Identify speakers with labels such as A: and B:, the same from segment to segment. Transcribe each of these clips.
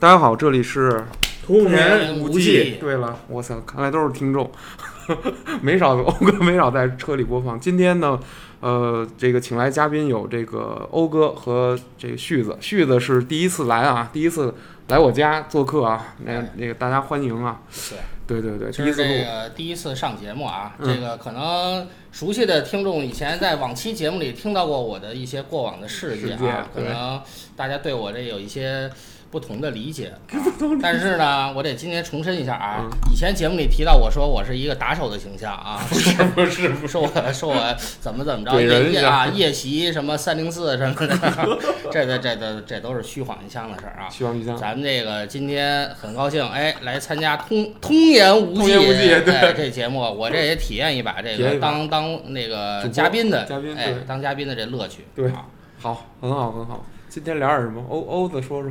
A: 大家好，这里是
B: 童
C: 年无忌。
A: 对了，我操，看来都是听众，没少欧哥没少在车里播放。今天呢，呃，这个请来嘉宾有这个欧哥和这个旭子，旭子是第一次来啊，第一次来我家做客啊，那那个大家欢迎啊。对。对对，第一次
C: 个第一次上节目啊，
A: 嗯。
C: 这个可能熟悉的听众以前在往期节目里听到过我的一些过往的事迹啊，可能大家对我这有一些不同的理解。但是呢，我得今天重申一下啊，
A: 嗯
C: 以前节目里提到我说我是一个打手的形象啊，
A: 不是不是不是，
C: 说我说我怎么怎么着
A: 怼人一下
C: 夜夜啊夜袭什么三零四什么的，这这这这这都是虚晃一枪的事儿啊。
A: 虚晃一枪。
C: 咱们这个今天很高兴，哎，来参加通通言无忌，这节目我这也体验一把这个当当那个嘉宾的
A: 嘉宾
C: 哎，当嘉宾的这乐趣。
A: 对
C: 啊
A: 好，很好很好。今天聊点什么？欧欧子说说。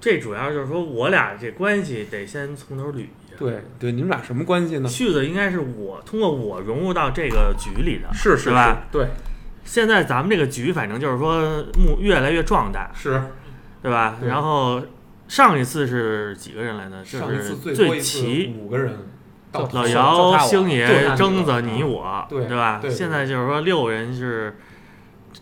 B: 这主要就是说我俩这关系得先从头捋一下。
A: 对对，你们俩什么关系呢？
B: 旭子应该是我通过我融入到这个局里的，
A: 是是
B: 是吧？
A: 对，
B: 现在咱们这个局反正就是说目越来越壮大，
A: 是
B: 对吧？
A: 对
B: 然后上一次是几个人来的？就
A: 上一
B: 是
A: 次最
B: 齐。
A: 五个人，
B: 老姚、星爷、征子、你我，
A: 对
B: 吧？
A: 对对
B: 现在就是说六人是，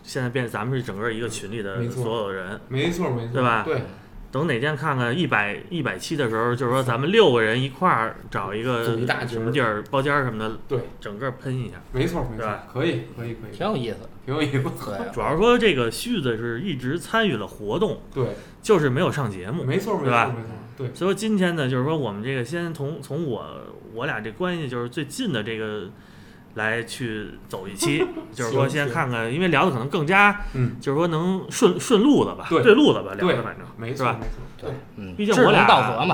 B: 现在变咱们是整个一个群里的
A: 没错
B: 所有人。
A: 没错没错，
B: 对吧
A: 对，
B: 等哪天看看一百一百期的时候，就是说咱们六个人一块儿找一个
A: 组一大
B: 什么地儿包间儿什么的，
A: 对，
B: 整个喷一下。
A: 没错没错
B: 对吧，
A: 可以可以可以，
C: 挺有意思。
A: 挺有意思。
C: 对，
B: 主要说这个旭子是一直参与了活动，
A: 对，
B: 就是没有上节目。
A: 没错没
B: 对吧
A: 错没错，对，
B: 所以说今天呢，就是说我们这个先从从我我俩这关系就是最近的这个来去走一期，就是说先看看，因为聊的可能更加
A: 嗯，
B: 就是说能顺顺路子吧，
A: 对。
B: 对路子吧，聊
A: 对
B: 的反正
A: 没
B: 是吧？
A: 错没错，对，
C: 嗯，
B: 毕竟我俩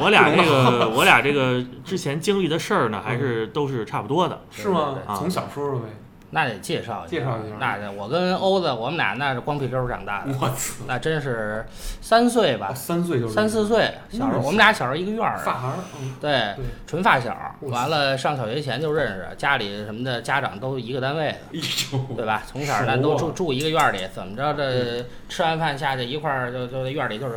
B: 我俩这个我俩这个之前经历的事儿呢，还是都是差不多的。
A: 是吗？
B: 啊？
A: 从小说说呗，
C: 那得介绍一
A: 介绍一下
C: 那我跟欧子，我们俩那是光屁溜儿长大的，
A: 我操，
C: 那真是三岁吧
A: 哦，三岁就是
C: 三四岁，小时候
A: 嗯
C: 我们俩小时候一个院儿。
A: 发孩儿，嗯，
C: 对
A: 对，
C: 纯发小，完了上小学前就认识，家里什么的家长都一个单位的，对吧？从小
A: 熟
C: 咱都
A: 啊
C: 住住一个院儿里，怎么着这吃完饭下去一块儿就就在院儿里就是，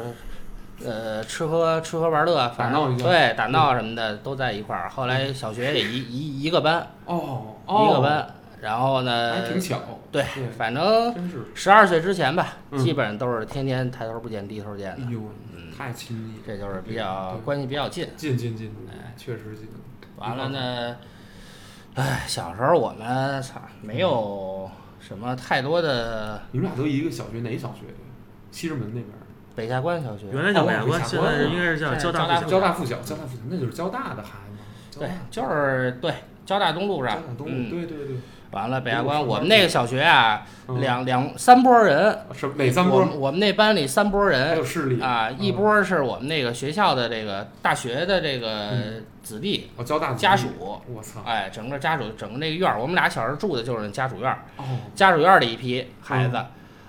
C: 呃，吃喝吃喝玩乐，反
A: 打闹
C: 对打闹什么的都在一块儿。后来小学也一一一个班，
A: 哦哦，
C: 一个班，然后呢
A: 还，挺巧，
C: 对
A: 对，
C: 反正，十二岁之前吧，
A: 嗯。
C: 基本上都是天天抬头不见低头见的，
A: 哎呦，太亲密了，
C: 这就是比较关系比较近。
A: 近近近，确实近，
C: 完了呢，哎，小时候我们操没有什么太多的
A: 你们俩都一个小学，哪小学？西直门那边儿，
C: 北下关小学，
B: 原来叫
A: 哦
B: 北下关，现在应该是叫交大附小。
A: 交大附小，交大附小，那就是交大的孩子
C: 对，就是对交大东路上。
A: 交大，东路，
C: 嗯，
A: 对对对，
C: 完了北下关，我们那个小学啊，
A: 嗯
C: 两两三波人，
A: 什么哪三波？
C: 我们那班里三波
A: 还
C: 人
A: 有势力
C: 啊，
A: 嗯
C: 一波是我们那个学校的这个大学的这个
A: 嗯
C: 子弟
A: 哦，交大
C: 家属，
A: 我操，
C: 哎，整个家属整个那个院儿，我们俩小时候住的就是那家属院儿。
A: 哦，
C: 家属院儿的一批孩
A: 嗯
C: 子，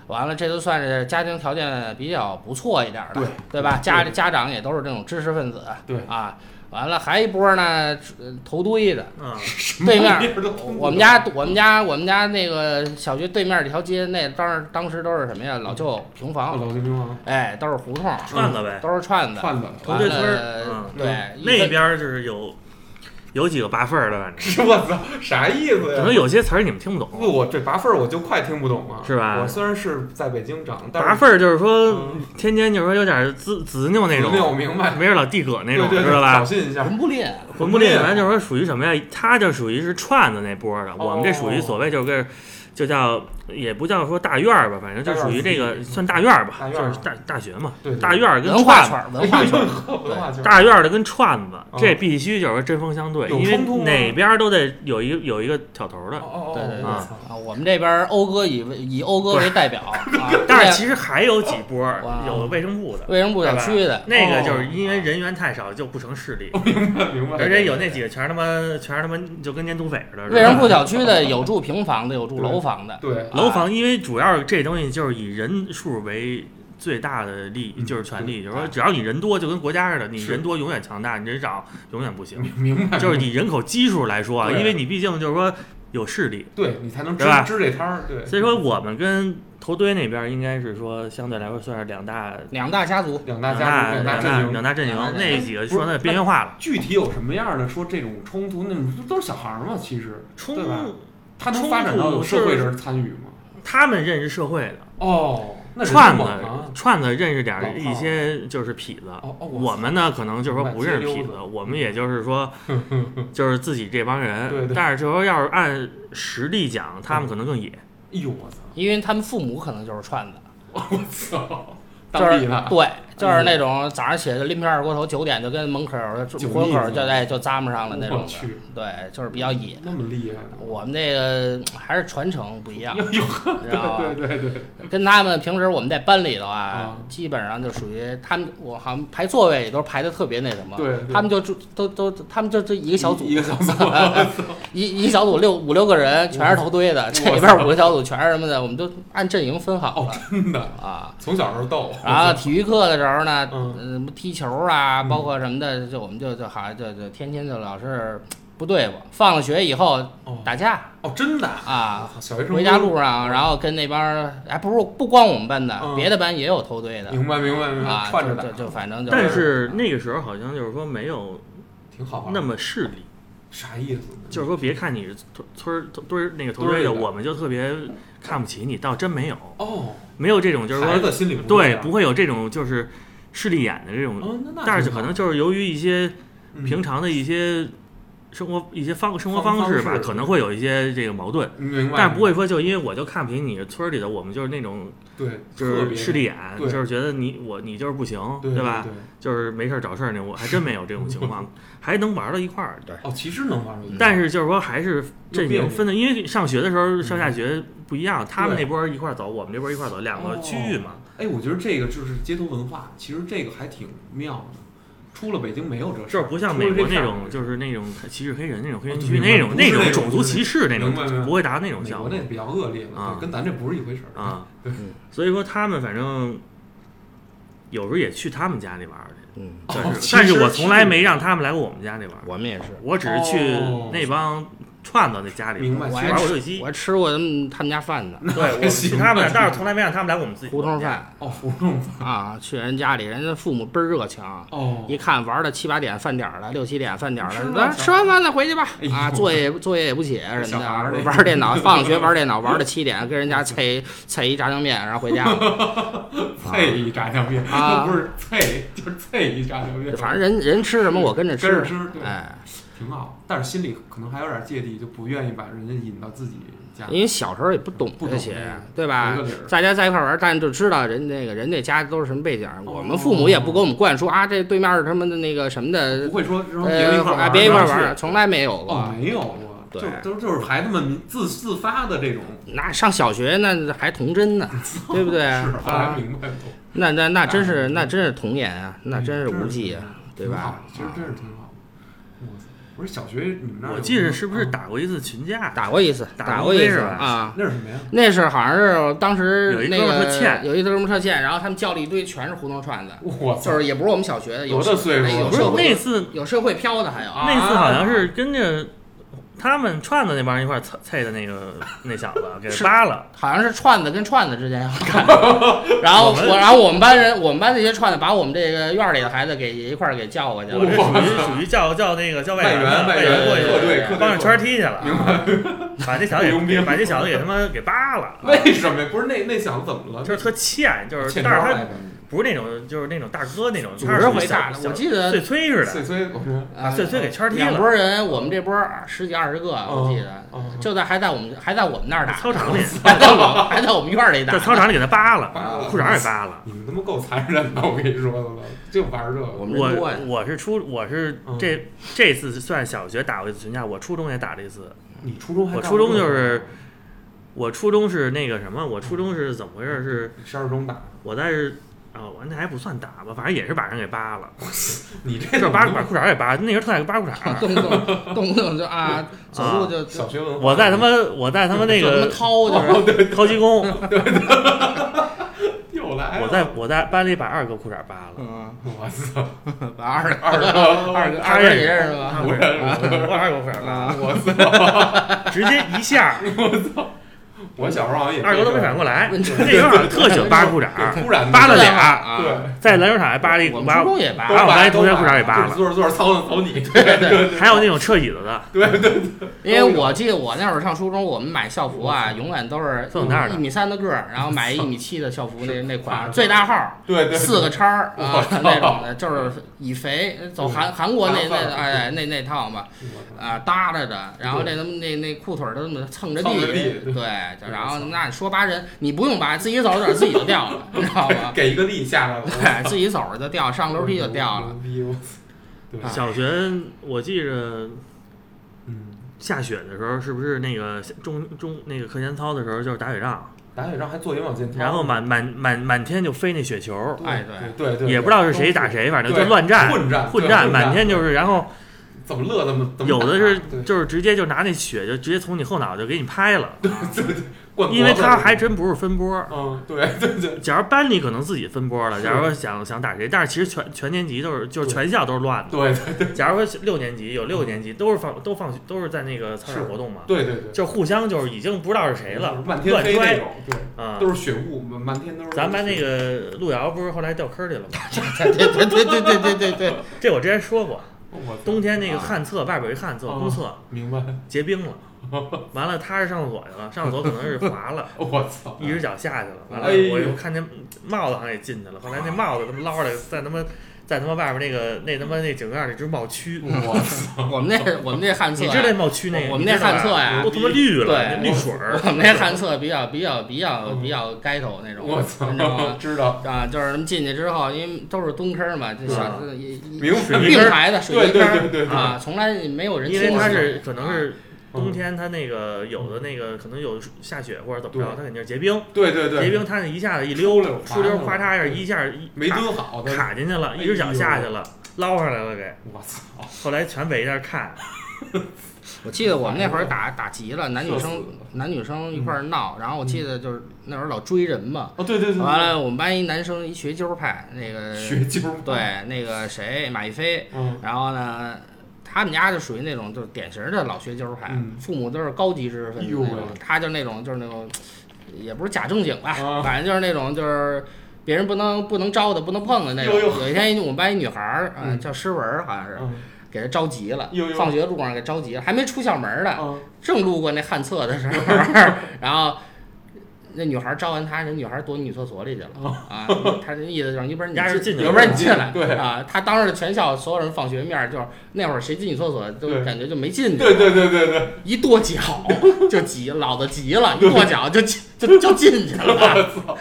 C: 完了这都算是家庭条件比较不错一点儿的，
A: 对
C: 对吧？家
A: 对
C: 家长也都是这种知识分子，
A: 对
C: 啊，完了还一波呢，呃头堆的，
B: 嗯，
C: 对面我们家我们家我们家那个小学对面这条街，那当时当时都是什么呀？老旧平房，
A: 老旧平房。
C: 哎，都是胡同，
B: 串子呗。
C: 都是串子，
A: 串子，
C: 完
B: 头堆村
C: 对，
B: 那边儿就是有有几个拔份儿的，反正
A: 我操，啥意思呀
B: 可能？有些词儿你们听不懂。
A: 不，我这拔份儿我就快听不懂了，
B: 是吧
A: 我虽然是在北京长，但是
B: 拔份儿就是说
A: 嗯
B: 天天就是说有点滋滋拗那种，
A: 没有明白，
B: 没人老递葛那种，知道吧
A: 小心一下，
C: 魂不吝，
B: 魂不吝，完就是说属于什么呀？他就属于是串子那波儿的，我们这属于所谓就是个就叫也不叫说大院儿吧，反正就属于这个算大院儿吧，就是大大学嘛，大院儿跟
C: 文化
B: 串
C: 文化圈儿，
A: 文化圈，
B: 大院儿的跟串子，
A: 嗯
B: 这必须就是针锋相对，因为哪边儿都得有一有一个挑头的。
A: 哦哦哦，
C: 对对对
B: 啊
A: 我
C: 们这边欧哥以以欧哥为代表啊，
B: 但是其实还有几波儿有卫生部的，
C: 卫生部小区的，
B: 那个就是因为人员太少就不成势力，
A: 明白明白，
B: 而且有那几个全是他妈全是他妈就跟年土匪似的。
C: 卫生部小区的有住平房的，有住楼房的，
A: 对，
B: 楼房，因为主要这东西就是以人数为最大的利就是权利，就是说只要你人多，就跟国家似的，你人多永远强大，你人少永远不行。
A: 明白，
B: 就是以人口基数来说啊，因为你毕竟就是说有势力，
A: 对你才能支支这摊儿，对，
B: 所以说我们跟头堆那边应该是说相对来说算是两大
C: 两大家族，
A: 两大家
B: 两
A: 两大阵营，
B: 两大阵营那几个说那边缘化了，
A: 具体有什么样的说这种冲突，那种都是小孩儿嘛，其实
B: 冲
A: 对吧？他能发展到有社会人参与吗？
B: 他们认识社会的，
A: 哦，那
B: 串子串子认识点一些就是痞子，
A: 哦哦，
B: 我们呢可能就是说不认识痞子我们也就是说 就是自己这帮人，
A: 对对。
B: 但是就说要是按实力讲，他们可能更野，
A: 哎呦我操，
C: 因为他们父母可能就是串子，
A: 我操，
C: 就是
A: 当地的，
C: 对，就是那种早上起来拎瓶二锅头，九点就跟门口儿
A: 酒
C: 活口儿就在就咂摸上了那种的，对，就是比较野。
A: 那么厉害？
C: 我们这个还是传承不一样，知道吧？
A: 对对对，
C: 跟他们平时我们在班里头啊
A: 啊，
C: 基本上就属于他们，我好像排座位也都是排的特别那什么，
A: 对对。
C: 他们就住都都他们就这一个小组
A: 一，个小组，
C: 一一个小组六五六个人，全是头堆的，这边五个小组全是什么的，我们都按阵营分好
A: 哦
C: 了，
A: 真的，
C: 啊。
A: 从小时候斗，
C: 然后体育课的时候呢，
A: 嗯。
C: 嗯，踢球啊，
A: 嗯。
C: 包括什么的，就我们就就好像就就天天就老是不对付。放了学以后
A: 哦。
C: 打架。
A: 哦，真的
C: 啊，
A: 小学生
C: 回家路上，然后跟那帮儿，哎，不是不光我们班的，
A: 嗯。
C: 别的班也有偷堆的。
A: 明白明白明白，
C: 啊，
A: 串着打。
C: 就就就反正就
B: 但是那个时候好像就是说没有
A: 挺好，
B: 那么势利，
A: 啥意思？
B: 就是说别看你是村村儿堆儿那个头堆的，
A: 堆儿的
B: 我们就特别看不起你，倒真没有，
A: 哦，
B: 没有这种就是说
A: 孩子心里不
B: 对不会有这种就是势利眼的这种，但是可能就是由于一些
A: 嗯。
B: 平常的一些生活一些方生活
A: 方
B: 方式吧，可能会有一些这个矛盾，但不会说就因为我就看不起你村儿里的，我们就是那种
A: 对，
B: 就是势利眼，就是觉得你我你就是不行，
A: 对
B: 吧？
A: 对，
B: 就是没事儿找事儿呢，我还真没有这种情况，还能玩到一块儿。
A: 对哦，其实能玩到一块儿，
B: 但是就是说还是阵营分的，因为上学的时候上下
A: 嗯
B: 学不一样，他们那波儿一块儿走，我们这波儿一块儿走，两个区域嘛。
A: 哎，我觉得这个就是街头文化，其实这个还挺妙的。出了北京没有这事儿，
B: 就是不像美国那种，就是那种歧视黑人那种黑区那种那种
A: 种
B: 种族歧视那种不会达那种效果。
A: 美国那比较恶劣了，
B: 啊。
A: 跟咱这不是一回事儿。
B: 啊。
A: 对。
B: 所以说他们反正有时候也去他们家里玩儿去，
C: 嗯，
B: 但是我从来没让他们来过我们家里玩儿，
C: 我们也是。
B: 我只是去
A: 哦。
B: 那帮串子那家里玩游戏
C: 我。还吃过他们他们家饭呢，
B: 对，我去他们但是从来没让他们来我们自己。
C: 胡同饭。
A: 哦，胡同饭。
C: 啊，去人家里，人家父母倍儿热情，
A: 哦，
C: 一看玩到七八点饭点儿了，六七点饭点儿了，咱吃完饭再回去吧。啊，作业作业也不写什么的，玩电脑，放学玩电脑玩到七点，跟人家菜菜一炸酱面，然后回家。了。
A: 脆一炸酱面，
C: 啊。
A: 不是脆，就是脆一炸酱面，
C: 反正人人吃什么我跟着
A: 跟着
C: 吃，哎，
A: 挺好。但是心里可能还有点芥蒂，就不愿意把人家引到自己家。
C: 因为小时候也不懂这些，对吧？大家在一块玩，但就知道人那个人家家都是什么背景。我们父母也不给我们灌输啊，这对面是他们的那个什么的
A: 不，会说让别人一
C: 呃，
A: 块玩
C: 别一块玩，从来没有
A: 哦，
C: 过。
A: 没有过，
C: 对
A: 就都就是孩子们自自发的这种，
C: 那上小学那还童真呢，对不对？
A: 是后来
C: 啊，
A: 明白懂，
C: 那那那真是
A: 那
C: 那真是童年啊，那真是无忌啊，对吧？
A: 其实真是挺好。哇塞，不是小学你们那儿有？
B: 我记得是不是
A: 啊
B: 打过一次群架？
C: 打过一次，
B: 打
C: 打过一次啊。
A: 那是什么呀？
C: 那是好像是当时
B: 有一
C: 那
B: 哥们儿特欠
C: 个有一哥们儿特欠，然后他们叫了一堆全是胡同串子，
A: 我操
C: 就是也不是我们小学的，有
A: 多大岁数啊
B: 不是
C: 有社会
B: 那次
C: 有社会飘的还有啊
B: 那次好像是跟着他们串子那帮人一块儿菜菜的那个 那小子 给扒了，
C: 好像是串子跟串子之间要干，然后我然后我们班人我们班那些串子把我们这个院儿里的孩子给一块儿给叫过去了。
B: 我这，属于属于叫叫那个叫外援的
A: 外援
B: 过去帮着圈踢去了，
A: 明白？
B: 把这小子
A: 佣兵。
B: 给把这小子给他妈给扒了，
A: 为什么呀？不是那那小子怎么了？
B: 就是特欠，就是
A: 欠
B: 但是他不是那种就是那种大哥那种，
C: 组
B: 他是属于小
C: 织回大的，
B: 小
C: 我记得
B: 碎催似的，
A: 碎碎，我说
C: 呃
B: 碎碎给圈儿踢
C: 两
B: 了
C: 拨人，我们这波儿十几二十个，我记得
A: 哦
C: 就在还在我们还在我们那儿打，
B: 操场里
C: 还在我还在我们院儿里打
B: 在，操场里给他扒了，裤衩也扒了。
A: 你们他妈够残忍的，我跟你说的了，就玩这个。
C: 我
B: 我是初我是
A: 嗯
B: 这这次算小学打过一次群架，我初中也打了一次。
A: 你初中还
B: 我初中就是我初中是那个什么，我初中是怎么回事？是
A: 十二中打，
B: 我在是啊，我那还不算打吧，反正也是把人给扒了，
A: 你这
B: 就是扒把裤衩也扒，那时候特爱扒裤衩。
C: 动不动动不动就啊，走路就就
A: 小学文化。
B: 我在他妈我在他妈那个
C: 掏就是
B: 掏鸡公，
A: 又来
B: 我在我在班里把二哥裤衩扒了，
C: 嗯，
A: 我操，
C: 把二哥
A: 二哥
C: 二哥二哥你
B: 认识？不认识，我二哥裤衩扒了，
C: 啊，
B: 直接一下，
A: 我小时候好像也
B: 二哥都没反应过来。
C: 对
B: 那时候好像特喜欢扒裤衩，
A: 突然
B: 扒了俩
C: 啊，
A: 对，
B: 在篮球场还扒了一
C: 我们
B: 扒
C: 初，中也扒
B: 把我们班同学裤衩也扒了
A: 坐着坐着操操你，对对
B: 还有那种撤椅子的，对对
C: 因为我记得我那会儿上初中，我们买校服啊，永远都是
B: 分那儿
C: 一米三的个儿，然后买一米七的校服那那款最大号，
A: 对对，
C: 四个叉儿
A: 我
C: 啊
A: 操
C: 那种的，就是以肥走韩韩国那那哎那那套嘛啊搭着的，然后那他妈那那裤腿儿都那么蹭着
A: 地
C: 对，就然后那说扒人，你不用扒，自己走着走着自己就掉了，你知道吗？
A: 给一个力下来了，
C: 对，自己走着就掉，上楼梯就掉了。
B: 小学我记着
A: 嗯，
B: 下雪的时候，是不是那个中中那个课间操的时候就是打雪仗，
A: 打雪仗还做眼保健操，
B: 然后满满满满天就飞那雪球，
A: 对
C: 哎
A: 对。对对，
B: 也不知道是谁打谁，反正就乱战
A: 混战
B: 混战，满天就是，然后
A: 怎么乐怎么怎么
B: 有的是就是直接就拿那雪就直接从你后脑就给你拍了，
A: 灌
B: 因为他还真不是分波。
A: 嗯对对对
B: 假如班里可能自己分波了，假如说想想打谁，但是其实全全年级都是就是全校都是乱的。
A: 对对
B: 假如说六年级有六年级都是放都放都是在那个操场活动嘛，
A: 对对对，
B: 就互相就是已经不知道是谁了，乱摔
A: 对，
B: 啊。
A: 都是血雾，满满天都是。
B: 咱班那个路遥不是后来掉坑里了吗？
C: 对对对对对对对对对，
B: 这我之前说过，冬天那个旱厕外边有一旱厕
A: 啊
B: 公厕。
A: 明白，
B: 结冰了，完了他是上厕所去了，上厕所可能是滑了。
A: 我操，
B: 一只脚下去了，完了我又看见帽子好像也进去了，后来那帽子他妈捞出来，在他妈在他妈外边那个那他妈那井盖里直冒蛆，
A: 我操，
C: 我们那 我们那旱厕啊，
B: 你知道那冒蛆那个？
C: 我们那旱厕呀
B: 都他妈绿了，
C: 对
B: 绿水儿。
C: 我们那旱厕比较比较比较比较该头那种，
A: 我操
C: 你知道吗？，
A: 知道，
C: 啊，就是他们进去之后，因为都是蹲坑嘛，就小
A: 嗯
C: 一一并
B: 水泥坑
C: 排的水
A: 对对
C: 泥坑
A: 对对对
C: 啊，从来没有人
B: 因为它是可能是
A: 嗯
B: 冬天，它那个有的那个可能有下雪或者怎么着，
A: 对
B: 它肯定是结冰，
A: 对对对，
B: 结冰它那一下子一溜
A: 出溜，
B: 出溜
A: 滑
B: 咔嚓一下一下一
A: 没
B: 卡
A: 蹲好，
B: 卡进去了，一只脚下去了，捞上来了给，
A: 我操，
B: 后来全围在那看，
C: 我记得我们那会儿打打急了，男女生男女生一块儿闹，然后我记得就是那会儿老追人嘛，
A: 哦对对对，
C: 完了我们班一男生一学究派，那个
A: 学究，
C: 对那个谁马一飞，
A: 嗯，
C: 然后呢。他们家就属于那种就是典型的老学究派，
A: 嗯。
C: 父母都是高级知识分子
A: 哎呦喂。
C: 那种，他就那种就是那种，也不是假正经吧，
A: 啊。
C: 反正就是那种就是别人不能不能招的、不能碰的那种。
A: 呦呦。
C: 有一天，我们班一女孩儿，呃
A: 嗯。
C: 叫诗文儿，好像是
A: 嗯。
C: 给他着急了
A: 呦呦，
C: 放学路上给着急了，还没出校门呢，
A: 嗯。
C: 正路过那旱厕的时候，然后。那女孩招完他，那女孩躲女厕所里去了、
A: 哦
C: 啊！他这意思就是，要不然你
B: 进去
C: 要不然你进来，
A: 对
C: 啊！他当着全校所有人放学面儿，就是那会儿谁进女厕所都感觉就没进去，
A: 对对对对对，
C: 一跺脚 就急，老子急了，一跺脚就进就就进去了，
A: 我操，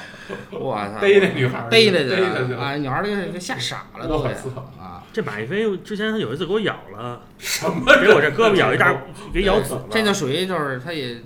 C: 我操！
A: 逮那女孩儿，
C: 逮着
A: 逮着去
C: 啊！女孩儿都给给吓傻了，都给
A: 我操，
C: 啊！
B: 这马一飞之前他有一次给我咬了，
A: 什么
B: 给我这胳膊咬一大，给咬紫了。
C: 这就属于就是他也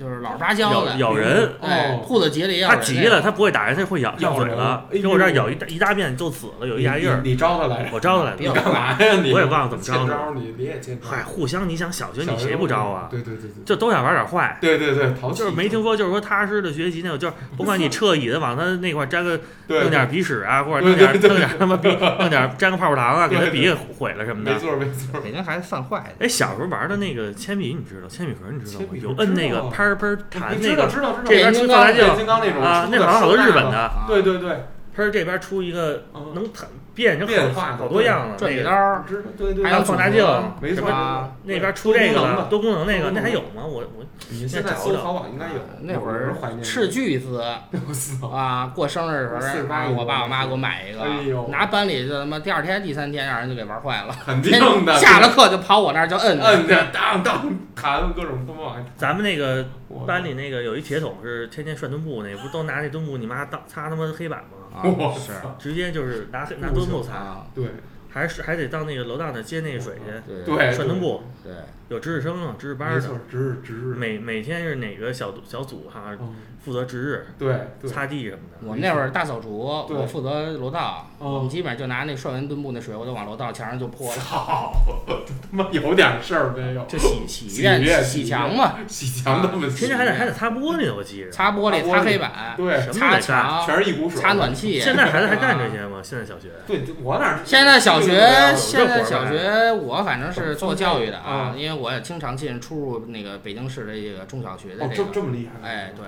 C: 就是老实巴交的，
B: 咬咬人，
C: 哎，
A: 哦
C: 兔子急了也咬
B: 他
C: 人。
B: 急了，他不会打人，他会咬
A: 咬
B: 嘴了，
A: 哎呦
B: 给我这儿咬一大一大片就死了，有一牙印儿，
A: 你你招他来着？
B: 我招他来的。
C: 别有
A: 干嘛呀你？
B: 我也忘了怎么招的
A: 欠招你你也欠招。
B: 嗨，互相你想小学
A: 小
B: 你谁不招啊？
A: 对对对对，
B: 就都想玩点坏。
A: 对对对，淘气
B: 就是没听说，就是说踏实的学习那种，就是 甭管你撤椅子往他那块儿粘个
A: 对
B: 弄点鼻屎啊，或者弄点弄点他妈鼻弄点粘个泡泡糖啊，给他鼻给毁了什么
A: 没
B: 的。
A: 错没错，
C: 北京孩子犯坏的，
B: 哎，小时候玩的那个铅笔，你知道铅笔盒你知道吗？
A: 笔盒
B: 有摁那
A: 知道
B: 个拍儿拍儿弹
A: 你知道
B: 那个，
A: 知道知道，
B: 这边出放大镜
A: 变形金刚那种
B: 啊，那好像好多日本的，
A: 对对对，
B: 拍儿这边出一个
A: 嗯
B: 能弹变成
A: 变化
B: 好多样的
C: 转
B: 那个。
C: 笔刀儿，
A: 对对，
C: 还有
B: 放大镜
A: 没错
B: 什么
C: 啊
B: 那边出这个了，
A: 多
B: 多功能那个那还有吗？我我
A: 你现在搜淘宝应该有，
C: 那会儿斥巨资，啊！过生日的时候
A: ，48
C: 啊我爸我妈给我买一个，拿班里就他妈第二天、第三天让人就给玩坏了，
A: 肯定的，
C: 下了课就跑我那儿就摁
A: 摁着当当弹各种他妈玩意儿
B: 咱们那个班里那个有一铁桶是天天涮墩布那，不都拿那墩布你妈当擦他妈黑板吗？
C: 啊 是
B: 直接就是拿拿墩布擦。
C: 啊！
A: 对，
B: 还是还得到那个楼道那接那个水去，
C: 对
A: 对，
B: 涮墩布，
C: 对，
B: 有值日生啊，值日班的
A: 值日值日，
B: 每每天是哪个小小组哈
A: 嗯
B: 负责值日、
A: 对对，
B: 擦地什么的。
C: 我们那会儿大扫除，我负责楼道，
A: 哦
C: 我们基本上就拿那涮完墩布那水，我就往楼道墙上就泼了，
A: 操，他妈有点事儿没有？
C: 就洗洗
A: 洗
C: 院
A: 院
C: 洗墙嘛，
A: 洗墙那么洗，
B: 天天还得还得擦玻璃呢，我记着。
C: 擦玻璃、
A: 擦
C: 黑板、
A: 对，
B: 什么
C: 擦墙、
A: 全是一股水，
C: 擦暖气。
B: 现在孩子还干这
C: 啊
B: 些吗？现在小学？
A: 对，我哪儿
C: 现在小学，现在小学，我反正是做教育的啊
A: 啊，
C: 因为我也经常进出入那个北京市的这个中小学的
A: 这
C: 个，
A: 这么厉害？
C: 哎，对，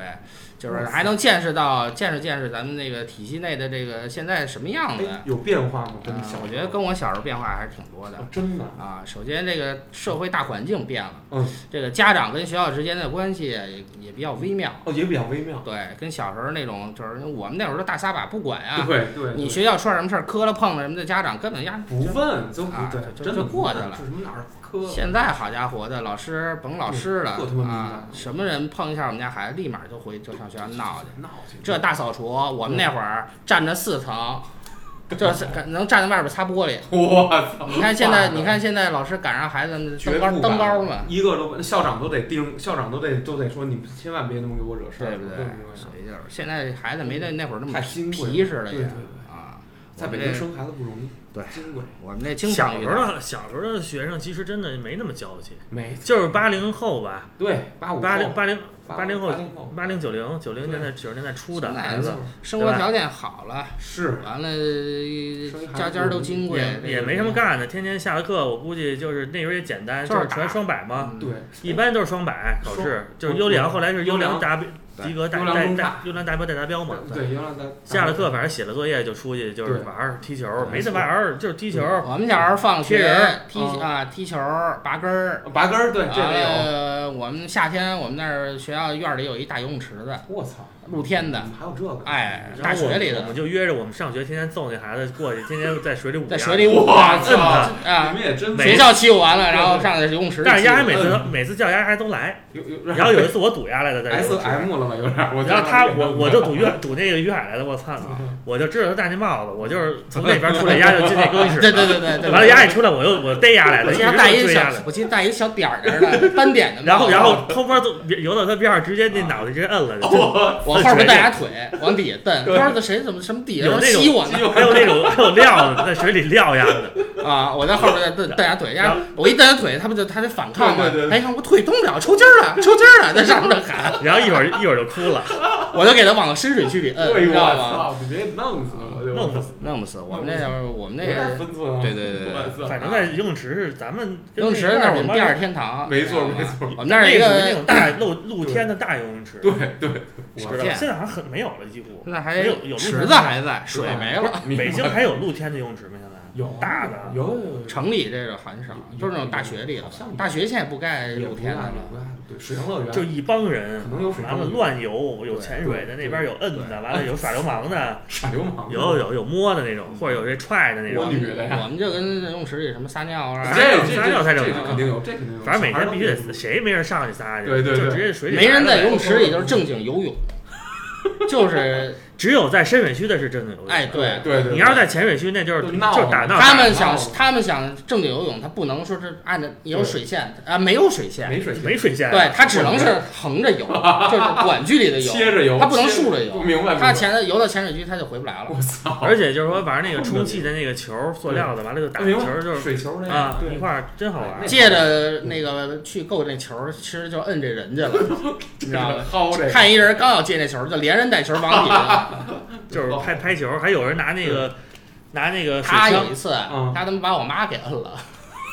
C: 就是还能见识到见识见识咱们那个体系内的这个现在什么样子。
A: 哎，有变化吗？
C: 我觉得跟我小时候变化还是挺多的
A: 哦真的，
C: 啊。首先，这个社会大环境变了，
A: 嗯，
C: 这个家长跟学校之间的关系也也比较微妙。
A: 哦，也比较微妙。
C: 对，跟小时候那种就是我们那会儿都大撒把不管啊，
A: 对对，对
C: 你学校出点什么事儿磕了碰了什么的，家长根本压
A: 不问就
C: 啊就就过去了
A: 是什么哪儿磕？
C: 现在好家伙的，老师甭老师了啊，什么人碰一下我们家孩子，立马就回就上学校闹去。
A: 闹去，
C: 这大扫除，我们那会儿站着四层，就是能站在外边擦玻璃。
A: 我操！
C: 你看现在，你看现在老师赶上孩子们登高登高
A: 敢
C: 嘛，
A: 一个都校长都得盯，校长都得都得说你千万别那么给我惹事儿，
C: 对不对
A: 对？
C: 所以就是现在孩子没那那会儿那么皮实了也
A: 对对对
C: 啊。
A: 在北京生孩子不容易，
C: 对
A: 金贵
C: 我们那经
B: 小
C: 常遇到。
B: 时候的小时候的学生其实真的没那么娇气，
A: 没
B: 就是八零后吧，
A: 对八五
B: 八零八零八零后
A: 八零后
B: 八零九零九零年代九十年代初的孩子，
C: 生活条件好了，
A: 是
C: 完了家家都金贵，
B: 也也没什么干的，天天下了课，我估计就是那时候也简单，
C: 就
B: 就是是全
C: 打
B: 双百嘛，
C: 嗯
A: 对
B: 一般都是双百考试，就是优良，后来是优良达标
C: 对
B: 及格带
A: 优良
B: 带带优良达标带达标嘛。
A: 对，优良代
B: 下了课，反正写了作业就出去就是玩儿踢球，
A: 没
B: 得玩儿就是踢球。
C: 我们小时候放学踢
A: 嗯
C: 啊踢球儿拔根儿，
A: 拔根儿，对这个有。
C: 了我们夏天我们那儿学校院里有一大游泳池子，
A: 我操，
C: 露天的，
A: 还有这个？
C: 哎，大学里的
B: 我们，就约着我们上学，天天揍那孩子过去，天天在水里舞呀
C: 在水里舞
A: 我
C: 啊，
A: 操
C: 啊
A: 你，们也真
B: 每
C: 学校欺负完了，然后上游泳池。
B: 但是丫每次
A: 嗯
B: 每次叫丫还都来，
A: 有有，
B: 然后有一次我堵丫来的在游
A: S M 了吧？有点
B: 然后他我我就
A: 赌
B: 堵于堵那个于海来的，我操！我就知道他戴那帽子，我就是从那边出来，丫就进那更衣室。
C: 对对对对对，
B: 完了丫一出来，我又我逮丫来的，
C: 我记
B: 一
C: 小。我记得带一小点儿点儿的 斑点的
B: 然后然后偷摸都游到他边上，直接那脑袋直接摁了，就
C: 我后边带俩腿往底下蹬，不知道这谁怎么什么底下
B: 有那
C: 吸我呢
B: 还有那种还有料子在水里撂丫的，
C: 啊！我在后边再蹬蹬俩腿，丫我一蹬俩腿，他不就他得反抗吗
A: 对对？对
C: 他一看我腿动不了，抽筋儿了，抽筋儿了，在上面喊，
B: 然后一会儿一会儿就哭了，
C: 我就给他往深水区里摁，你知道吗？
A: 你别弄死我就，
B: 弄不 死。
C: 弄不死我们那会儿我们那
A: 有点
C: 个
A: 分寸啊。
C: 对对对对
B: 反正在游泳池是咱们
C: 游泳池那是我们第二天堂，
A: 没错没错
C: 我们那一
B: 那属于那种大露 露天的大游泳池，
A: 对对，
B: 知
A: 我
B: 道现在好像很没有了，几乎。
C: 现在还
B: 没有有
C: 池子还在，水没了。
B: 北京还有露天的游泳池吗？现在
A: 有
B: 大的
A: 有有有
C: 城里这个很少，就是那种大学里了。大学现在不盖露天的了。
A: 对水上乐园
B: 就一帮人，
A: 可能有水
B: 完了乱游，有潜水的，那边有摁的，完了有耍流氓的，
A: 耍流氓，
B: 有有有摸的那种，或者有这踹的那种
A: 我。女的呀
C: 我们就跟游泳池里什么撒尿啊，
A: 这这
B: 撒尿才正
A: 这
B: 常
A: 肯定有，这肯定有。
B: 反正每天必须得谁没人上去撒去，
A: 对对对
B: 就直接水里
C: 没人在游
B: 游，
C: 泳池里就是正经游泳，就是
B: 只有在深水区的是正经游泳。
C: 哎对。
A: 对对，
B: 你要是在浅水区，那就是
A: 就
B: 打闹。
C: 他们想，他们想正经游泳，他不能说是按着有水线啊，没有水线，
A: 没水
B: 没水线，
C: 对他只能是横着游，就是短距离的游，
A: 切着游，
C: 他不能竖着游
A: 不明白，
C: 他潜游到浅水区他就回不来了。
A: 我操，
B: 而且就是说玩那个充气的那个球，塑料的，完了就打球，就是
A: 水球那
B: 啊
A: 个，对
B: 一块儿真好玩。
C: 借着那个去够那球，其实就摁这人去了，你知道吗？
A: 薅这，
C: 看一人刚要接那球，就连人带球往底下。
B: 就是拍拍球，还有人拿那个拿那个水枪
C: 他有一，次，
A: 嗯
C: 他他妈把我妈给摁了。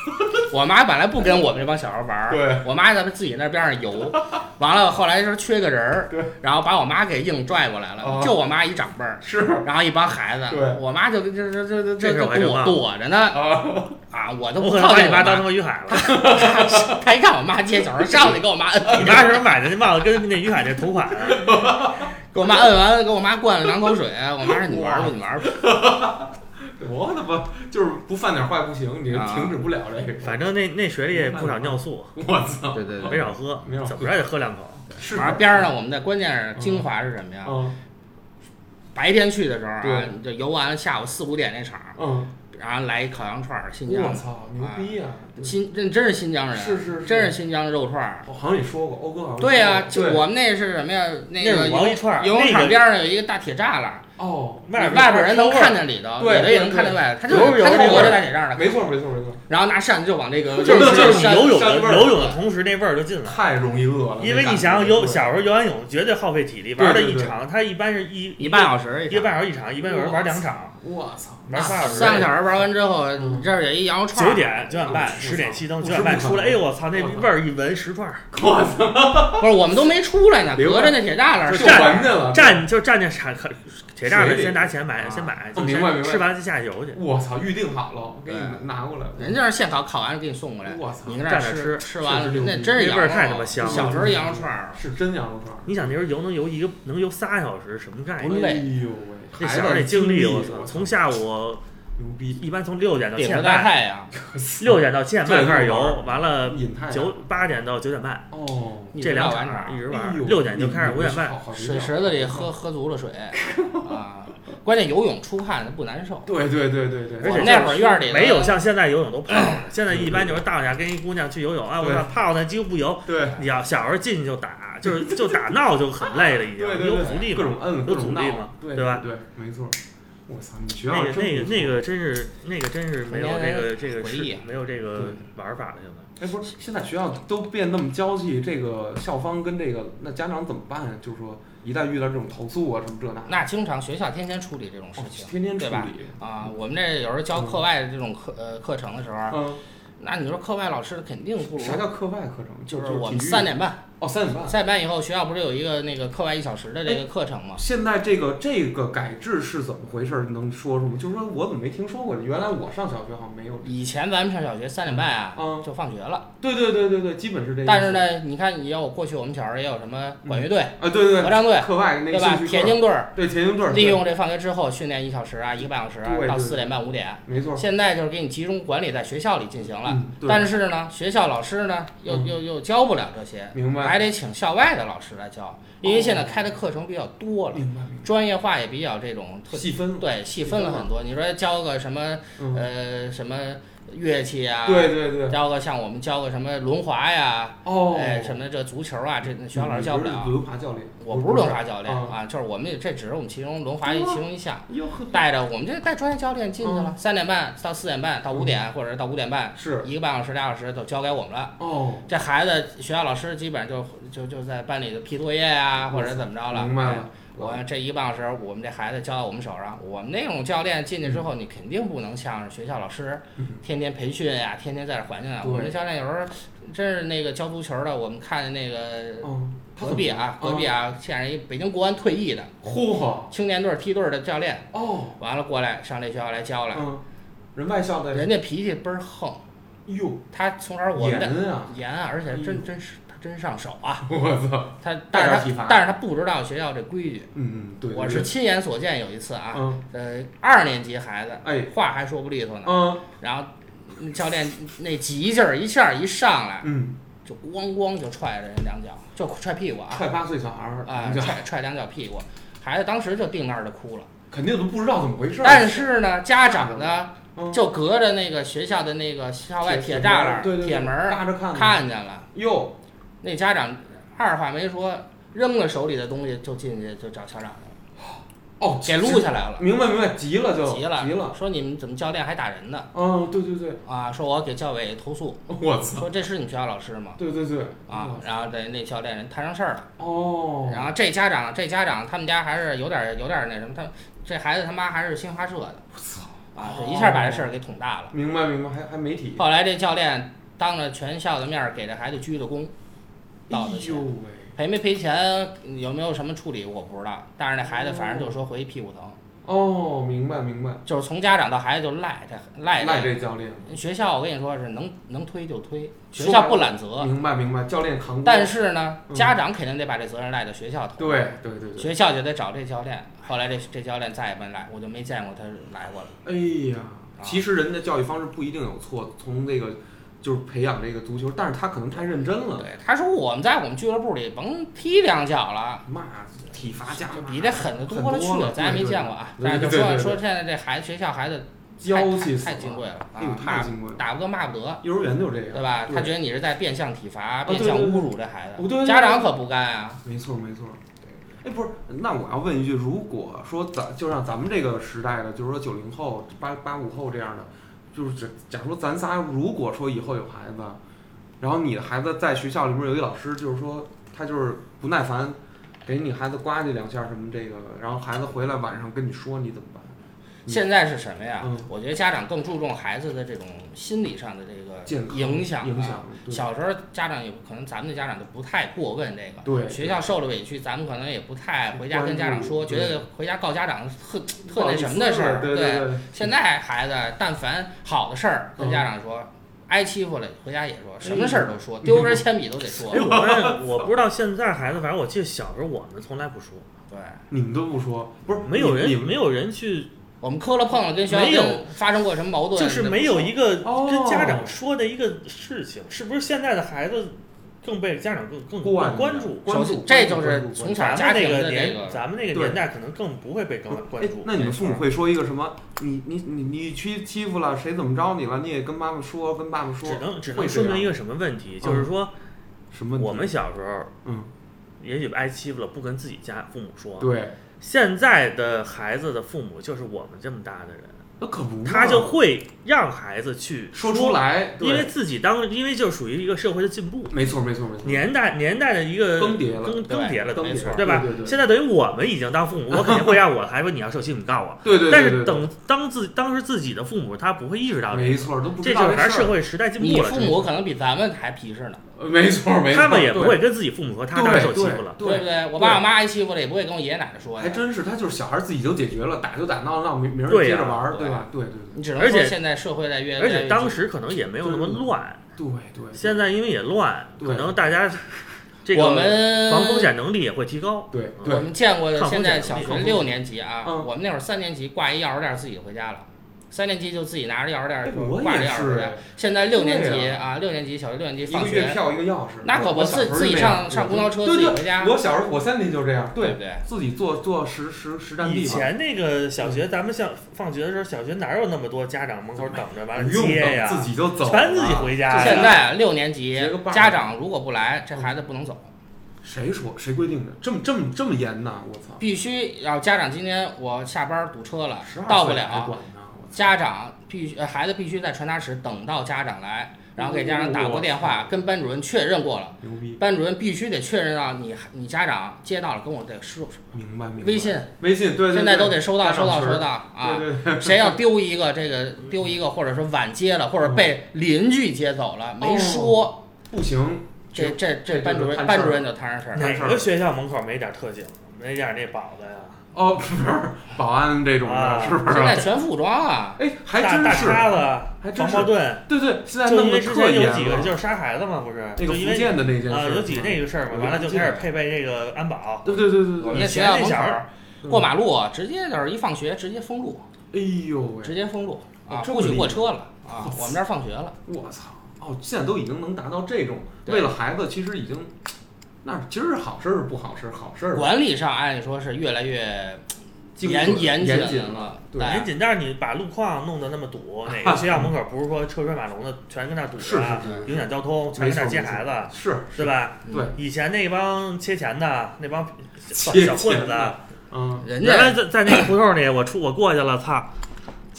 C: 我妈本来不跟我们这帮小孩玩儿，
A: 对
C: 我妈在自己那边上游，完了后来说缺个人儿
A: 对，
C: 然后把我妈给硬拽过来了，
A: 哦
C: 就我妈一长辈儿，
A: 是
C: 然后一帮孩子
A: 对，
C: 我妈就这这这这
B: 这事
C: 这躲
B: 我还真忘了
C: 躲着呢
A: 啊，
C: 啊，我 都
B: 我
C: 不
B: 可能把你妈当成于海了。
C: 他一看我妈接球，上去给我妈摁，
B: 你妈是不是买的那帽子跟那于海那同款啊？
C: 给我妈摁完了，给我妈灌了两口水，我妈说你玩儿吧，你玩儿吧。
A: 我他妈就是不犯点坏不行，你
C: 啊
A: 停止不了这个。
B: 反正那那水里也不少尿素，
A: 我操，
C: 对对
B: 没少喝
A: 没少，喝
B: 怎么着也得喝两口。
A: 是
C: 反正边儿上我们的关键是精华是什么呀？
A: 嗯
C: 白天去的时候啊就游完了，下午四五点那场，
A: 嗯，
C: 然后来一烤羊串儿，新疆的，
A: 我操，牛逼啊！
C: 新这真是新疆人，
A: 是是是
C: 真是新疆肉串儿。
A: 我好像也说过，欧哥好像
C: 对呀、就我们那是什么呀？那
B: 那
C: 个游
B: 是毛一串儿
C: 游泳
B: 那个
C: 场边上有一个大铁栅栏，
A: 哦，
B: 外边
C: 外边人能看
B: 见。
C: 里头，里头也能看见外头，他就他就隔着大铁栅栏，
A: 没错没错没错，
C: 然后拿扇子就往那个
B: 就是就是游泳游泳的同时，那味儿就进来。
A: 太容易饿了。
B: 因为你想想，游小时候游完泳绝对耗费体力，
A: 对
B: 玩的一场，他一般是一
C: 一半小时
B: 一个半小时一场，一般有人玩两场，
A: 我操，
B: 玩仨小时。
C: 三个小时玩完之后，
A: 嗯
C: 你这儿有一羊肉串儿，
B: 九点九点半十点熄灯，九点半出来，哎呦我操，那味儿一闻十串儿，
A: 我操，
C: 不是我们都没出来呢，隔着那铁栅栏
A: 就
C: 上
B: 站站就站见产铁栅栏，先拿钱买，
A: 啊
B: 先买，
A: 哦
B: 就
A: 明白明白
B: 吃完就下去游去。
A: 我操，预定好了，给你
C: 对
A: 拿过来。
C: 人家是现烤，烤完了给你送过来，
A: 我操
C: 你跟那儿吃，
B: 吃
C: 吃完了那真是羊肉，
B: 那味儿太他妈香了
C: 小时候羊肉串儿
A: 是真羊肉串儿，
B: 你想那时候游能游一个能游仨小时，什么概念？
C: 不累
A: 哎呦喂，
B: 那小时候那精力，我操，
A: 我
B: 从下午
A: 牛逼，
B: 一般从六点到七点半，
C: 太阳，
B: 六点到七点半开始游，完了九八点到九点半，
A: 哦，
B: 这两
C: 场，
B: 一直玩，六点就开始五点半。
C: 水池子里喝。喝足了水 啊，关键游泳出汗它不难受。
A: 对对对对对，
B: 而且
C: 那会儿院里
B: 没有像现在游泳都泡的，现在一般就是到家跟一姑娘去游泳啊，我
A: 对
B: 操泡那几乎不游，
A: 对
B: 你要小时候进去就打，就是就打闹就很累了已经，
A: 对对对，
B: 有阻力嘛，
A: 各种摁，各
B: 有阻
A: 种闹
B: 力嘛，
A: 对
B: 对吧？
A: 对，没错。我操，你学校
B: 那个那个那个真是那个真是没有这个这个是
C: 回忆
B: 没有这个玩法了现在。
A: 哎，不是，现在学校都变那么娇气，这个校方跟这个那家长怎么办呀？就是说，一旦遇到这种投诉啊什么这那，
C: 那经常学校天天处理这种事
A: 哦
C: 情
A: 天天处
C: 对吧
A: 理，
C: 啊。我们这有时候教课外的这种课呃课程的时候，
A: 嗯，
C: 那你说课外老师肯定不如，
A: 啥叫课外课程？
C: 就是我们三点半，
A: 哦，三点半。
C: 三点半以后学校不是有一个那个课外一小时的这个课程吗？
A: 现在这个这个改制是怎么回事？能说说吗？就是说我怎么没听说过？原来我上小学好像没有。
C: 以前咱们上小学三点半啊
A: 嗯，
C: 就放学了，
A: 对对对对对，基本是这个。
C: 但是，呢，你看，你要我过去我们小时候也有什么管乐队、
A: 啊，对对对，
C: 合唱队，
A: 课外那
C: 对吧？田径队儿，
A: 对田径队儿
C: 利用这放学之后训练一小时啊，一个半小时啊到四点半五点。
A: 没错。
C: 现在就是给你集中管理在学校里进行了，但是呢，学校老师呢又
A: 嗯
C: 又又教不了这些，
A: 明白
C: 还得请校外的老师来教，因为现在开的课程比较多了，专业化也比较这种。特
A: 细分。
C: 对细分了很多。你说教个什么
A: 嗯，
C: 呃什么乐器啊，
A: 对对对。
C: 教个像我们教个什么轮滑呀，
A: 哦。
C: 哎什么这足球啊，这学校老师教不了。
A: 轮滑教练，
C: 我不是轮滑教练
A: 啊
C: 啊，就是我们这只是我们其中轮滑其中一项，带着我们这带专业教练进去
A: 嗯
C: 了，三点半到四点半到五点，或者是到五点半，
A: 是
C: 一个半小时俩小时都交给我们了。
A: 哦，
C: 这孩子学校老师基本上就就就在班里就批作业呀，或者怎么着了。哎
A: 明白了。
C: 我这一个半小时，我们这孩子交到我们手上，我们那种教练进去之后，你肯定不能像学校老师
A: 嗯。
C: 天天培训呀，天天在这环境啊。我们这教练有时候真是那个教足球的，我们看见那个隔壁啊，隔壁啊，现在一北京国安退役的
A: 嚯呵，
C: 青年队梯队的教练，
A: 哦，
C: 完了过来上这学校来教了，
A: 嗯，人外校的，
C: 人家脾气倍儿横，
A: 哟，
C: 他从小我们的
A: 严啊，
C: 严啊，而且真真是他真上手啊，
A: 我操，
C: 他但是他但是他不知道学校这规矩，
A: 嗯嗯，对，
C: 我是亲眼所见有一次啊，
A: 嗯，
C: 呃，二年级孩子
A: 哎，
C: 话还说不利索呢，
A: 嗯
C: 然后教练那急劲儿一下一上来，
A: 嗯，
C: 就咣咣就踹了人两脚，就踹屁股啊，
A: 踹八岁小孩儿，
C: 啊，踹踹两脚屁股，孩子当时就定那儿就哭了。
A: 肯定都不知道怎么回事儿，
C: 但是呢，家长呢
A: 嗯
C: 就隔着那个学校的那个校外铁
A: 铁
C: 栅栏、铁门儿
A: 看呢，
C: 看见了，
A: 哟，
C: 那家长二话没说，扔了手里的东西就进去就找校长去了，
A: 哦，
C: 给录下来了，
A: 明白明白，急了就
C: 急了，
A: 急了，
C: 说你们怎么教练还打人呢？
A: 嗯，对对对，
C: 啊，说我给教委投诉，
A: 我操，
C: 说这是你们学校老师吗？
A: 对对对，
C: 啊，然后这那教练人摊上事儿了，
A: 哦，
C: 然后这家长这家长他们家还是有点有点那什么，他这孩子他妈还是新华社的，
A: 我操，
C: 啊，这一下把这事儿给捅大了。
A: 明白明白，还还媒体，
C: 后来这教练当着全校的面儿给这孩子鞠了躬，赔没赔钱有没有什么处理我不知道，但是那孩子反正就说回去屁股疼，
A: 哦，明白明白，
C: 就是从家长到孩子就赖这赖
A: 赖
C: 这
A: 这教练，
C: 学校我跟你说是能能推就推，学校不揽责，
A: 明白明白，教练扛，
C: 但是呢，
A: 嗯
C: 家长肯定得把这责任赖到学校头。
A: 对对对对，
C: 学校就得找这教练。后来这这教练再也没来，我就没见过他来过了。
A: 哎呀，其实人的教育方式不一定有错，从这个就是培养这个足球，但是他可能太认真了，
C: 对，他说我们在我们俱乐部里甭踢两脚了，
A: 骂体罚加
C: 就比这狠的多了去
A: 了
C: 咱也没见过啊。
A: 对
C: 但是就说说现在这孩子学校孩子
A: 娇气死
C: 太金贵了啊
A: 哎呦，太
C: 骂
A: 金贵了。
C: 打不得骂不得，
A: 幼儿园就这样，
C: 对吧？他觉得你是在变相体罚、变相侮辱这孩子，家长可不干啊。
A: 没错没错。哎，不是，那我要问一句，如果说咱就像咱们这个时代的，就是说九零后、八八五后这样的，就是假假如咱仨如果说以后有孩子，然后你的孩子在学校里面有一老师，就是说他就是不耐烦，给你孩子呱唧两下什么这个，然后孩子回来晚上跟你说，你怎么办？
C: 现在是什么呀？
A: 嗯？
C: 我觉得家长更注重孩子的这种心理上的这个影响啊。
A: 影响，
C: 小时候家长也可能咱们的家长就不太过问这个，
A: 对
C: 学校受了委屈，咱们可能也不太回家跟家长说，觉得回家告家长特特那什么的事儿。
A: 对对对，
C: 现在孩子但凡好的事儿跟家长说，挨欺负了回家也说，什么事儿都说，丢根铅笔都得说。
B: 哎，。我们我不知道现在孩子，反正我记得小时候我们从来不说，
C: 对，
A: 你们都不说，不是
B: 没有人没有人去，
C: 我们磕了碰了，跟学校
B: 没有
C: 发生过什么矛盾，
B: 就是没有一个
A: 哦
B: 跟家长说的一个事情，是不是现在的孩子更被家长更更
A: 惯
B: 更关注？
A: 关注，
C: 这就是从小
B: 咱们那个年，咱们那个年代可能更不会被更关
A: 哎
B: 注。，
A: 那你们父母会说一个什么？你你你你去欺负了谁怎么着你了？你也跟妈妈说，跟爸爸说
B: 只，能只能说明一个什么问题，就是说
A: 什么？
B: 我们小时候，
A: 嗯，
B: 也许挨欺负了，不跟自己家父母说。
A: 对，
B: 现在的孩子的父母就是我们这么大的人，
A: 那可不，
B: 他就会让孩子去
A: 说出，来，
B: 因为自己当因为就属于一个社会的进步，
A: 没错没错没错，
B: 年代年代的一个
A: 更迭了
B: 更更迭了，
A: 更迭
B: 等于是对吧？
A: 对对？对。
B: 现在等于我们已经当父母，我肯定会让我的孩子说你要受气你告我，
A: 对对对，
B: 但
A: 对对。
B: 是等当自当时自己的父母他不会意识到这个，
A: 没错都不
B: 这
A: 知道
B: 就是还是社会时代进步了。
C: 父母可能比咱们还皮实呢，
A: 呃没错没错，
B: 他们也不会跟自己父母说他当时受欺负了，
A: 对
C: 对不对？我爸我妈挨欺负了，也不会跟我爷爷奶奶说呀。
A: 还真是，他就是小孩自己就解决了，打就打，闹闹明明儿接着玩儿，
C: 对
A: 对吧？对对
C: 你只能
B: 而且
C: 说现在社会在越来越
B: 而且当时可能也没有那么乱，
A: 对对对，
B: 现在因为也乱，可能大家这
C: 我们
B: 防风险能力也会提高。
C: 我
A: 对。我
C: 们见过的现在小学六年级啊，
A: 嗯。
C: 我们那会儿三年级挂一钥匙链儿自己就回家了，三年级就自己拿着钥匙链儿
A: 哎
C: 就挂钥匙。现在六年级
A: 对
C: 啊，六年级小学六年级放学，
A: 个月票一个钥匙，
C: 那可不自自己上上公交车
A: 对对
C: 自己回家，
A: 我小时候我三年级就这样，对
C: 对不对？
A: 自己坐坐实实实战
B: 以
A: 地以，
B: 前那个小学，咱们像放学的时候，小学哪有那么多家长门口等着完了
A: 不用
B: 接呀？
A: 自己就走
B: 自己回家呀。
C: 现在六年级家长如果不来，这孩子不能走，
A: 谁说谁规定的？这么这么这么严呐？我操！
C: 必须要家长今天我下班堵车了到不了！家长必须呃孩子必须在传达室等到家长来，然后给家长打过电话，跟班主任确认过了，
A: 牛逼，
C: 班主任必须得确认到你你家长接到了，跟我得说
A: 明白明白。
C: 微信，
A: 微信对对对，
C: 现在都得收到收到收到啊。
A: 对对 对，
C: 谁要丢一个这个丢一个，或者说晚接了，或者被邻居接走了，没说，
A: 不行，
C: 这这
A: 这
C: 这班主任班主任就摊上事儿了。
B: 哪个学校门口没点特警，没点那膀子呀？
A: 哦，不是保安这种的，
B: 啊
A: 是不是
C: 现？在全副武装啊，
A: 哎，还
B: 大大
A: 真是，
B: 叉子、
A: 还真是
B: 防爆盾，
A: 对对，现在
B: 就
A: 弄得特严。
B: 有几个就是杀孩子嘛，不是？
A: 那个福建的那件事
B: 有几个那个事儿嘛，完了就开始配备这个安保。
A: 对对对对对，
C: 我们
B: 以前
C: 校门口
B: 那小孩
C: 过马路直接就是一放学直接封路，
A: 哎呦喂，
C: 直接封路啊，不许过车了啊！我们这儿放学了，
A: 我操！哦，现在都已经能达到这种，为了孩子，其实已经，那今儿好事儿不好事儿？好事儿，
C: 管理上按理说是越来越严
A: 准
C: 严
A: 严
C: 谨
A: 了。
C: 对
B: 严谨，但是你把路况弄得那么堵，哪个学校门口不是说车水马龙的，全跟那儿堵
A: 着
B: 影响交通，全跟那儿接孩子，
A: 是，
B: 对吧？
A: 对，
B: 以前那帮切钱的那帮小小混子，
A: 嗯，
C: 人
B: 原来
C: 家
B: 在在那个胡同里，我出我过去了，操！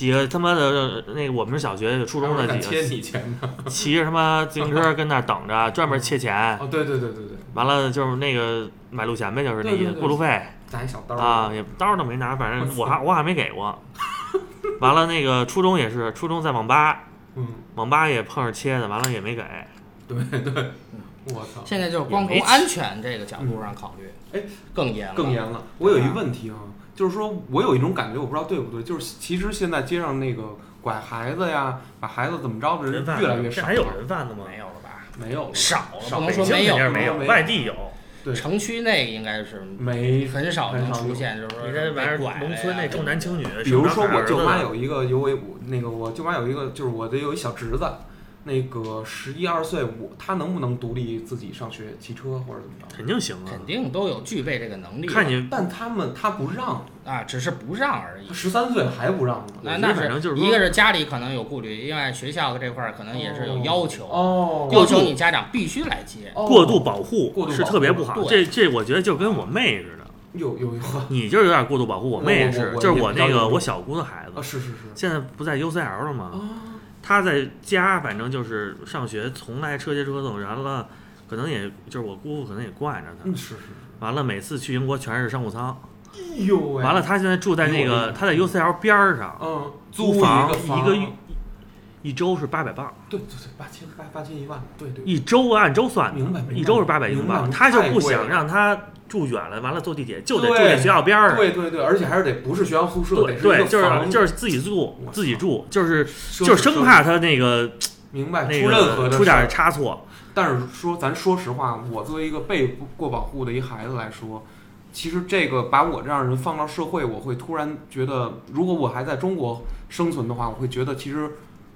B: 几个他妈的那个我们小学初中的几个
A: 你钱呢？
B: 骑着他妈自行车跟那儿等着，专门切钱。
A: 哦，对对对对对，
B: 完了就是那个买路钱呗，就是那
A: 对对对
B: 个过路费
A: 拿一小刀
B: 啊，也刀儿都没拿，反正我还我还没给过。完了那个初中也是，初中在网吧，
A: 嗯，
B: 网吧也碰上切的，完了也没给。
A: 对对，我操，
C: 现在就是光从安全这个角度上考虑，
A: 哎，
C: 更严了，
A: 更严了。我有一问题啊，就是说我有一种感觉，我不知道对不对，就是其实现在街上那个拐孩子呀，把孩子怎么着的人越来越少了，
B: 这还有人贩子吗？
C: 没有了吧？
A: 没有了
C: 少了，
A: 少
C: 不能说没有
B: 没有，
A: 没有
B: 外地有。
A: 对
C: 城区内应该是
A: 没
C: 很少能
A: 很少
C: 出现，就是说
B: 你这玩意儿
C: 被拐
B: 农村那重男轻女，
A: 比如说我舅妈有一个有我那个我舅妈有一个就是我的有一小侄子，那个十一二岁，我他能不能独立自己上学、骑车或者怎么着？
B: 肯定行啊，
C: 肯定都有具备这个能力。
B: 看你，
A: 但他们他不让，
C: 啊，只是不让而已。
A: 十三岁还不让呢。
C: 那那
B: 我觉得反正就是
C: 一个是家里可能有顾虑，另外学校这块儿可能也是有要求，
A: 哦，
C: 要求你家长必须来接。
A: 哦
B: 过度保护是特别不好。这这我觉得就跟我妹似的，
A: 有有有
B: 你就是有点过度保护。我妹是，就是我那个我小姑的孩
A: 啊，
B: 子，
A: 是是是
B: 现在不在 UCL 了吗？
A: 啊，
B: 她在家反正就是上学从来车接车送，完了可能也就是我姑父可能也惯着她，
A: 嗯是是。是，
B: 完了每次去英国全是商务舱，
A: 哎呦喂，
B: 完了他现在住在那个他在 UCL 边儿上，
A: 嗯，租
B: 房
A: 一个
B: 一个月一周是八百磅，
A: 对对对，八千八八千一万，对对，
B: 一周按周算的，
A: 明白明白
B: 一周是八百英镑，他就不想让他住远了，完了坐地铁就得住在学校边儿上。
A: 对对对，而且还是得不是学校宿舍，
B: 对对，就是就是自己住自己住，就是就是生怕他那个
A: 明白出任何的
B: 出点
A: 儿
B: 差错。
A: 但是说，咱说实话，我作为一个被过保护的一孩子来说，其实这个把我这样人放到社会，我会突然觉得，如果我还在中国生存的话，我会觉得其实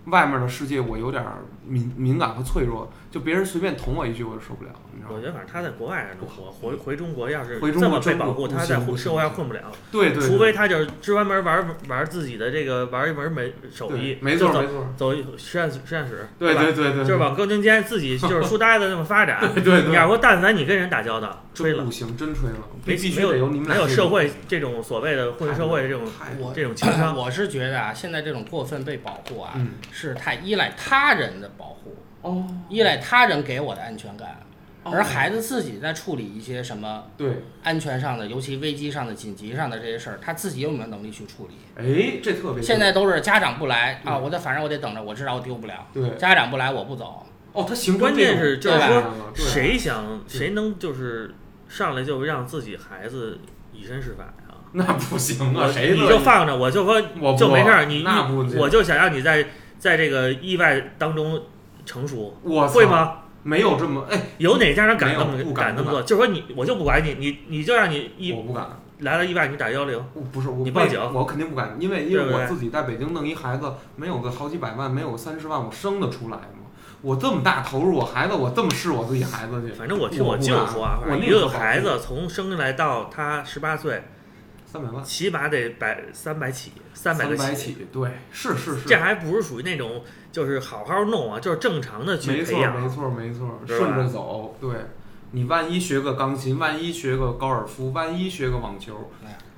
A: 外面的世界我有点敏敏感和脆弱，就别人随便捅我一句我就受不了，你知道吗？
B: 我觉得反正他在国外能活，回回中国要是这么被保护，他在社会上混不了。
A: 对对，
B: 除非他就是专门玩玩自己的这个玩一门美手艺，
A: 没错没错，
B: 走实验室实验室，吧？
A: 对对对。对，
B: 就是往更中间，自己 就是书呆子那么发展。
A: 对对对，
B: 你要说但凡你跟人打交道，吹了。
A: 不，行，真吹了，
B: 没
A: 必须
B: 没有
A: 你们俩
B: 没有社会这种所谓的混社会的这种这种情商。
C: 我是觉得啊，现在这种过分被保护啊，
A: 嗯。
C: 是太依赖他人的保护，
A: 哦，
C: 依赖他人给我的安全感，
A: 哦。
C: 而孩子自己在处理一些什么
A: 对，
C: 安全上的，尤其危机上的、紧急上的这些事儿，他自己有没有能力去处理？
A: 哎，这特别
C: 现在都是家长不来啊，
A: 嗯
C: 我得反正我得等着，我知道我丢不了。
A: 对。
C: 家长不来我不走，
A: 哦，他行
B: 关键是就是
C: 说
B: 谁想谁能就是上来就让自己孩子以身试法呀？
A: 那不行啊，谁你
B: 就放着，我就说
A: 我
B: 就没事儿，你
A: 那不
B: 你我就想让你在在这个意外当中成熟，
A: 我
B: 会？吗？
A: 没有这么哎，
B: 有哪家长敢这么
A: 不敢
B: 这么做？就是说你我就不管你，你你就让你一
A: 我不敢，
B: 来了意外你打幺零，
A: 不是我
B: 你报警
A: 我肯定不敢，因为因为我自己在北京弄一孩子，没有个好几百万，没有个三十万，我生得出来吗？我这么大投入，我孩子我这么视我自己孩子去，
B: 反正我听我舅说啊，
A: 我
B: 一个孩子从生下来到他十八岁，
A: 三百万，
B: 起码得百三百起，三百个
A: 三百起，对，是是是，
B: 这还不是属于那种就是好好弄啊，就是正常的去培养。
A: 没错没错，
B: 没错
A: 顺着走，对。你万一学个钢琴，万一学个高尔夫，万一学个网球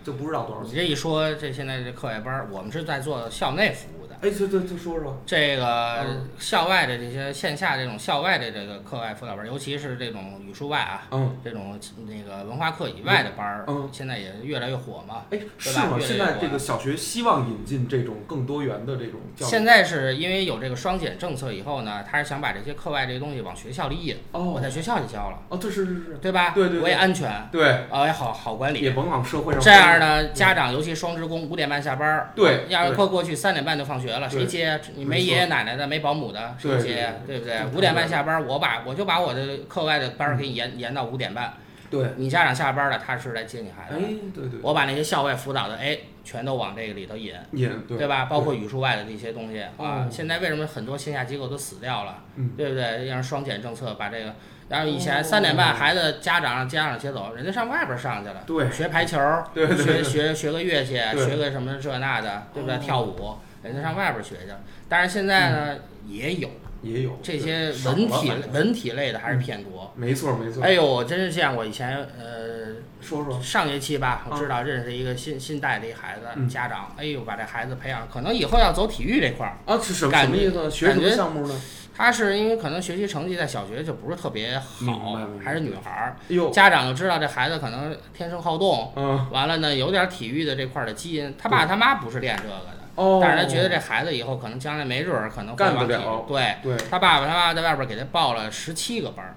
A: 就不知道多少钱。
C: 你这一说，这现在这课外班儿，我们是在做校内服务的。
A: 哎，这这这说说，
C: 这个
A: 嗯
C: 校外的这些线下这种校外的这个课外辅导班儿，尤其是这种语数外啊，
A: 嗯，
C: 这种那个文化课以外的班儿，
A: 嗯
C: 现在也越来越火嘛。
A: 哎，
C: 对
A: 是吗？现在这个小学希望引进这种更多元的这种教育。
C: 现在是因为有这个双减政策以后呢，他是想把这些课外这些东西往学校里引，
A: 哦
C: 我在学校里教了，
A: 哦，这是是是，
C: 对吧？
A: 对对对
C: 我也安全，
A: 对，
C: 呃，也好好管理。
A: 也甭往社会上
C: 这样呢，家长尤其双职工，五点半下班儿，
A: 对对
C: 要是过过去三点半就放学了，谁接？你没爷爷奶奶的，没保姆的，谁接？对不对
A: 对？
C: 五点半下班儿，我把我就把我的课外的班儿给你延延到五点半。
A: 对，
C: 你家长下班了，他是来接你孩
A: 哎
C: 子的。，
A: 对对，
C: 我把那些校外辅导的，哎，全都往这个里头引，
A: 引对
C: 对吧？包括语数外的这些东西啊
A: 哦。
C: 现在为什么很多线下机构都死掉了？
A: 嗯
C: 对不对？让双减政策把这个，然后以前
A: 哦
C: 三点半孩子家长让家长接走，人家上外边上去了。
A: 对
C: 学排球，
A: 对
C: 学学学个乐器，学个什么这那的，对不对？
A: 哦
C: 跳舞，人家上外边学去。但是现在呢，也有
A: 也有
C: 这些文体文体类的还是偏多。
A: 没错没错。
C: 哎呦，我真是见过以前呃
A: 说说，
C: 上学期吧，我
A: 啊
C: 知道认识一个新新带的一孩子，
A: 嗯
C: 家长，哎呦，把这孩子培养，可能以后要走体育这块儿。
A: 啊，是什么意思？学什么
C: 感觉
A: 项目呢？
C: 他是因为可能学习成绩在小学就不是特别好还是女孩儿，家长就知道这孩子可能天生好动，
A: 嗯，
C: 完了呢有点体育的这块儿的基因，他爸他妈不是练这个的，
A: 哦，
C: 但是他觉得这孩子以后可能将来没准儿可能会往体
A: 了
C: 对
A: 对，
C: 他爸爸他妈在外边儿给他报了十七个班儿，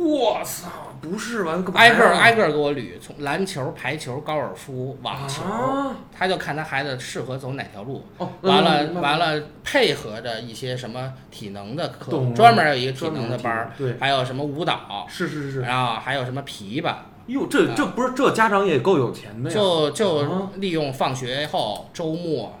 A: 我操，不是完？
C: 挨个儿挨个儿给我捋，从篮球、排球、高尔夫、网球，
A: 啊
C: 他就看他孩子适合走哪条路。
A: 哦，
C: 完了
A: 嗯
C: 完，了，配合着一些什么体能的课专门有一个体能的班儿，
A: 对，
C: 还有什么舞蹈，
A: 是是是，
C: 然后还有什么琵琶，
A: 哟，这这不是这家长也够有钱的呀，
C: 就就
A: 啊
C: 利用放学后周末，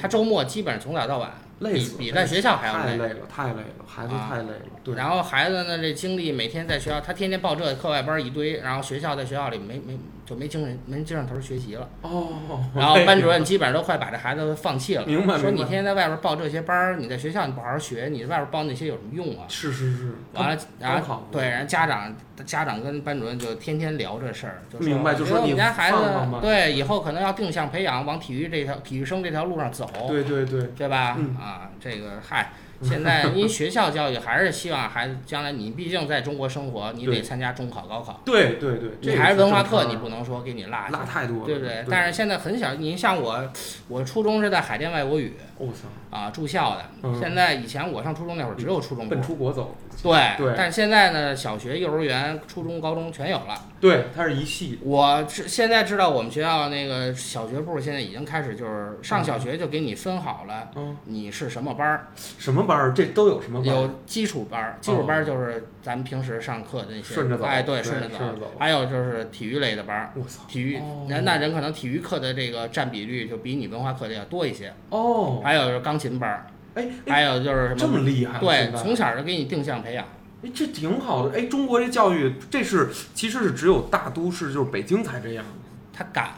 C: 他周末基本上从早到晚，
A: 累死了，
C: 比比在学校还要累。
A: 太累了，太累了，孩子
C: 啊
A: 太累了。对，
C: 然后孩子呢，这精力每天在学校，他天天报这课外班一堆，然后学校在学校里没没就没精神没精神头儿学习了。
A: 哦，
C: 然后班主任基本上都快把这孩子放弃了，
A: 明白
C: 说你天天在外边报这些班儿，你在学校你不好好学，你在外边报那些有什么用啊？
A: 是是是，
C: 完了，然后对，然后家长家长跟班主任就天天聊这事儿，就说
A: 明白就说
C: 觉得我们
A: 你
C: 家孩子
A: 放放
C: 对以后可能要定向培养，往体育这条体育生这条路上走，
A: 对对对，
C: 对吧？
A: 嗯
C: 啊，这个嗨，现在因为学校教育还是希望孩子将来你毕竟在中国生活，你得参加中考、高考，
A: 对对对，这
C: 还是文化课，你不能说给你落下
A: 落。太多了，
C: 对不对？但是现在很小，你像我，我初中是在海淀外国语
A: 我操，
C: 啊住校的。
A: 嗯
C: 现在以前我上初中那会儿只有初中部
A: 奔，出国走，
C: 对
A: 对
C: 但是现在呢，小学、幼儿园、初中、高中全有了。
A: 对，它是一系，
C: 我知现在知道我们学校那个小学部现在已经开始就是上小学就给你分好了，
A: 嗯，
C: 你是什么班儿？
A: 什么班儿？这都有什么班儿？
C: 有基础班儿，基础班儿就是咱们平时上课的那些，
A: 顺着走
C: 哎，对，顺着
A: 走
C: 还有就是体育类的班儿，
A: 我操，
C: 体育
A: 哦
C: 人那人可能体育课的这个占比率就比你文化课的要多一些。
A: 哦，
C: 还有就是钢琴班儿，
A: 哎哎，
C: 还有就是什么
A: 这
C: 么？
A: 厉害，
C: 对从小就给你定向培养。
A: 哎，这挺好的。哎，中国这教育，这是其实是只有大都市，就是北京才这样，
C: 他敢，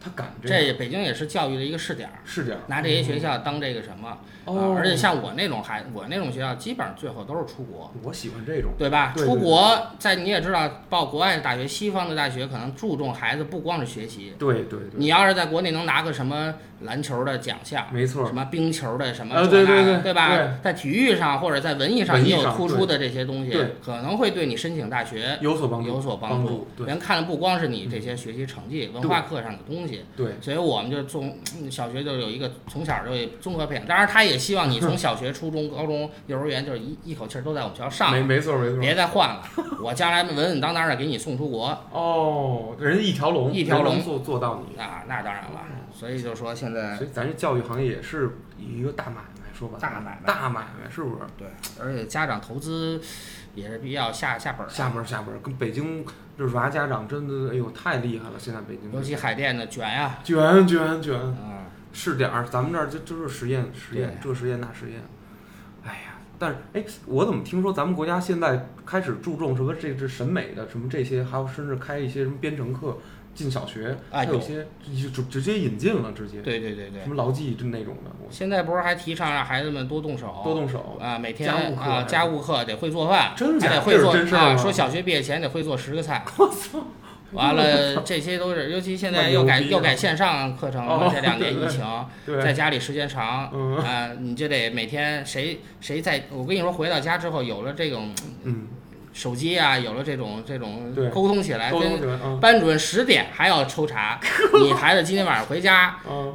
A: 他敢这样，
C: 这北京也是教育的一个试点儿，
A: 试点儿。
C: 拿这些学校当这个什么啊？
A: 哦，
C: 而且像我那种孩，我那种学校，基本上最后都是出国。
A: 我喜欢这种，
C: 对吧？
A: 对对
C: 出国，在你也知道，报国外的大学，西方的大学可能注重孩子不光是学习。
A: 对对对，
C: 你要是在国内能拿个什么篮球的奖项，
A: 没错
C: 什，么冰球的什么
A: 对对对
C: 对吧
A: 对？
C: 在体育上或者在文艺上，你有突出的这些东西，可能会对你申请大学
A: 有所帮助，
C: 有所
A: 帮
C: 助。
A: 对
C: 人看的不光是你这些学习成绩、文化课上的东西，
A: 对，
C: 所以我们就从嗯小学就有一个从小就有综合培养。当然，他也希望你从小学、初中、高中、幼儿园就是一一口气儿都在我们学校上
A: 没，没错没错。
C: 别再换了。我将来稳稳当当的给你送出国
A: 哦，人家一条龙，
C: 一条龙
A: 能做做到你。
C: 啊，那当然了。所以就说现在
A: 所以咱这教育行业也是一个大买卖，说吧，
C: 大买卖
A: 大买卖是不是？
C: 对，而且家长投资也是比较下下本儿，
A: 下本儿下本儿跟北京这娃家长真的，哎呦太厉害了！现在北京
C: 尤其海淀的卷呀，
A: 卷卷卷，
C: 嗯，
A: 试点儿，咱们这儿就就是实验实验，这实验那实验。哎呀，但是哎，我怎么听说咱们国家现在开始注重什么这这审美的什么这些，还有甚至开一些什么编程课进小学，还有些就直直接引进了，直接
C: 对对对对
A: 什。么牢记就那种的，
C: 现在不是还提倡让孩子们多动手，
A: 多动手。
C: 啊，每天
A: 家务课
C: 啊家务课得会做饭，
A: 真
C: 得会做
A: 真事儿吗
C: 说小学毕业前得会做十个菜。我操！完了，这些都是，尤其现在又改又改线上课程这两年疫情，在，家里时间长，
A: 嗯。
C: 啊，你就得每天谁谁在，我跟你说，回到家之后有了这种
A: 嗯，
C: 手机啊，有了这种这种沟通起来，跟班主任十点还要抽查，你孩子今天晚上回家
A: 嗯，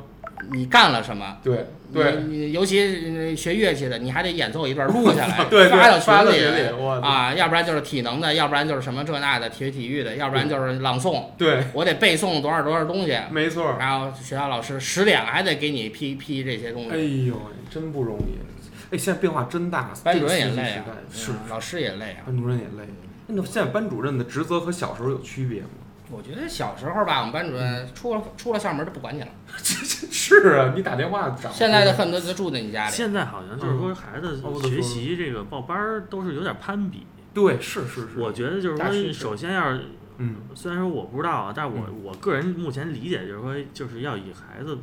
C: 你干了什么？
A: 对对，
C: 你你尤其呃学乐器的，你还得演奏一段录 下来，
A: 对对
C: 发到群
A: 群里
C: 啊，要不然就是体能的，要不然就是什么这那的体育体育的，要不然就是朗诵，
A: 对，
C: 我得背诵多少多少东西，
A: 没错儿。
C: 然后学校老师十点了还得给你批批这些东西
A: 哎
C: 西，
A: 呦，真不容易。哎，现在变化真大，
C: 班主任也累啊
A: 是
C: 嗯老师也累啊。
A: 班主任也累。那现在班主任的职责和小时候有区别吗？
C: 我觉得小时候吧，我们班主任出了出了校门就不管你了，
A: 是啊，你打电话找。
C: 现在的恨不得就住在你家里。
B: 现在好像就是说孩子
A: 嗯
B: 学习这个报班儿都是有点攀比。
A: 对，是是是。
B: 我觉得就是说，首先要是
A: 嗯，
B: 虽然说我不知道啊，但是我我个人目前理解就是说，就是要以孩子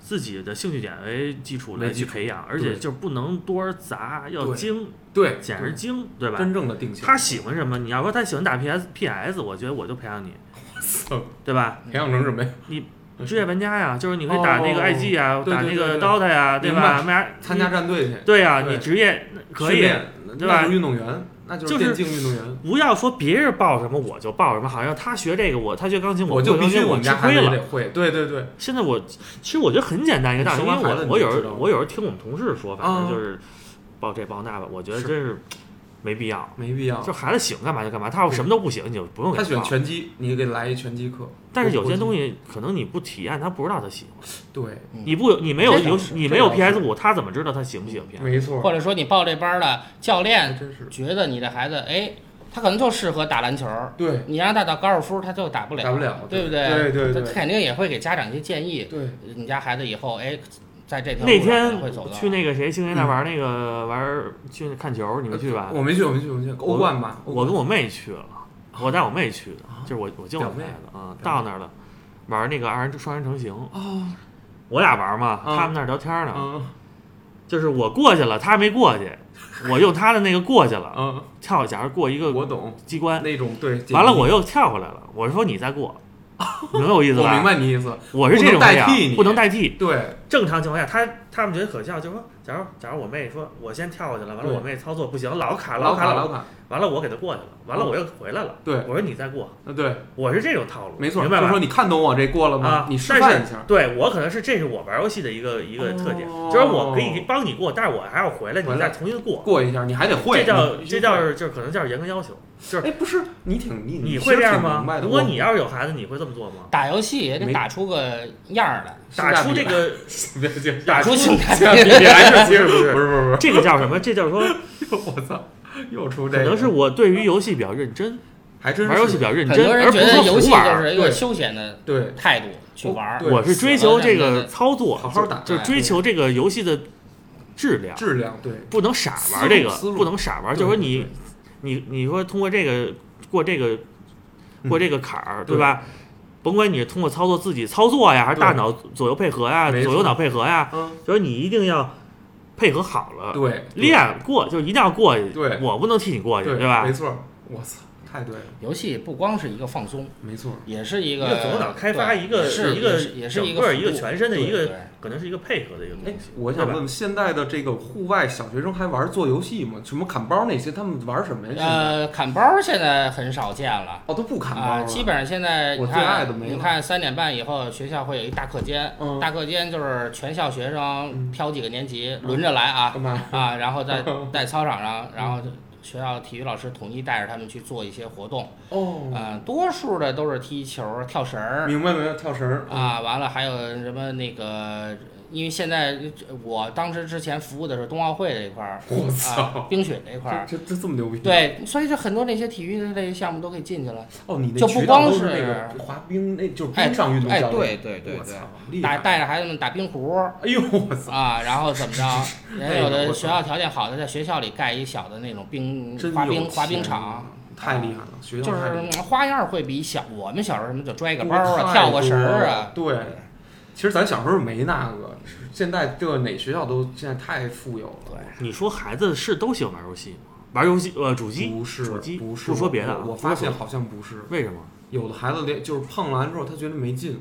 B: 自己的兴趣点为基础来去培养，而且
A: 对
B: 就不能多而杂，要精，
A: 对，
B: 简而精，对吧？
A: 真正的定性。
B: 他喜欢什么？你要说他喜欢打 PS PS，我觉得我就培养你，对吧？
A: 培养成什么呀？
B: 你职业玩家呀，就是你可以打那个
A: 哦
B: IG 呀，打那个 DOTA 呀，对吧？
A: 参加战队去，
B: 对呀，你职业可以，对吧
A: 就是运动员，那就
B: 就是
A: 电竞运动员。
B: 不要说别人报什么我就报什么，好像他学这个我他学钢琴
A: 我就必须我
B: 我吃
A: 们家孩子也
B: 亏了。
A: 得会。对对对，
B: 现在我其实我觉得很简单一个道理，因为我我有时我有时候听我们同事说，反
A: 啊
B: 正就是报这报那吧，我觉得真是没必要。
A: 没必要
B: 就。孩子喜欢干嘛就干嘛，他要什么都不喜欢，你就不用给
A: 他喜欢。拳击，你给来一拳击课。
B: 但是有些东
A: 西，
B: 可能你不体验，他不知道他喜欢。
A: 对，
C: 嗯
B: 你不你没有有你没有 PS 五，他怎么知道他喜不喜欢 PS？
A: 没错，
C: 或者说你报这班儿的教练
A: 真是。
C: 觉得你的孩子，哎，他可能就适合打篮球儿，
A: 对，
C: 你让他打高尔夫，他就打不了，
A: 打不了，
C: 对不
A: 对对对
C: 他肯定也会给家长一些建议。
A: 对，
C: 你家孩子以后，哎，在这条
B: 那天去那个谁星爷那玩那个玩去看球，你们去吧？
A: 我没去，我没去，我没去。欧冠吧，
B: 我跟我妹去了，我带我妹去的，就是我我舅
A: 我妹
B: 的啊，到那儿了，玩那个二人双人成行，
A: 哦，
B: 我俩玩嘛，
A: 嗯
B: 他们那儿聊天呢，
A: 嗯
B: 就是我过去了，他没过去，我用他的那个过去了，
A: 嗯，
B: 跳，假如过一个
A: 我懂
B: 机关，
A: 那种对。
B: 完了我又跳回来了，我说你再过，明白我意思吧？
A: 我明白你意思，
B: 我是这种
A: 不能代替你
B: 不能代替。
A: 对，
B: 正常情况下，他他们觉得可笑，就说，假如假如我妹说我先跳过去了，完了我妹操作不行，老卡
A: 老
B: 卡
A: 老卡，
B: 完了我给他过去了，完了我又回来了，
A: 对。
B: 我说你再过，
A: 呃对，
B: 我是这种套路，
A: 没错，
B: 明白吧？
A: 就说？你看懂我这过了吗？
B: 啊？
A: 你示
B: 但是
A: 范一下，
B: 对我可能是这是我玩游戏的一个一个特点，
A: 哦。
B: 就是我可以帮你过，但是我还要回来，你再重新过，
A: 过一下，你还得会，
B: 这叫这叫就是可能叫严格要求，就是
A: 哎，不是你挺你
B: 你会这样吗？如果你要是有孩子，你会这么做吗？
C: 打游戏也得打出个样儿来，
B: 打出这个
C: 打出性价
A: 别
C: 比。
A: 别还是其实不是 不是不是。
B: 这个叫什么？这叫说
A: 我操，又出这个，
B: 可能是我对于游戏比较认真，
A: 还真
B: 玩游戏比较认真，
C: 很多人
B: 而不是说
C: 觉得游戏就是一个休闲的
A: 对
C: 态度去玩儿。
B: 我是追求这个操作，
A: 好好打
B: 就就追求这个游戏的质量，
A: 质量对
B: 不能傻玩这个不能傻玩。
A: 对
B: 就是说你你你说通过这个过这个过这个坎儿，
A: 对
B: 对吧？甭管你通过操作自己操作呀，还是大脑左右配合呀，左右脑配合呀，
A: 嗯
B: 就是你一定要配合好了，
A: 对
B: 练过就一定要过去。
A: 对
B: 我不能替你过去，
A: 对
B: 吧
A: 没？错，我操，太对了，
C: 游戏不光是一个放松，
A: 没错，
C: 也是一
B: 一个左脑开发，
C: 对
B: 一个
C: 是
B: 一个
C: 也是
B: 整个一个全身的一个可能是一个配合的一个
A: 哎
B: 东西。，
A: 我想问问，现在的这个户外小学生还玩做游戏吗？什么砍包那些，他们玩什么呀？
C: 呃，砍包现在很少见了。
A: 哦，都不砍包
C: 基本上现在
A: 我
C: 你看，
A: 最爱的没了
C: 你看三点半以后，学校会有一大课间，
A: 嗯
C: 大课间就是全校学生
A: 嗯
C: 挑几个年级轮着来啊？啊，然后在在操场上，然后学校体育老师统一带着他们去做一些活动，
A: 哦，
C: 嗯，多数的都是踢球、跳绳儿
A: 明白明白，跳绳儿，
C: 啊，完了还有什么那个。因为现在我当时之前服务的是冬奥会这一块儿，
A: 我操
C: 啊，冰雪这一块儿，
A: 这这这么牛逼？，
C: 对，所以这很多那些体育的类项目都可以进去了。
A: 哦，你那
C: 就不光是
A: 都那个滑冰，那就是
C: 哎
A: 冰上运动
C: 哎对对对对
A: 我操，厉
C: 带，带着孩子们打冰壶
A: 哎呦我操，
C: 啊，然后怎么着？人有的学校条件好的，在学校里盖一小的那种冰滑冰滑冰场，
A: 太厉害了，学校
C: 就是花样会比小我们小时候什么就拽个
A: 多
C: 包啊、跳个绳儿啊，
A: 对其实咱小时候没那个，现在这哪学校都现在太富有了。
C: 对
B: 你说孩子是都喜欢玩游戏吗？玩游戏呃主机
A: 不是
B: 主机
A: 不是，
B: 不说别的啊
A: 我我发现好像不是，
B: 为什么？
A: 有的孩子连就是碰完之后他觉得没劲，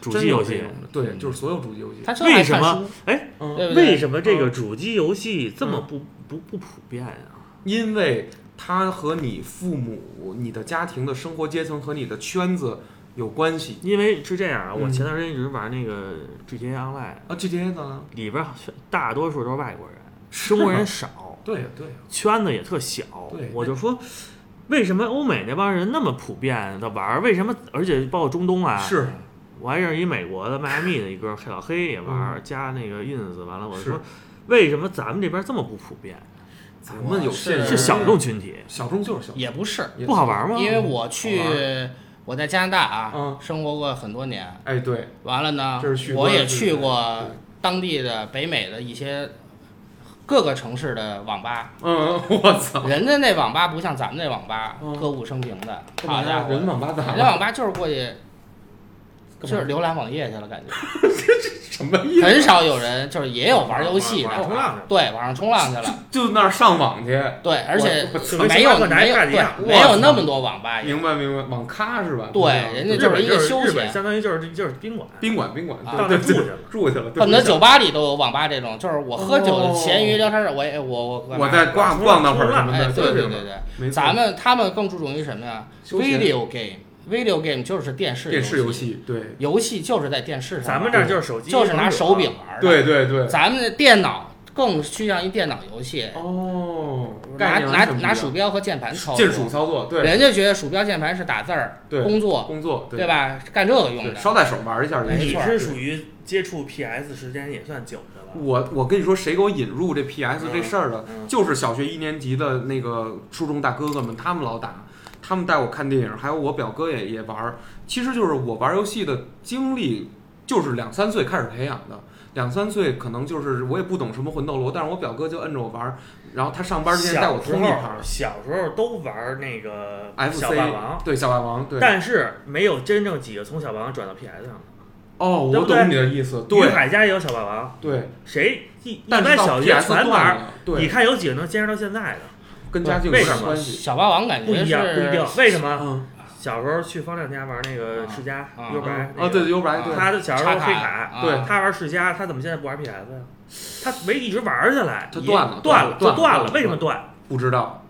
B: 主机游戏
A: 对，就是所有主机游戏。
C: 他
B: 为什么哎？为什么这个主机游戏这么不不不普遍啊？
A: 因为它和你父母、你的家庭的生活阶层和你的圈子有关系
B: 因为是这样啊，我
A: 嗯
B: 前段时间一直玩那个 GTA Online，
A: 啊。GTA 呢？
B: 里边大多数都是外国人，中国人少，
A: 对对，
B: 圈子也特小。我就说，为什么欧美那帮人那么普遍的玩儿？为什么？而且包括中东啊，
A: 是
B: 我还认识一美国的迈阿密的一哥，黑老黑也玩加那个 ins，完了我说，为什么咱们这边这么不普遍？
A: 咱们有
C: 是
A: 限
B: 是小众群体，
A: 小众就是小众，
C: 也不是，
B: 不好玩吗？
C: 因为我去
A: 好
C: 我在加拿大啊
A: 嗯。
C: 生活过很多年，
A: 哎对，
C: 完了呢我也去过当地的北美的一些各个城市的网吧，
A: 嗯，我操，
C: 人家那网吧不像咱们那网吧
A: 嗯
C: 歌舞升平的，好家伙，
A: 人网吧咋
C: 人家？网吧就是过去就是浏览网页去了，感觉
A: 什么意思？
C: 很少有人就是也有玩游戏的，
B: 玩冲浪去了。
C: 对，网上冲浪去了，
A: 就那儿上网去，
C: 对，而且没有没有对没有那么多网吧，
A: 明白明白，网咖是吧？
C: 对
A: 嗯
C: 人家就是一个休闲
B: 相当于就是就是宾馆，
A: 宾馆宾馆，
C: 啊
A: 对对对
B: 到那住去了。
A: 住去了，
C: 很多酒吧里都有网吧这种，就是我喝酒
A: 哦
C: 闲鱼聊天儿，我也我我
A: 我在逛逛那会儿什么
C: 哎，
A: 的，
C: 对
A: 对
C: 对对咱们他们更注重于什么呀
A: 休闲
C: ？video game 就是电视
A: 电视游
C: 游，
A: 戏，对
C: 游戏就是在电视上，
B: 咱们这儿就是手机，
C: 就是拿手柄玩的，
A: 对对对，
C: 咱们的电脑更趋向于电脑游戏，
A: 哦，
C: 拿拿拿鼠标和键盘操作，
A: 键鼠操作，对
C: 人家觉得鼠标键盘是打字儿、
A: 对
C: 工作，
A: 工作
C: 对？吧？干这个用
A: 对，
C: 的。
A: 捎带手玩一下也
B: 你是属于接触 PS 时间也算久的了。
A: 我我跟你说，谁给我引入这 PS 这事儿的，
B: 嗯
A: 就是小学一年级的那个初中大哥哥们，他们老打，他们带我看电影，还有我表哥也也玩儿。其实就是我玩游戏的经历，就是两三岁开始培养的。两三岁可能就是我也不懂什么魂斗罗，但是我表哥就摁着我玩儿，然后他上班之前带我通一盘儿。
B: 小时候都玩那个
A: FC
B: 小霸王，
A: 对小霸王，对。
B: 但是没有真正几个从小霸王转到 PS 上的。
A: 哦，我懂你的意思，
B: 于
A: 对
B: 海家也有小霸王，
A: 对。
B: 谁一一般小学全玩，
A: 断了，
B: 你，看有几个能坚持到现在的？
A: 跟家境有
B: 为什么
A: 关系。
C: 小霸王感觉
B: 不一样，不一定
C: 是。
B: 为什么？
A: 嗯，
B: 小时候去方亮家玩那个世嘉
C: 啊
B: U 白，
A: 哦，对，优白，对，
B: 他的小时候
C: 插
B: 黑卡，
C: 啊
A: 对
B: 他玩世嘉，他怎么现在不玩 PS 呀？他没一直玩下来，
A: 他断了
B: 断了，
A: 断了
B: 就断
A: 断了
B: 为什么断？
A: 不知道，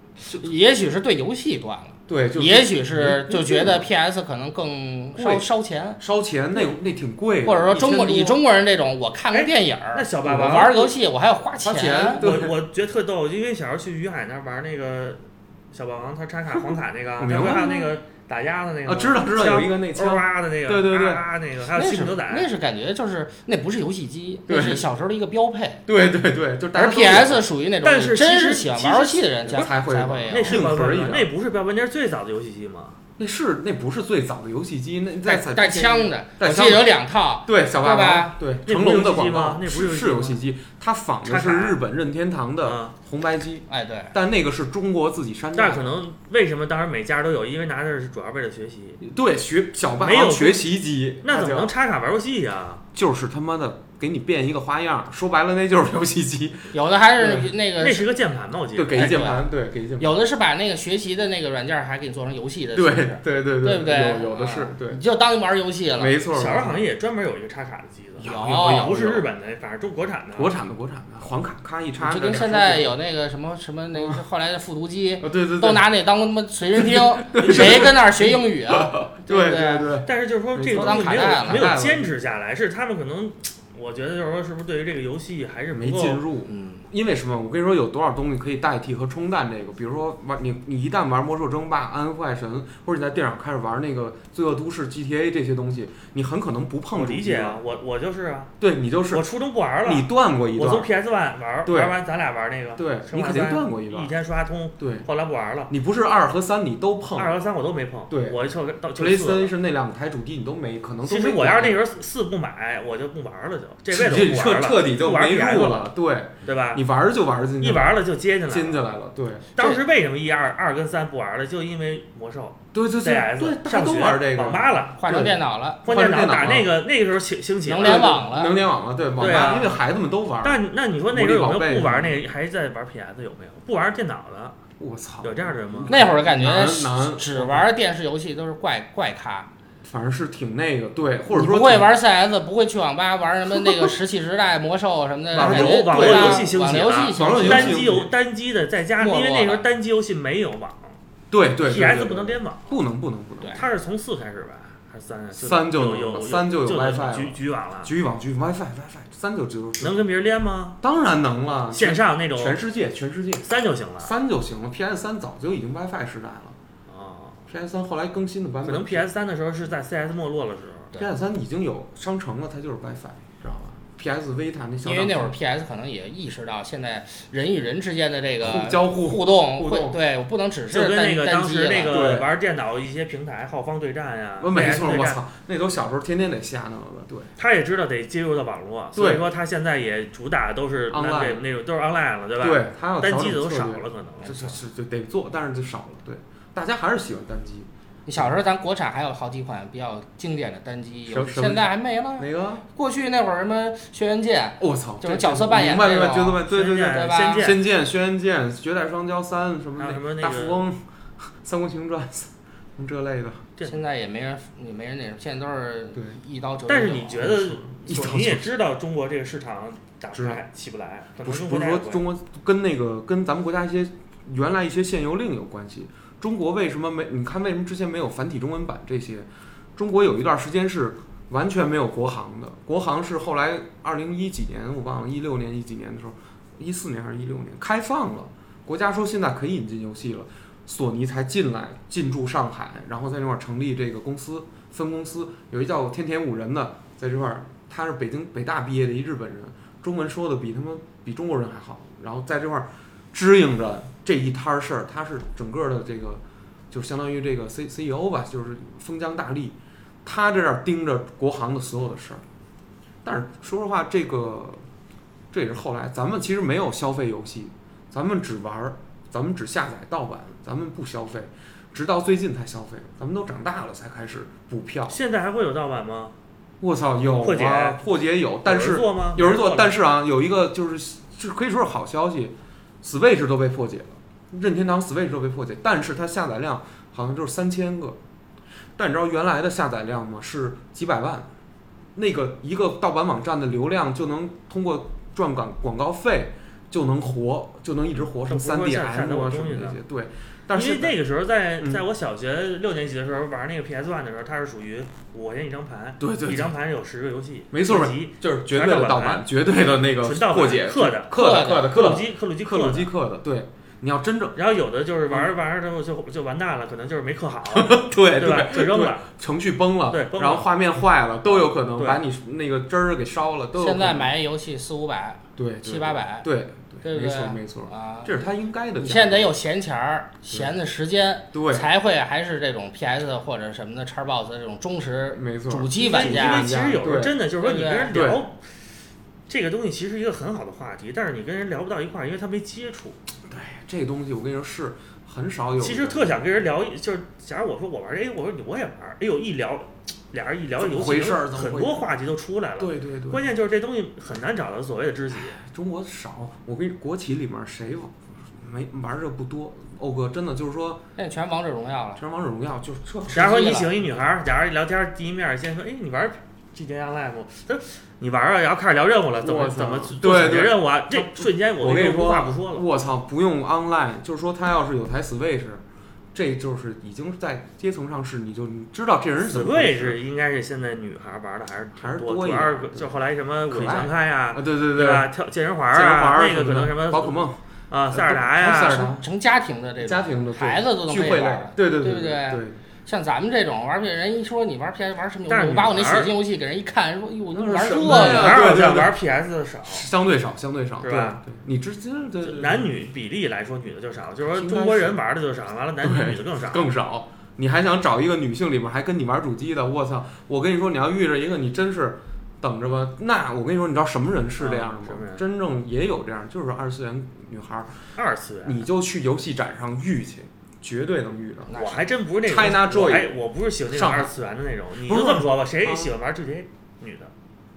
C: 也许是对游戏断了，
A: 对，就
C: 也许是就觉得 PS 可能更烧烧钱，
A: 烧钱，那那挺贵，
C: 或者说中国
A: 1000多
C: 以中国人这种，我看个电影儿，
B: 那小霸王
C: 玩个游戏我还要花
A: 花钱
B: 我我觉得特逗，因为小时候去于海那儿玩那个小霸王，他插卡黄卡那个，
A: 我明白
B: 他还有那个打鸭的那个，
A: 啊，知道知道有一个那
B: 欧
A: 枪，
B: 哇的那个，
A: 对对对
B: 啊那个，还有牛仔，
C: 那是感觉就是那不是游戏机，那是小时候的一个标配。
A: 对对对，就大家
C: 而 PS 属于那种
B: 但是
C: 真
B: 实
C: 是喜欢玩游戏的人才
A: 才会玩
C: 才会。
B: 那是
A: 一点
B: 那不是标配，那是最早的游戏机嘛。
A: 那是那不是最早的游戏机，那
C: 带
A: 在
C: 带枪的，我
A: 带枪的
C: 记得有两套，
A: 对小霸王
C: 对
A: 成龙的广告
B: 那不是游戏
A: 是
B: 机吗
A: 游戏机，它仿的是日本任天堂的
B: 嗯，
A: 红白机，
C: 哎对，
A: 但那个是中国自己山寨的。
B: 但可能为什么当时每家都有？因为拿的是主要为了学习。
A: 对学小霸
B: 没有
A: 王学习机，
B: 那怎么能插卡玩游戏呀？
A: 就是他妈的给你变一个花样，说白了那就是游戏机，
C: 有的还是那个
B: 那是个键盘吗？我记
A: 就
B: 得。
A: 给一键盘，对，给一键盘。
C: 有的是把那个学习的那个软件还给你做成游戏的
A: 对
C: 对，
A: 对对
C: 对不对？
A: 有有的是
C: 啊，
A: 对，
C: 你就当玩游戏了。
A: 没错。
B: 小时候好像也专门有一个插卡的机子，
C: 有
A: 有
B: 不是日本的，反正中国产的。
A: 国产的国产的黄卡咔一插，
C: 就跟现在有那个什么什么那个 后来的复读机，
A: 啊，对对对，
C: 都拿那当他妈随身听，谁跟那儿学英语啊？
A: 对
C: 不
A: 对对，
B: 但是就是说这个东西没有
C: 当卡带了
B: 没有坚持下来，是他们可能，我觉得就是说是不是对于这个游戏还是
A: 没进入。
C: 嗯，
A: 因为什么？我跟你说，有多少东西可以代替和冲淡这个？比如说玩你，你一旦玩《魔兽争霸》《暗黑破坏神》，或者你在电脑开始玩那个《罪恶都市》GTA 这些东西，你很可能不碰
B: 我理解啊，我我就是啊，
A: 对你就是
B: 我初中不玩了，
A: 你断过一
B: 我从
A: 段
B: ，PS One 玩
A: 对。
B: 玩完，咱俩玩那个，
A: 对你肯定断过一段，
B: 天刷通，
A: 对。
B: 后来不玩了，
A: 你不是二和三你都碰。
B: 二和三我都没碰，
A: 对。
B: 我就到就四了。
A: ，PlayStation 那两台主机你都没，可能都
B: 其
A: 没
B: 实我要是那时候四不买，我就不玩了，就这辈子
A: 彻
B: 我不玩了，
A: 彻底就
B: 不玩
A: 没
B: PS
A: 入
B: 了，，
A: 对
B: 对吧？
A: 你玩就玩进去了，
B: 一玩了就接进来了。
A: 进进来了，对
B: 当时为什么一二二跟三不玩了？就因为魔兽
A: 对对对
B: CS
A: 对，大家
B: 上学
A: 都玩这个，
B: 网吧了，
C: 换成电脑了，
B: 换电脑
A: 换成电脑
B: 打那个那个时候兴兴起了
C: 能联网了
A: 能联网了，对网吧，
B: 对啊
A: 因为孩子们都玩。
B: 但那你说那时候有没有不玩那个，还在玩 PS 有没有？不玩电脑的
A: 我操，
B: 有这样的人吗？
C: 那会儿感觉只玩电视游戏都是怪怪咖，
A: 反正是挺那个，对，或者说
C: 不会玩 CS，不会去网吧玩什么那个石器时代、魔兽什么的，
B: 网游戏兴起
C: 网络游戏
B: 了
C: 兴起
A: 网络游戏
B: 单机游单机的在家，因为那时候单机游戏没有网
A: 对对
B: ，PS 不能联网，
A: 不能不能不能，
B: 它是从四开始吧，还是三啊？
A: 三就
B: 有
A: 三就有
B: 就
A: WiFi 了
B: 局局网了，
A: 局域网局域 WiFi WiFi 三就就是
B: 能跟别人连吗？
A: 当然能了，
B: 线上那种
A: 全世界全世界
B: 三就行了。
A: 三就行了，PS 三早就已经 WiFi 时代了
B: 哦，
A: ，PS 三后来更新的版本
B: 可能 PS 三的时候是在 CS 没落的时候。
A: PS 三已经有商城了，它就是 WiFi，知道吧？PS Vita 那小
C: 因为那会儿 PS 可能也意识到现在人与人之间的这个
A: 互交互
C: 互动
A: 互动
C: 对我不能只
B: 就是跟那
C: 单
B: 个当
C: 单机了
B: 时那个
A: 对
B: 玩电脑一些平台浩方对战呀，
A: 呃，没错我操，那都小时候天天得下那个，对，
B: 他也知道得接入到网络，所以说他现在也主打都是
A: Online
B: 那那种都是 online 了，对吧？
A: 对，他要
B: 单机的都少了可能。
A: 是是是就得做，但是就少了，对，大家还是喜欢单机。
C: 你小时候咱国产还有好几款比较经典的单机现在还没了。
A: 哪个？
C: 过去那会儿什么《轩辕剑
A: 我操，
C: 就是
A: 这
C: 角色扮演
A: 明白明白，
C: 那种
A: 角色扮演，对对对，
B: 仙剑
A: 仙剑、轩辕剑、绝代双骄三什么
B: 什么
A: 大富翁、三国情传，什么这类的，
B: 这
C: 现在也没人也没人那什么，现在都是
A: 对，
C: 一刀九。
B: 但是你觉得，你也知道中国这个市场打不
A: 知道
B: 开，起不来，
A: 不是不是说中。
B: 国
A: 跟那个跟咱们国家一些原来一些限游令有关系。中国为什么没？你看为什么之前没有繁体中文版这些？中国有一段时间是完全没有国行的，国行是后来二零一几年我忘了，一六年一几年的时候，一四年还是一六年开放了，国家说现在可以引进游戏了，索尼才进来进驻上海，然后在那块儿成立这个公司分公司，有一叫天田五人的在这块儿，他是北京北大毕业的一日本人，中文说的比他们比中国人还好，然后在这块儿支应着这一摊儿事儿，他是整个的这个就相当于这个 C CEO 吧，就是封疆大吏，他这儿盯着国行的所有的事儿。但是说实话，这个这也是后来，咱们其实没有消费游戏，咱们只玩儿，咱们只下载盗版，咱们不消费，直到最近才消费。咱们都长大了才开始补票。
B: 现在还会有盗版吗？
A: 我操，有
B: 破解
A: 啊，破解有，但
B: 有人
A: 是
B: 做吗？
A: 有人做，但
B: 是
A: 是啊，有一个就是这可以说是好消息，Switch 都被破解了，任天堂 Switch 都被破解，但是它下载量好像就是三千个，但你知道原来的下载量吗？是几百万，那个一个盗版网站的流量就能通过赚广广告费就能活，就能一直活，什么三
B: 那不是
A: D
B: 说下下载
A: M 啊什么这些，对。但是
B: 因为那个时候在
A: 嗯
B: 在我小学六年级的时候玩那个 PS One 的时候，它是属于五块钱一张盘，
A: 对对对，
B: 一张盘有十个游戏，
A: 没错
B: 一集
A: 就是绝对的盗版，绝对的那个破解，
B: 刻的
A: 刻的刻的刻的
B: 克鲁基克鲁基
A: 克鲁基刻的，对。你要真正
B: 然后有的就是玩着玩着之后就就完蛋了，可能就是没刻好，
A: 对
B: 对吧？就扔了。
A: 程序崩了，
B: 对崩了
A: 然后画面坏了，都有可能把你那个汁儿给烧了，都有可能
C: 现在买一游戏四五百
A: 对对
C: 七八百
A: 对
C: 对
A: 没错
C: 对
A: 没错，
C: 啊，
A: 这是他应该的。
C: 你现在得有闲钱儿、闲的时间，
A: 对，
C: 才会还是这种 PS 或者什么的叉 box 这种忠实
A: 没错，
C: 主机玩家因
B: 为。其实有时候真的就是说你跟人聊这个东西，其实一个很好的话题，但是你跟人聊不到一块儿，因为他没接触。
A: 对这东西，我跟你说是很少有。
B: 其实特想跟人聊，就是假如我说我玩这，哎，我说你我也玩，哎呦一聊，俩人一聊游戏
A: 回事儿
B: 很多话题都出来了。
A: 对对对，
B: 关键就是这东西很难找到所谓的知己。
A: 中国少，我跟你国企里面谁玩没玩这不多。欧哥真的就是说，
C: 现在全王者荣耀了，
A: 全王者荣耀就是这。
B: 假如说你喜欢一女孩儿，假如聊天第一面先说，哎，你玩 GTA Online 不？他说你玩啊，然后开始聊任务了，怎么怎么
A: 对对
B: 任务啊？这瞬间
A: 我跟你说
B: 无话不说了。
A: 我操，不用 online，就是说他要是有台 Switch，这就是已经在阶层上是你就你知道这人是怎么回事。
B: Switch 应该是现在女孩玩的还是
A: 还是
B: 多，
A: 多一点
B: 主要是就后来什么武力全开呀，
A: 啊，对对
B: 对吧？跳健身环
A: 健身环
B: 啊，
A: 儿
B: 那个可能什么
A: 宝可梦
B: 啊，塞尔达
A: 塞尔
B: 呀，
A: 达
C: 成成家庭的这个，
A: 家庭的
C: 孩子都能
A: 聚会类
C: 可以玩，
A: 对对对
C: 对不对
A: 对，
C: 像咱们这种玩儿，人一说你玩 PS 玩什么游戏，
B: 但是
C: 我把我那
B: 女孩儿
C: 血腥游戏给人一看，说哟，你玩这个？
B: 女孩儿好
A: 对对对
B: 像玩 PS 的少，
A: 相对少，相对少，
B: 是吧
A: 对？对，你之间对对对
B: 男女比例来说，女的就少，就是说中国人
A: 是
B: 玩的就少，完了男女女的更少。
A: 更少。你还想找一个女性里面还跟你玩主机的？我操！我跟你说，你要遇着一个你真是等着吧。那我跟你说，你知道什么人是这样的吗？真正也有这样，就是二次元女孩儿，
B: 二次元，
A: 你就去游戏展上遇去，绝对能遇到。
C: 那
B: 我还真不是那种
A: China
B: 我
A: Joy
B: 还我不是喜欢那二次元的那种。你
A: 不
B: 就这么说吧，谁
A: 啊
B: 喜欢玩 GTA 女的？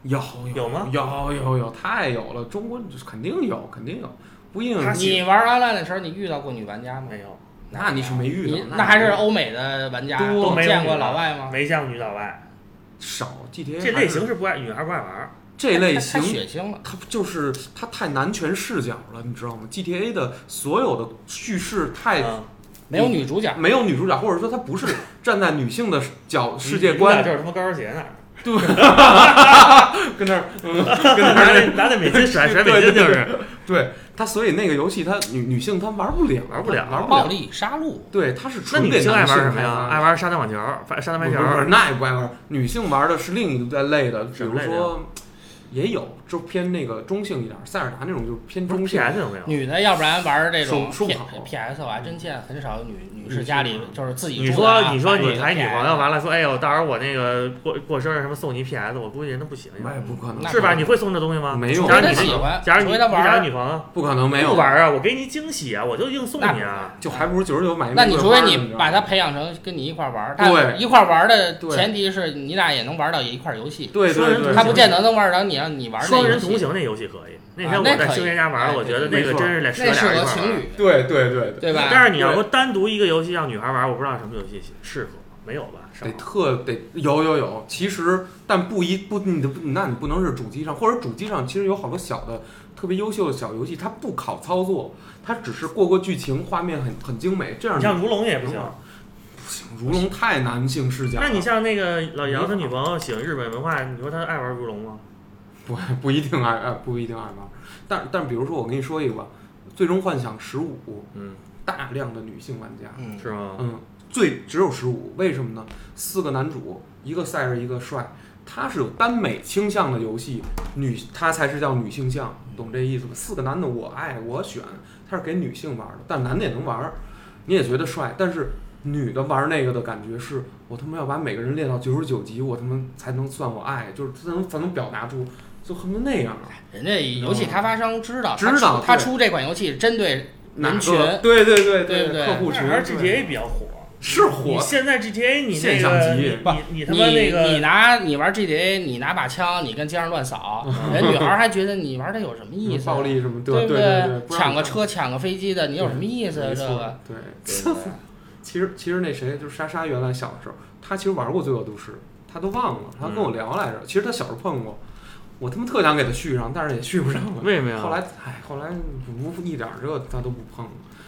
A: 有
B: 有吗
A: 有有有，太有了！中国肯定有，肯定有，不一定。
C: 你玩 online 的时候，你遇到过女玩家吗？
B: 没有，
A: 那你是没遇到那
C: 那还是欧美的玩家，
A: 多
C: 都见过老外吗？
B: 没见过女老外。
A: 少 GTA
B: 这类型是不爱女孩不爱玩。
A: 这类型
C: 太血腥了。
A: 它就是它太男权视角了，你知道吗？GTA 的所有的叙事太
B: 嗯，
C: 没有女主角，
A: 没有女主角，或者说她不是 站在女性的角世界观，
B: 就是他妈高跟鞋那儿，
A: 跟那儿，嗯，跟那儿，
B: 拿那拿那美金甩甩美金就是。
A: 对他，所以那个游戏他女女性她玩不了，
B: 玩不了。
A: 玩。
C: 暴力杀戮，
A: 对，他是
B: 那
A: 纯给
B: 女性爱玩什么呀？爱玩沙滩网球、沙滩排球。
A: 不。是，那也不爱玩。女性玩的是另一类的，比如说也有，就偏那个中性一点，塞尔达那种就偏中性。
B: PS 有没有？
C: 女的要不然玩这种 PS，我还真见很少女女士家里就是自己
B: 你说你说你还女朋友，完了说，哎呦，到时候我那个过过生日什么送你一 PS，我估计人都不行
A: 那
B: 呀，
A: 也不可能，
B: 是吧？你会送这东西吗？
A: 没有
B: 假如你
C: 喜欢，
B: 假如你你假如
C: 儿，
B: 女朋友
A: 不可能没有
B: 不玩啊，我给你惊喜啊，我就硬送你啊。
A: 就还不如九十九买一
C: 那你除非你把他培养成跟你一块儿玩儿，但
A: 对
C: 一块儿玩儿的前提是你俩也能玩到一块儿游戏，
A: 对对对，
C: 他不见得能玩到你让你玩那
B: 双，人同行那游戏可以，那天我在星爷家玩我觉得那个真是得
C: 那适合。情侣，
A: 对对对对，
C: 对吧？
B: 但是你要说单独一个游戏让女孩玩，我不知道什么游戏适合，没有吧？
A: 得特得有有有，其实但不一不你的那你不能是主机上，或者主机上其实有好多小的特别优秀的小游戏，它不考操作，它只是过过剧情，画面很很精美，这样
B: 你像如龙也不行。
A: 不行，如龙太男性视角了，
B: 那你像那个老姚他女朋友喜欢日本文化，你说他爱玩如龙吗？
A: 不 不一定爱爱不一定爱玩，但但比如说我跟你说一个吧，《最终幻想十五》
B: 嗯，
A: 大量的女性玩家，
C: 嗯，
B: 是吗？
A: 嗯，最只有十五，为什么呢？四个男主，一个赛着一个帅，他是有耽美倾向的游戏，女他才是叫女性向，懂这意思吧？四个男的我爱我选，他是给女性玩的，但男的也能玩，你也觉得帅，但是女的玩那个的感觉是，我他妈要把每个人练到九十九级，我他妈才能算我爱，就是才能才能表达出，就恨不得那样啊。
C: 人家游戏开发商知道，
A: 知道
C: 他出这款游戏针对
A: 哪
C: 人群，
A: 对对对
C: 对对
A: 客户群
B: 还是 GTA 比较火。
A: 是火，
B: 现在 GTA 你
A: 现
B: 那个
A: 象级
B: 你你他
C: 你
B: 妈那个
C: 你拿你玩 GTA，你拿把枪，你跟街上乱扫，人女孩还觉得你玩它有什么意思？
A: 暴力什么
C: 对不
A: 对对
C: 抢个车、抢个飞机的，你有什么意思啊？这个，
A: 对。
C: 对对
A: 其实其实那谁就是莎莎，原来小的时候，她其实玩过《罪恶都市》，她都忘了，她跟我聊来着。其实她小时候碰过，我他妈特想给他续上，但是也续不上了。
B: 为什么呀？
A: 后来，哎，后来无一点儿这他都不碰，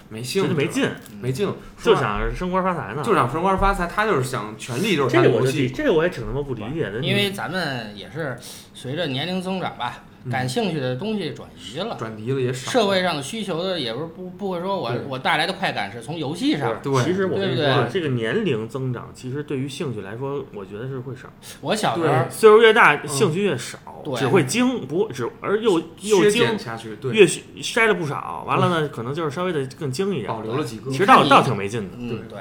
A: 没兴趣，
B: 没劲，
A: 没劲，
B: 就
A: 说
B: 想升官发财呢。
A: 就想升官发财，他就是想权力就是
B: 这个我就
A: 她的游戏。
B: 这个我也挺他妈不理解的。
C: 因为咱们也是随着年龄增长吧，
A: 嗯
C: 感兴趣的东西转移了。
A: 转移了也少，
C: 社会上的需求的也不是不不会说我我带来的快感是从游戏上。
A: 对
B: 其实我跟你
C: 对对，
B: 说啊这个年龄增长，其实对于兴趣来说，我觉得是会少。
C: 我小时候
B: 岁数越大，兴趣越少，
C: 对
B: 只会精，不只而又又精
A: 减，下去，对，
B: 越筛了不少。完了呢，可能就是稍微的更精一点，
A: 保留了几个
B: 其。实倒倒挺没劲的。
C: 对对。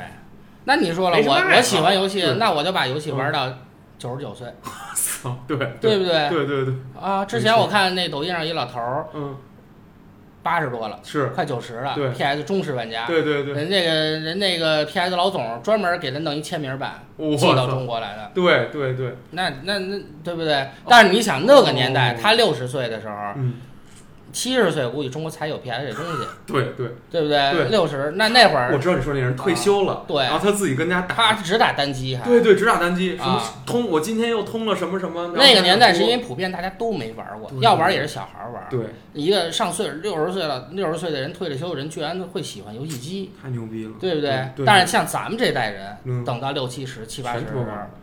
C: 那你说了，我我喜欢游戏，那我就把游戏玩到九十九岁，
A: 操，对
C: 对不对？
A: 对对对，
C: 啊，之前我看那抖音上一老头儿
A: 嗯，
C: 八十多了，
A: 是，
C: 快九十了
A: 对
C: ，PS 忠实玩家。
A: 对对对，
C: 人那个人那个 PS 老总专门给他弄一签名版，寄到，中国来的。
A: 对对对，
C: 那那那对不对？但是你想那个年代，
A: 哦
C: 他六十岁的时候，
A: 嗯，
C: 七十岁估计中国才有 PS 这东西，
A: 对对，
C: 对不
A: 对
C: 对？六十那那会儿我
A: 知道你说那人退休了，
C: 对
A: 然后他自己跟家打，
C: 他只打单机还。
A: 对对，只打单机，什么
C: 啊
A: 通，我今天又通了什么什么。
C: 那个年代是因
A: 为
C: 为普遍大家都没玩过，要玩也是小孩玩。
A: 对，
C: 一个上岁数六十岁了，六十岁的人退了休的人，居然会喜欢游戏机，
A: 太牛逼了，
C: 对不对？
A: 对，
C: 但是像咱们这代人，
A: 嗯，
C: 等到六七十、七八十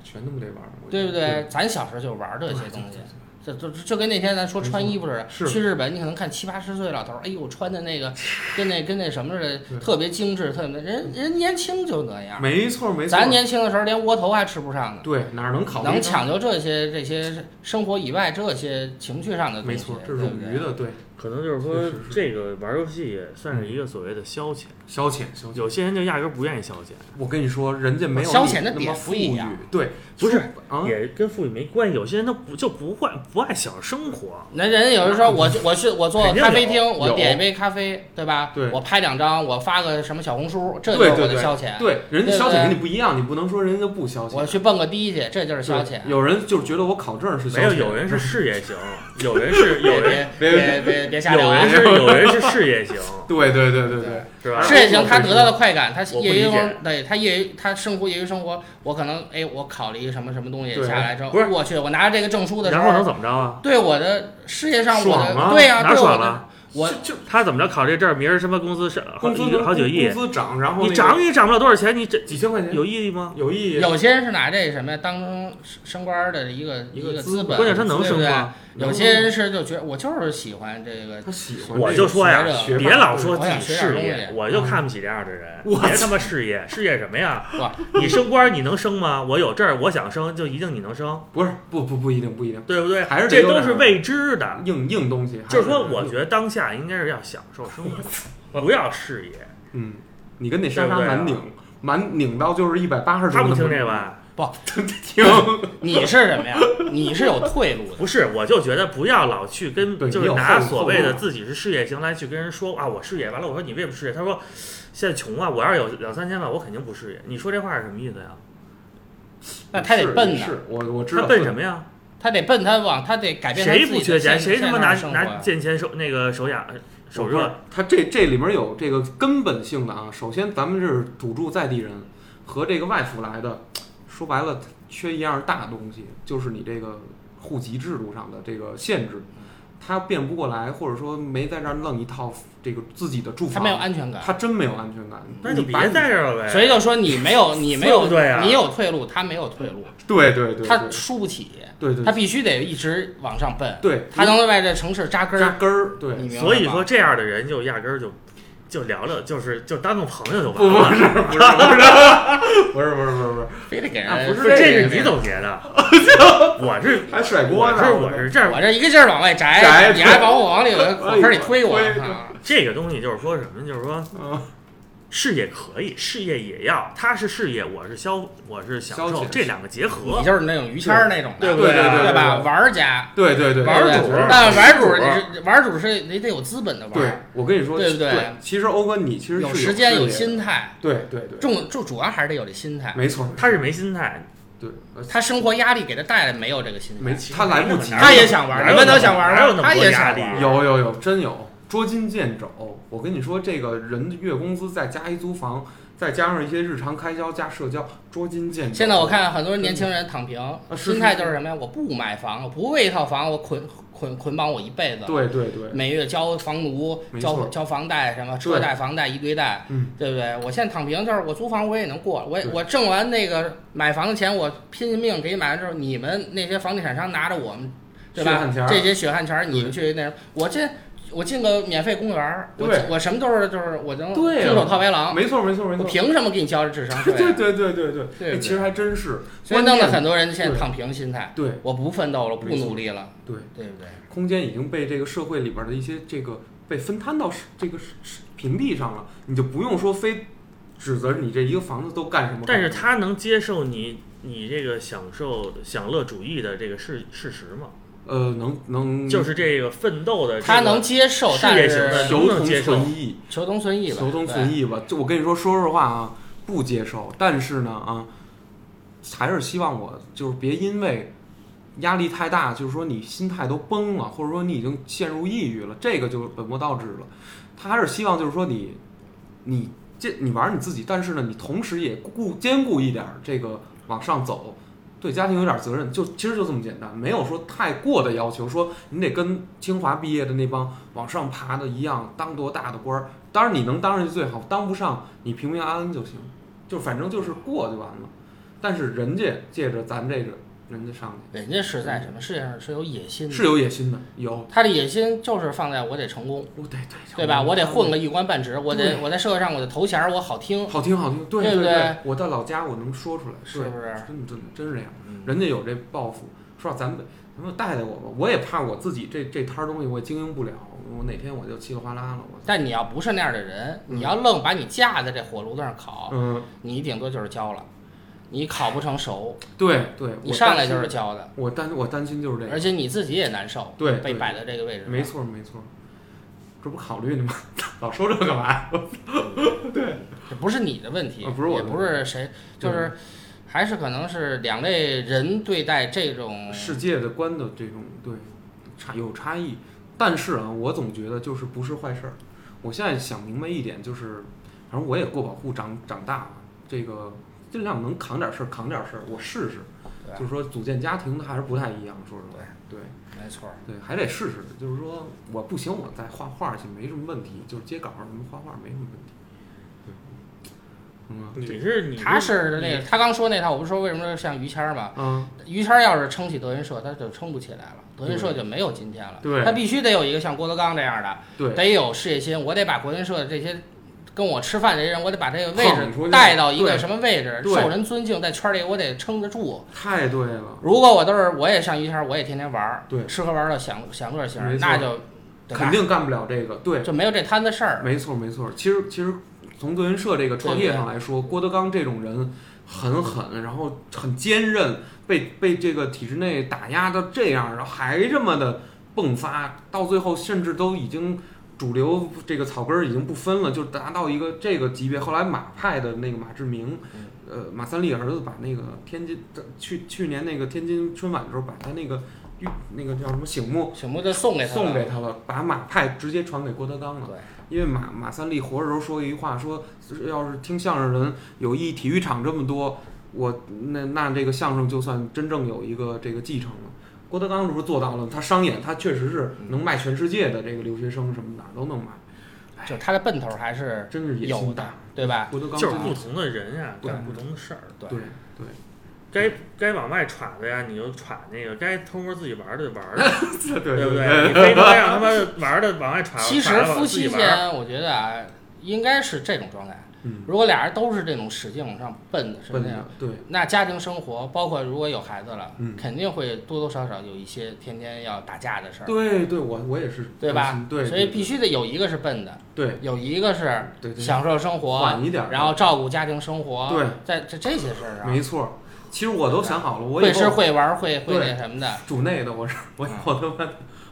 A: 全他妈得玩
C: 对不对？咱小时候就玩这些东西。这就就跟那天咱说穿衣服似的，
A: 是
C: 去日本你可能看七八十岁老头儿，哎呦穿的那个 跟那跟那什么似的，特别精致，特别人人年轻就那样。
A: 没错没错，
C: 咱年轻的时候连窝头还吃不上呢，
A: 对哪儿能考虑
C: 能抢救这些这些生活以外这些情绪上的东西，
A: 没错，这是冗余的，对，
B: 可能就是说这个玩游戏也算是一个所谓的消遣。
A: 消遣消遣。
B: 有些人就压根儿不愿意消遣，
A: 我跟你说，人家没有
C: 消遣的点
A: 那么富裕
C: 不一样，
A: 对，
B: 不是
A: 啊，
B: 也跟富裕没关系。有些人他不就不会不爱享受生活，
C: 那人有人说我我去我坐咖啡厅，我点一杯咖啡，对吧？
A: 对
C: 我拍两张，我发个什么小红书，这就是消遣。
A: 对，人家消遣跟你不一样，你不能说人家不消遣。
C: 我去蹦个迪去，这就是消遣。
A: 有人就是觉得我考证是消遣，
B: 没有有人是事业型，有人是有人
C: 别别别别别瞎聊啊
B: 有人！是有人是事业型，
A: 对对对对对，
B: 是吧？
C: 事业型他得到的快感，他业余生对他业余他生活业余生活，我可能哎，我考了一个什么什么东西下来之后，
B: 不是
C: 我去，我拿着这个证书的时
B: 然后能
C: 候，
B: 怎么着啊？
C: 对我的事业上我？的对呀，
B: 哪
C: 对我的
B: 爽了？
C: 我
A: 就
B: 他怎么着考这证？明儿什么公司是好
A: 工资
B: 好几个亿
A: 工，资涨，然后
B: 你
A: 那个
B: 涨也涨不了多少钱，你这
A: 几千块钱
B: 有意义吗？
A: 有意义，
C: 有些人是拿这什么呀当成升官的一个
A: 一个资本
B: 关键他能升吗？
C: 有些人是就觉得我就是喜欢这个，
A: 他喜欢，
B: 我就说呀，别老说自己事业，我就看不起这样的人。
A: 我
B: 别他妈事业，事业什么呀？你升官你能升吗？我有证儿，我想升就一定你能升，
A: 不是不不不一定不一定，
B: 对不对？
A: 还是
B: 这都是未知的。
A: 硬硬东西，
B: 就是说，我觉得当下应该是要享受生活，不要事业。
A: 嗯，你跟那莎莎
B: 对不对啊
A: 蛮拧，蛮拧到就是一百八十度，
B: 他不听这个吧？
A: 不 听，
C: 你是什么呀？你是有退路的。
B: 不是，我就觉得不要老去跟，就是拿所谓的自己是事业型来去跟人说啊，我事业完了，我说你为什么事业？他说现在穷啊，我要是有两三千万，我肯定不事业。你说这话是什么意思呀？
C: 那他得奔呢，
A: 是我我知道
B: 他奔什么呀？
C: 他得奔他往，他得改变
B: 谁不缺钱？谁他妈拿拿见钱手那个手痒手热？
A: 他这这里面有这个根本性的啊。首先，咱们是土著在地人，和这个外府来的，说白了缺一样大东西，就是你这个户籍制度上的这个限制，他变不过来，或者说没在这儿弄一套这个自己的住房，
C: 他没有安全感。
A: 他真没有安全感。
B: 那就
A: 你
B: 别在这儿了呗。
C: 所以就说你没有，你没有，
B: 对啊
C: 你有退路，他没有退路，
A: 对对对，
C: 他输不起，
A: 对对
C: 他必须得一直往上奔，
A: 对，
C: 他能在这城市扎根儿。
A: 扎根儿，对，
B: 所以说这样的人就压根儿就就聊聊，就是就当个朋友就完了。
A: 不是不是不是不是不是不是不是，
C: 非得给
A: 啊
C: 人
A: 不是
B: 不是，这
A: 这个
B: 是你总结的，我是
A: 还甩锅呢，
B: 我是我是这
C: 我这一个劲儿往外
A: 摘
C: 摘，你还把我往里 往坑里推我！
B: 这个东西就是说什么？就是说
A: 嗯
B: 事业可以，事业也要，他是事业，我是消，我是享受，这两个结合。
C: 你。就是那种于谦儿那种的，
B: 对对
A: 对对
C: 对吧？
A: 对
C: 玩家，
A: 对对对，
C: 玩主但玩主
A: 玩主
C: 是你得有资本的玩
A: 对
C: 玩，，
A: 我跟你说，
C: 对不对？
A: 对？其实欧哥你其实是
C: 有时间有心态，
A: 对对对，
C: 重重主要还是得有这心态。
A: 没错，
B: 他是没心态，
A: 对，呃。
C: 他生活压力给他带来没有这个心
A: 没
C: 态，
A: 他来不及，
C: 他也想玩，你们都想玩吗？
B: 哪有那么
C: 他也
B: 多压力
C: 想玩。
A: 有有有，真有捉襟见肘。我跟你说，这个人月工资再加一租房，再加上一些日常开销加社交，捉襟见肘。
C: 现在我看很多年轻人躺平，
A: 是
C: 心态就是什么呀？我不买房，我不为一套房我捆捆捆绑我一辈子，
A: 对对对，
C: 每月交房奴、交交房贷，什么车贷、房贷一堆贷，
A: 嗯，
C: 对不对？我现在躺平就是我租房我也能过，我
A: 对。
C: 我挣完那个买房的钱，我拼命给你买完之后，你们那些房地产商拿着我们，对吧？这些血汗钱儿，你们去那什么，我这我进个免费公园儿，我
A: 对
C: 我什么都是就是我能
A: 对啊
C: 空手套白狼，
A: 没错没错没
C: 我
A: 错。
C: 凭什么给你交这智商税、啊？
A: 对对对对对
C: 对
A: 哎，其实还真是。
C: 所以弄得很多人现在躺平心态，
A: 对
C: 我不奋斗了，不
A: 没错
C: 努力了，
A: 对，
C: 对不对？
A: 空间已经被这个社会里边的一些这个被分摊到是这个是是屏蔽上了，你就不用说非指责你这一个房子都干什么。
B: 但是他能接受你你这个享受享乐主义的这个事事实吗？
A: 呃，能能
B: 就是这个奋斗的这个，
C: 他能接受，
B: 事
C: 但
B: 业型的
C: 是
A: 求同存异，
C: 求同存异吧，
A: 求同存异吧。就我跟你说，说实话啊，不接受。但是呢啊，还是希望我就是别因为压力太大，就是说你心态都崩了，或者说你已经陷入抑郁了，这个就本末倒置了。他还是希望就是说你你这你玩你自己，但是呢，你同时也顾兼顾一点儿这个往上走。对家庭有点责任，就其实就这么简单，没有说太过的要求，说你得跟清华毕业的那帮往上爬的一样，当多大的官儿。当然你能当上去最好，当不上你平平安安就行，就反正就是过就完了。但是人家借着咱这个人家上
C: 人家是在什么世界上是有野心，的，
A: 是有野心的，有。
C: 他的野心就是放在我得成功，
A: 对
C: 对吧？我得混个一官半职，我得我在社会上我的头衔我好听，
A: 好听好听，对
C: 对
A: 对？
C: 对
A: 我到老家我能说出来，
C: 是不是？
A: 真的真的真是这样，
B: 嗯。
A: 人家有这抱负，说咱们咱们带带我吧，我也怕我自己这这摊儿东西我也经营不了，我哪天我就稀里哗啦了，我。
C: 但你要不是那样的人，
A: 嗯。
C: 你要愣把你架在这火炉子上烤，
A: 嗯，
C: 你顶多就是焦了，你烤不成熟，
A: 对对，我
C: 你上来就是
A: 担心
C: 焦的，
A: 我担我担心就是这个，
C: 而且你自己也难受，
A: 对对。
C: 被摆在这个位置，
A: 没错没错，这不考虑呢吗？老说这干嘛？
C: 这不是你的问题，
A: 啊不是我
C: 不是谁，就是还是可能是两类人对待这种
A: 世界的观的这种对差有差异，但是啊，我总觉得就是不是坏事儿。我现在想明白一点，就是反正我也过保护长长大了，这个尽量能扛点事儿扛点事儿，我试试。就是说组建家庭它还是不太一样，说实话，对
C: 没错儿，
A: 对，还得试试。就是说我不行，我再画画去没什么问题，就是接稿儿什么画画没什么问题。对，嗯
B: 你是你
C: 他是那个他刚说那套，我不是说为什么像于谦儿嘛？
A: 啊，
C: 于谦儿要是撑起德云社，他就撑不起来了，德云社就没有今天了。
A: 对
C: 他必须得有一个像郭德纲这样的，
A: 对，
C: 得有事业心，我得把国云社的这些跟我吃饭这些人，我得把这个位置带到一个什么位置，受人尊敬，在圈里我得撑得住。
A: 太对了，
C: 如果我都是我也上于谦儿，我也天天玩儿，
A: 对
C: 吃喝玩乐享享乐型那就
A: 肯定干不了这个。对，
C: 就没有这摊子事儿。
A: 没错没错。其实其实从德云社这个创业上来说，郭德纲这种人很狠，然后很坚韧，被被这个体制内打压到这样，然后还这么的迸发，到最后甚至都已经。主流这个草根儿已经不分了，就达到一个这个级别。后来马派的那个马志明，呃，马三立儿子把那个天津去去年那个天津春晚的时候，把他那个玉那个叫什么醒目
C: 醒目就送给他了
A: 送给他了，把马派直接传给郭德纲了。
C: 对，
A: 因为马马三立活着时候说一句话，说要是听相声人有一体育场这么多，我那那这个相声就算真正有一个这个继承了。郭德纲这不是做到了？他商演，他确实是能卖全世界的这个留学生什么哪儿都能卖，
C: 就他的奔头还是
A: 真是野
C: 有的
A: 心大。，
C: 对吧？
A: 郭德纲
B: 就是不同的人呀，
A: 对
B: 干不同的事儿。
C: 对
A: 对对
B: 该该往外传的呀，你就传那个；该偷摸自己玩儿的就玩儿的，
A: 对
B: 对不
A: 对
B: 对？你非说让他妈玩儿的往外传，
C: 其实夫妻间，我觉得啊，应该是这种状态。
A: 嗯，
C: 如果俩人都是这种使劲往上奔的，是
A: 笨
C: 那样，，
A: 对，
C: 那家庭生活，包括如果有孩子了，
A: 嗯。
C: 肯定会多多少少有一些天天要打架的事儿，
A: 对对，我我也是，
C: 对吧？
A: 对，
C: 所以必须得有一个是笨的，
A: 对。
C: 有一个是
A: 对对，
C: 享受生活，
A: 晚一点，
C: 然后照顾家庭生活，
A: 对，
C: 在这这些事儿上，
A: 没错。其实我都想好了，我以
C: 会吃会玩会会那什么的，
A: 主内的，我是我
C: 嗯。
A: 我他妈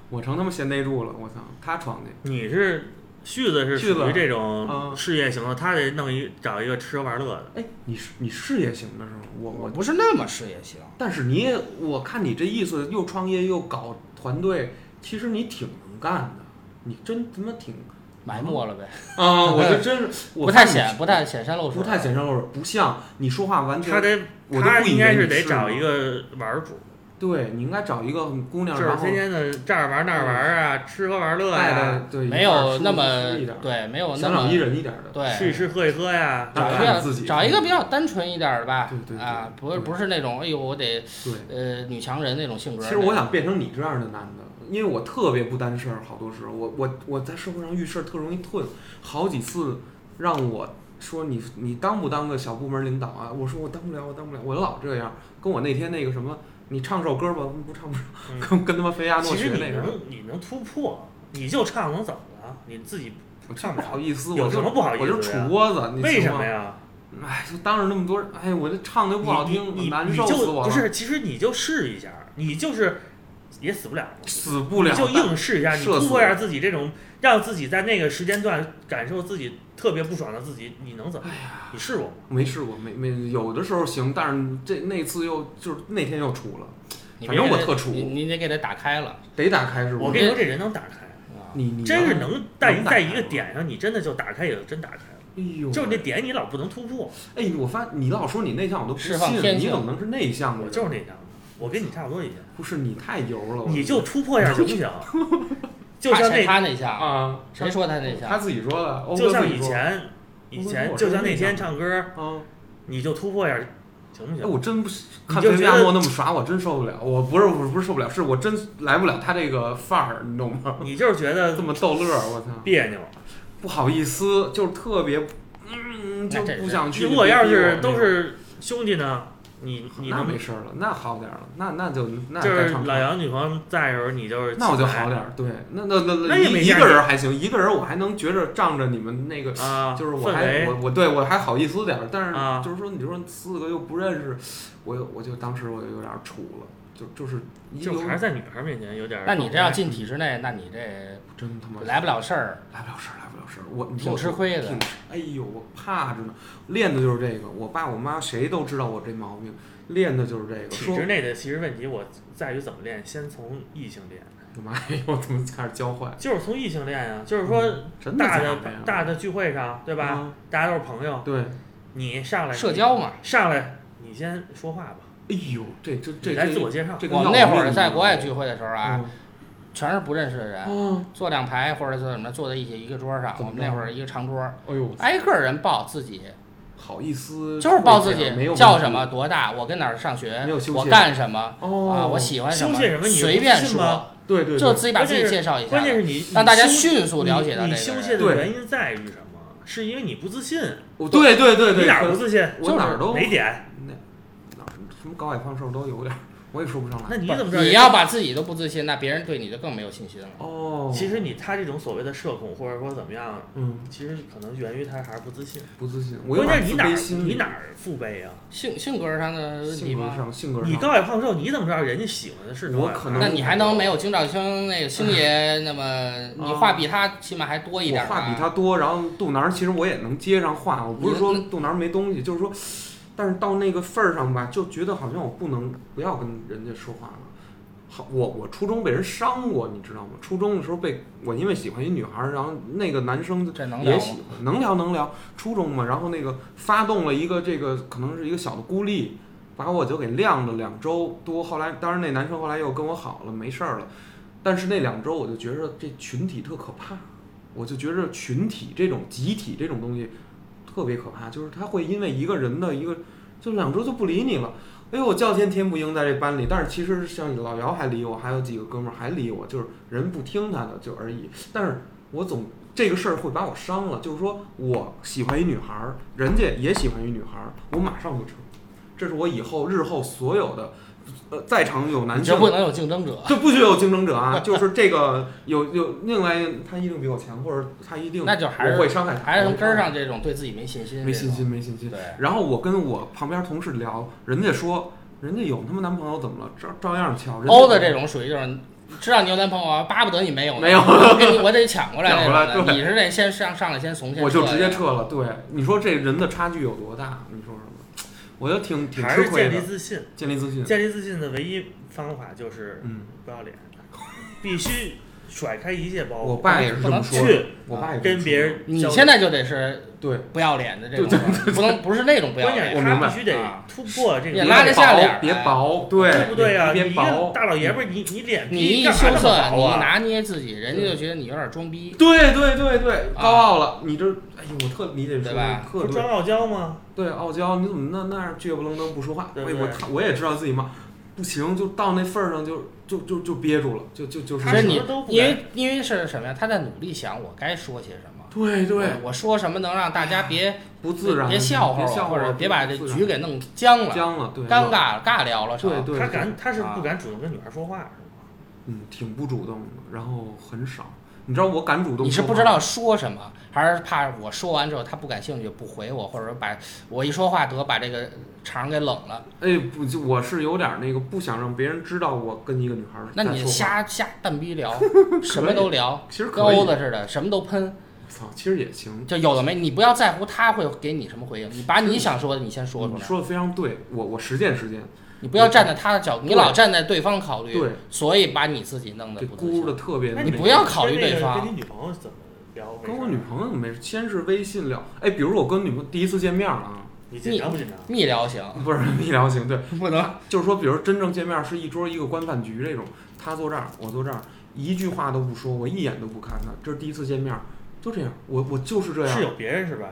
A: 我成他妈贤内助了，我操，他闯的，
B: 你是旭子是属于这种
A: 嗯
B: 事业型的，他得弄一找一个吃喝玩乐的。
A: 哎，你是你事业型的是吗？我我，
C: 不是那么事业型，
A: 但是你也我看你这意思，又创业又搞团队，其实你挺能干的，你真他妈挺
C: 埋没了呗，
A: 啊！我这真是 我
C: 不太显不太显山露水，
A: 不太显山露水，不像你说话完全，
B: 他得他应该是得找一个玩儿主，
A: 对你应该找一个姑娘，
B: 就是天天的这儿玩那儿玩啊，吃喝玩乐
A: 带
B: 呀，
A: 带对，
C: 没有那么对，没有那么
A: 人一点儿的，
C: 对，
B: 吃一吃喝一喝呀，
C: 找一
A: 个自己
C: 个找一个比较单纯一点儿的吧，
A: 对对对
C: 啊，不是不是那种哎呦我得
A: 对。
C: 呃女强人那种性格。
A: 其实我想变成你这样的男的，因为我特别不担事儿，好多时候我我我在社会上遇事儿特容易吞，好几次让我说你你当不当个小部门领导啊？我说我当不了，我当不了，我老这样。跟我那天那个什么，你唱首歌吧，不唱不跟跟他妈菲亚诺
B: 其实你
A: 学那个，
B: 能你能突破，你就唱能怎么了？你自己
A: 我唱不好意思，
B: 有什么不好意思
A: 我就杵？窝子，你
B: 为？什么呀？
A: 哎，就当着那么多人，哎，我这唱的又不好听，
B: 你你
A: 难受死我了，
B: 就不是，其实你就试一下，你就是也死不了，
A: 死不了，
B: 你就硬试一下，你突破一下自己这种，让自己在那个时间段感受自己特别不爽的自己，你能怎么？你试过吗？
A: 没试过，没没有的时候行，但是这那次又就是那天又出了，反正我特怵
C: 你你得给他打开了
A: 得打开是不是？
B: 我跟你说，这人能打开，
C: 啊。
A: 你你
B: 真是能在在一个点上，你真的就打开，也真打开了。
A: 哎呦，
B: 就是那点你老不能突破，
A: 哎，我发你老说你内向，我都不信，你怎么能是内向的
B: 我？就是内向的，我跟你差不多一样，
A: 不是你太油了，
B: 你就突破一下行不行？就像那
C: 他那下，
A: 啊，
C: 谁说他那下？
A: 他自己说的，
B: 就像以前以前就像那天唱歌，
A: 啊，
B: 你就突破一下行不
A: 哎，
B: 行？
A: 我真不是看
B: 就觉得
A: 菲菲亚诺那么耍，我真受不了。我不是不是不是受不了，是我真来不了他这个范儿，你懂吗？
B: 你就是觉得
A: 这么逗乐儿，我操！
B: 别扭。
A: 不好意思，就是特别，嗯，就不想去。
B: 如果要是都是兄弟呢，你你
A: 那没事儿了，那好点儿了，那那就那
B: 就是
A: 该唱
B: 老杨女朋友在的时候，你就是
A: 那我就好点儿。对，那那那
B: 那
A: 一一个人还行，一个人我还能觉着仗着你们那个，
B: 啊，
A: 就是我还我我对我还好意思点儿，但
B: 啊
A: 是就是说你说四个又不认识，我有我就当时我就有点儿怵了，就就是
B: 就还是在女孩面前有点
C: 那你这要进体制内，那你这
A: 真他妈
C: 来不了事儿，
A: 来不了事儿，了事儿，我你
C: 挺
A: 我
C: 吃亏的
A: 挺哎呦，我怕着呢，练的就是这个，我爸我妈谁都知道我这毛病，练的就是这个。
B: 体制内的其实问题我在于怎么练，先从异性练，
A: 妈呀，我怎么开始教坏？
B: 就是从异性练啊，就是说
A: 真的
B: 的？大的聚会上，对吧？
A: 啊
B: 大家都是朋友，
A: 对，
B: 你上来
C: 社交嘛。
B: 上来，你先说话吧，
A: 哎呦，这这这
B: 来自我介绍。
A: 这个
C: 我们那会儿在国外聚会的时候啊，
A: 吗
C: 全是不认识的人，
A: 嗯
C: 坐两排或者是什么着坐在一起一个桌上。我们那会儿一个长桌，
A: 哎呦，
C: 挨个人报自己，
A: 好意思，
C: 就是报自己叫什么，多大，我跟哪儿上学我干什么
A: 哦，
C: 啊，我喜欢什
B: 么
C: 随便说，
A: 对对，对
C: 就自己把自己介绍一下
B: 关，键是你
C: 让大家迅速了解到
B: 你你
C: 这个人。
B: 羞怯的
A: 对
B: 原因在于什么？是因为你不自信，
A: 我对对对对，
B: 你哪儿
A: 可
B: 不自信？
A: 我哪儿都
B: 哪点？
A: 那哪儿什么高矮胖瘦都有点儿，我也说不上来。
B: 那你怎么知道？
C: 你要把自己都不自信，那别人对你就更没有信心了。
A: 哦，
B: 其实你他这种所谓的社恐或者说怎么样，
A: 嗯
B: 其实可能源于他还是不自信。
A: 不自信，我有点自
B: 关键你哪你哪儿父辈啊？
C: 性性格上的问题
A: 性格
C: 吗？
A: 上性格上，
B: 你高矮胖瘦，你怎么知道人家喜欢的是什么
A: 我可能
C: 那你还能没有京兆星那个星爷那么，你话比他起码还多一点儿
A: 我话比他多，然后肚腩儿其实我也能接上话，我不是说肚腩儿没东西，就是说，但是到那个份儿上吧，就觉得好像我不能不要跟人家说话了。好，我我初中被人伤过，你知道吗？初中的时候被我因为喜欢一女孩儿，然后那个男生也喜欢，能聊能聊。初中嘛，然后那个发动了一个这个可能是一个小的孤立，把我就给晾了两周多。后来当然那男生后来又跟我好了，没事儿了。但是那两周我就觉着这群体特可怕，我就觉着群体这种集体这种东西特别可怕，就是他会因为一个人的一个就两周就不理你了。哎呦，我叫天天不应在这班里，但是其实像老姚还理我，还有几个哥们儿还理我，就是人不听他的就而已。但是我总这个事儿会把我伤了。就是说我喜欢一女孩儿，人家也喜欢一女孩儿，我马上就撤。这是我以后日后所有的，呃，在场有男性
C: 不能有竞争者。
A: 就不许有竞争者啊！就是这个有有另外他一定比我强，或者他一定
C: 那就还是
A: 我会伤害他，
C: 还是从根儿上这种对自己没信心，
A: 没信心，。没信心。
C: 对，
A: 然后我跟我旁边同事聊，人家说人家有他妈男朋友怎么了？照照样瞧。人家
C: 欧的这种属于就是知道你有男朋友啊，巴不得你没有呢，
A: 没有
C: 我得抢过来
A: 抢过来
C: 你是得先上上来先怂，先
A: 我就直接
C: 撤
A: 了。对，你说这人的差距有多大？你说说我就挺挺吃亏的。
B: 建立自信。
A: 建立自信，
B: 建立自信的唯一方法就是
A: 嗯，
B: 不要脸，必须甩开一切包
A: 我
B: 袱，
A: 爸也是这么说的。
B: 去
A: 我爸也
B: 跟别人
C: 你现在就得是
A: 对
C: 不要脸的这种，不能不是那种不要
B: 关键
C: 脸。
A: 我明白
B: 他必须得
C: 啊
B: 突破这个
C: 也拉得下脸儿
A: 别薄，对
B: 对不对呀？你一个
A: 别薄。
B: 大老爷们儿，你你脸
C: 你一
B: 皮干嘛那么
C: 羞涩，你？拿捏自己，人家就觉得你有点装逼。
A: 对对对对，
C: 啊
A: 高傲了，你这，哎呦，我特理解说
C: 对吧
A: 特
B: 装，傲娇吗？
A: 对傲娇，你怎么那那样倔不愣登不说话？我他我也知道自己嘛，不行，就到那份儿上就就就就憋住了，就就就是
B: 他
C: 你因为因为是什么呀？他在努力想我该说些什么。
A: 对对
C: 我我说什么能让大家别
A: 不自然，
C: 别笑话或者别把这局给弄僵了、
A: 僵了，对，
C: 尴尬尬聊了，是吧
A: 对对，
B: 他敢，他是
C: 啊
B: 不敢主动跟女孩说话，是吗？
A: 嗯，挺不主动的，然后很少。你知道我敢主动，
C: 你是不知道，说什么，还是怕我说完之后他不感兴趣不回我，或者说把我一说话得把这个场给冷了？
A: 哎，不，就我是有点那个不想让别人知道我跟一个女孩儿
C: 那你瞎瞎蛋逼聊，什么都聊，
A: 其实
C: 跟欧子似的，什么都喷，
A: 操，其实也行。
C: 就有的没，你不要在乎他会给你什么回应，你把你想说的你先说出来，
A: 你说的非常对，我我实践实践，
C: 你不要站在他的角度，你老站在对方考虑，
A: 对，
C: 所以把你自己弄得
A: 这
C: 不自信。
A: 箍的特别
B: 你
C: 不要考虑对方。
B: 跟你女朋友怎么聊？
A: 跟我女朋友没事，先是微信聊，哎，比如我跟女朋友第一次见面啊，
B: 你紧张不紧张？
C: 密聊行，
A: 不是密聊型，对，
C: 不能。
A: 就是说，比如真正见面是一桌一个官饭局这种，他坐这儿，我坐这儿，一句话都不说，我一眼都不看他，这是第一次见面，就这样，我我就是这样，
B: 是有别人是吧？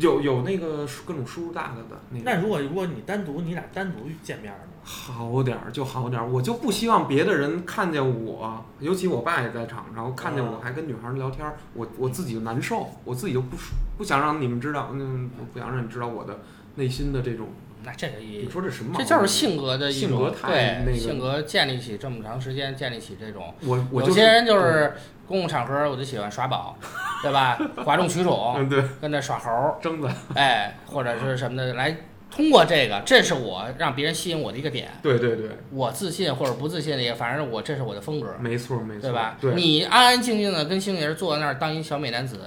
A: 有有那个各种叔叔大大的那个，
B: 那如果如果你单独你俩单独见面呢？
A: 好点儿就好点儿，我就不希望别的人看见我，尤其我爸也在场，然后看见我还跟女孩儿聊天儿，我我自己就难受，我自己就不舒不想让你们知道，嗯，我不想让你知道我的内心的这种，
C: 那这个也
A: 你说这什么毛
C: 这？就是性格的一种
A: 性格太那个
C: 对性格建立起这么长时间，建立起这种。
A: 我我就是
C: 有些人就是公共场合我就喜欢耍宝，对吧？哗众取宠，
A: 嗯对。
C: 跟着耍猴儿，
A: 争子，
C: 哎，或者是什么的，来通过这个，这是我让别人吸引我的一个点。
A: 对对对，
C: 我自信或者不自信的也，反正我这是我的风格，
A: 没错没错，
C: 对吧？
A: 对，
C: 你安安静静的跟星爷坐在那儿当一小美男子，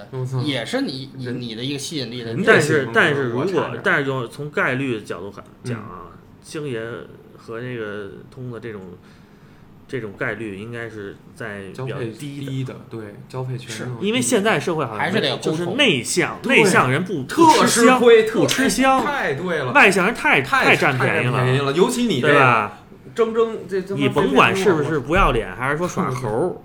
C: 也是你你你的一个吸引力的。
B: 但是但是如果但是就从概率的角度讲啊，星爷和那个通的这种这种概率应该是在比较低的。
A: 低的，对，交配权
C: 是
A: 重
B: 因为现在社会好像
C: 还是得
B: 就是内向，内向人不不
A: 特
B: 吃香，
A: 吃亏，特
B: 不吃香，
A: 太对了，
B: 外向人太
A: 太
B: 占便宜了，
A: 便了，尤其你这个
B: 对吧？
A: 铮铮这这
B: 你甭管是不是不要脸，还是说耍 猴儿，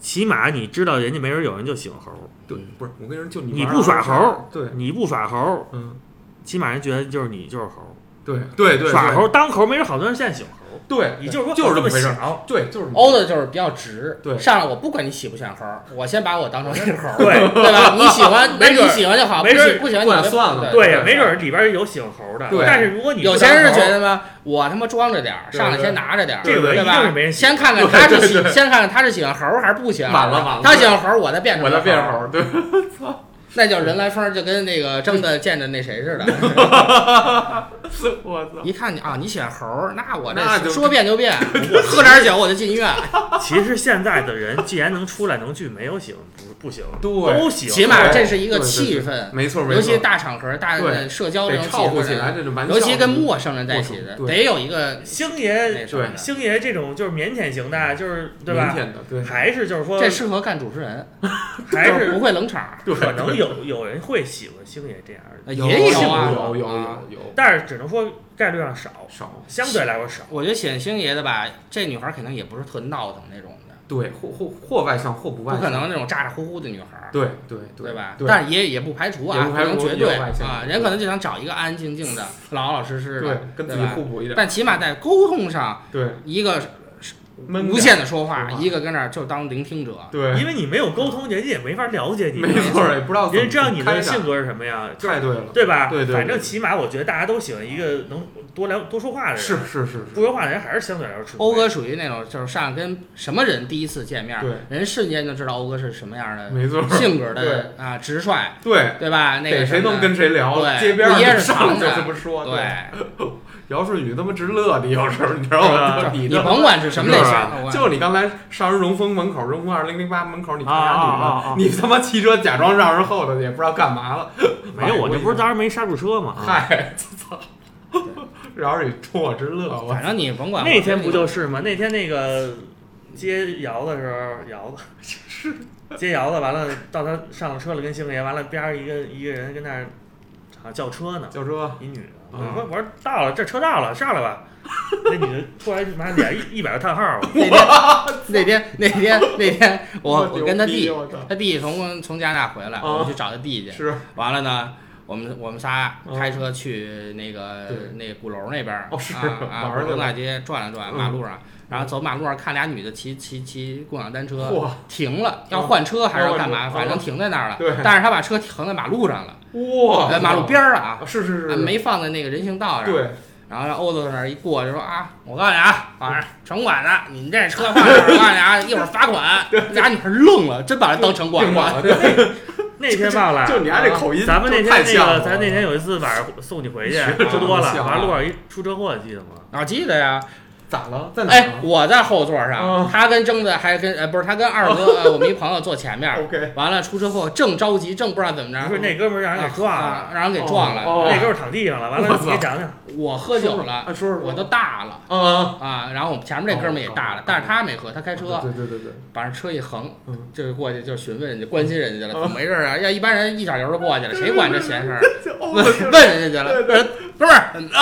B: 起码你知道人家没人有人就喜欢猴儿，
A: 对，不是我跟人就你
B: 你不耍猴儿，
A: 对，
B: 你不耍猴儿，
A: 嗯，
B: 起码人觉得就是你就是猴儿，
A: 对对对，
B: 耍猴当猴，没准好多人现在喜欢猴，
A: 对，
B: 你就是说
A: 就是这
B: 这
A: 么回事儿，
B: 想，
A: 对，就是
C: 欧的就是比较直，
A: 对
C: 上来我不管你喜不喜欢猴，我先把我当成是猴，
B: 对
C: 对吧？你喜欢，那
B: 没准
C: 你喜欢就好，不
B: 没准
C: 喜不喜欢你就
A: 算了
B: 对呀，没准儿里边有喜欢猴的，
A: 对
B: 但是如果你
C: 有些人是觉
B: 得
C: 得嘛，我他妈装着点儿，上来先拿着点儿，对吧
B: 是没人？
C: 先看看他是喜，先看看他是喜欢猴还是不喜欢猴儿。
A: 晚了晚了
C: 他喜欢猴，我再变成
A: 我再变
C: 猴
A: 对，
C: 那叫人来疯，就跟那个真的见着那谁似的。
A: 我操，
C: 一看你啊，你喜欢猴儿，那我这说变就变，喝点酒我就进医院。
B: 其实现在的人既然能出来能去，没有喜欢不不行，
A: 对
B: 都行。
C: 起码这是一个
A: 对对对
C: 气氛，
A: 没错没错，
C: 尤其大场合、大
A: 对
C: 社交这种气氛，尤其跟陌生人在一起的，得有一个
B: 星爷。星爷这种就是腼腆型的，就是对吧？
A: 腼？腆的，对，
B: 还是就是说，
C: 这适合干主持人，
B: 还
C: 是
B: 是
C: 不会冷场。
B: 可能有有人会喜欢星爷这样的，
A: 有
C: 也有啊。
A: 有有
C: 啊
A: 有有。
B: 但是只能说概率上少，
A: 少，
B: 相对来说少。
C: 我觉得显星爷的吧，这女孩儿肯定也不是特闹腾那种的，
A: 对，或或或外向或不外向，
C: 不可能那种咋咋呼呼的女孩儿，
A: 对对
C: 对吧？
A: 对，
C: 但是也也不排除啊，
A: 也不排除
C: 能绝对
A: 外向
C: 啊，人可能就想找一个安安静静的、老老实实
A: 对
C: 的，
A: 跟自己互补一点，
C: 但起码在沟通上，
A: 对，
C: 一个无限的说话，一个跟那儿就当聆听者。
A: 对，
B: 因为你没有沟通，人家也没法了解你。
A: 没错，也不知道
B: 人家知道你的性格是什么呀？
A: 太对了，
B: 对吧？
A: 对对对
B: 反正起码我觉得大家都喜欢一个能多聊多说话的人。
A: 是是是，
B: 不说话的人还是相对来说吃亏。
C: 欧哥属于那种就是上跟什么人第一次见面，
A: 对
C: 人瞬间就知道欧哥是什么样的
A: 没错，
C: 性格的啊，直率，
A: 对，
C: 对吧？那个
A: 谁能跟谁聊，
C: 对
A: 街边
C: 儿掖着
A: 上就
C: 藏着
A: 这么说，
C: 对，
A: 姚顺宇他妈直乐的，有时候你知道吗？
C: 你
A: 你
C: 甭管是什么类型
A: 就你刚才上人荣丰门口，荣丰二零零八门口，你看俩
B: 啊啊
A: 女你他妈骑车假装让人后头，也不知道干嘛了。
B: 没有，我这不是当时没刹住车吗？啊
A: 嗨，操！饶是你冲我直乐，我
C: 反正你甭管。
B: 那天不就是吗？那天那个接瑶的时候，窑子 是。接窑子，完了到他上了车了，跟星爷，完了边上一个一个人跟那儿好像叫车呢，
A: 叫车。
B: 一女的，我
A: 啊
B: 说我说到了，这车到了，上来吧。那女的突然妈脸一一百个叹号，
C: 那天那天那天那天我我跟他弟，他弟从从加拿大回来，
A: 啊。
C: 我去找他弟去，
A: 是。
C: 完了呢。我们我们仨
A: 嗯
C: 开车去那个
A: 对
C: 那鼓楼那边儿
A: 哦
C: 啊啊，
A: 玩儿
C: 东大街转了转，
A: 嗯
C: 马路上，然后走马路上看俩女的骑骑骑共享单车，停了，要换车还是要干嘛？反正停在那儿了。
A: 对
C: 但是他把车停在马路上了，
A: 哇，
C: 在马路边儿啊，
A: 是是是
C: 啊没放在那个人行道上。
A: 对，
C: 然后让欧子在那儿一过就说啊，我告诉你啊，啊，城管的，你们这车放这儿，我告诉你啊，一会儿罚款。俩女孩愣了，真把人当城管了。
B: 那天忘了。
A: 就你家这口音，
B: 咱们那天那个，咱那天有一次晚上送你回去，
A: 是
B: 吃多了，完了路上一出车祸，记得吗？
C: 哪，记得呀，
A: 咋了？在哪
C: 我在后座上
A: 嗯，
C: 他跟征子还跟呃不是他跟二哥，呃我们一朋友坐前面
A: ，？OK，
C: 完了出车祸，正着急，正不知道怎么着，
B: 不是那哥们儿让人给撞了，
C: 啊，让人给撞了。
A: 哦
B: 那哥们儿躺地上了，完了你给讲讲。
C: 我喝酒了，
A: 啊，说说，
C: 我都大了
A: 嗯，
C: 啊，然后我们前面那哥们儿也大了，但是他没喝，他开车，
A: 对对对对，
C: 把人车一横
A: 嗯，
C: 就过去就询问人家，关心人家了，
A: 嗯
C: 怎么回事啊？要一般人一小油就过去了，谁管这闲事儿？问 问人家去了，哥们儿怎么了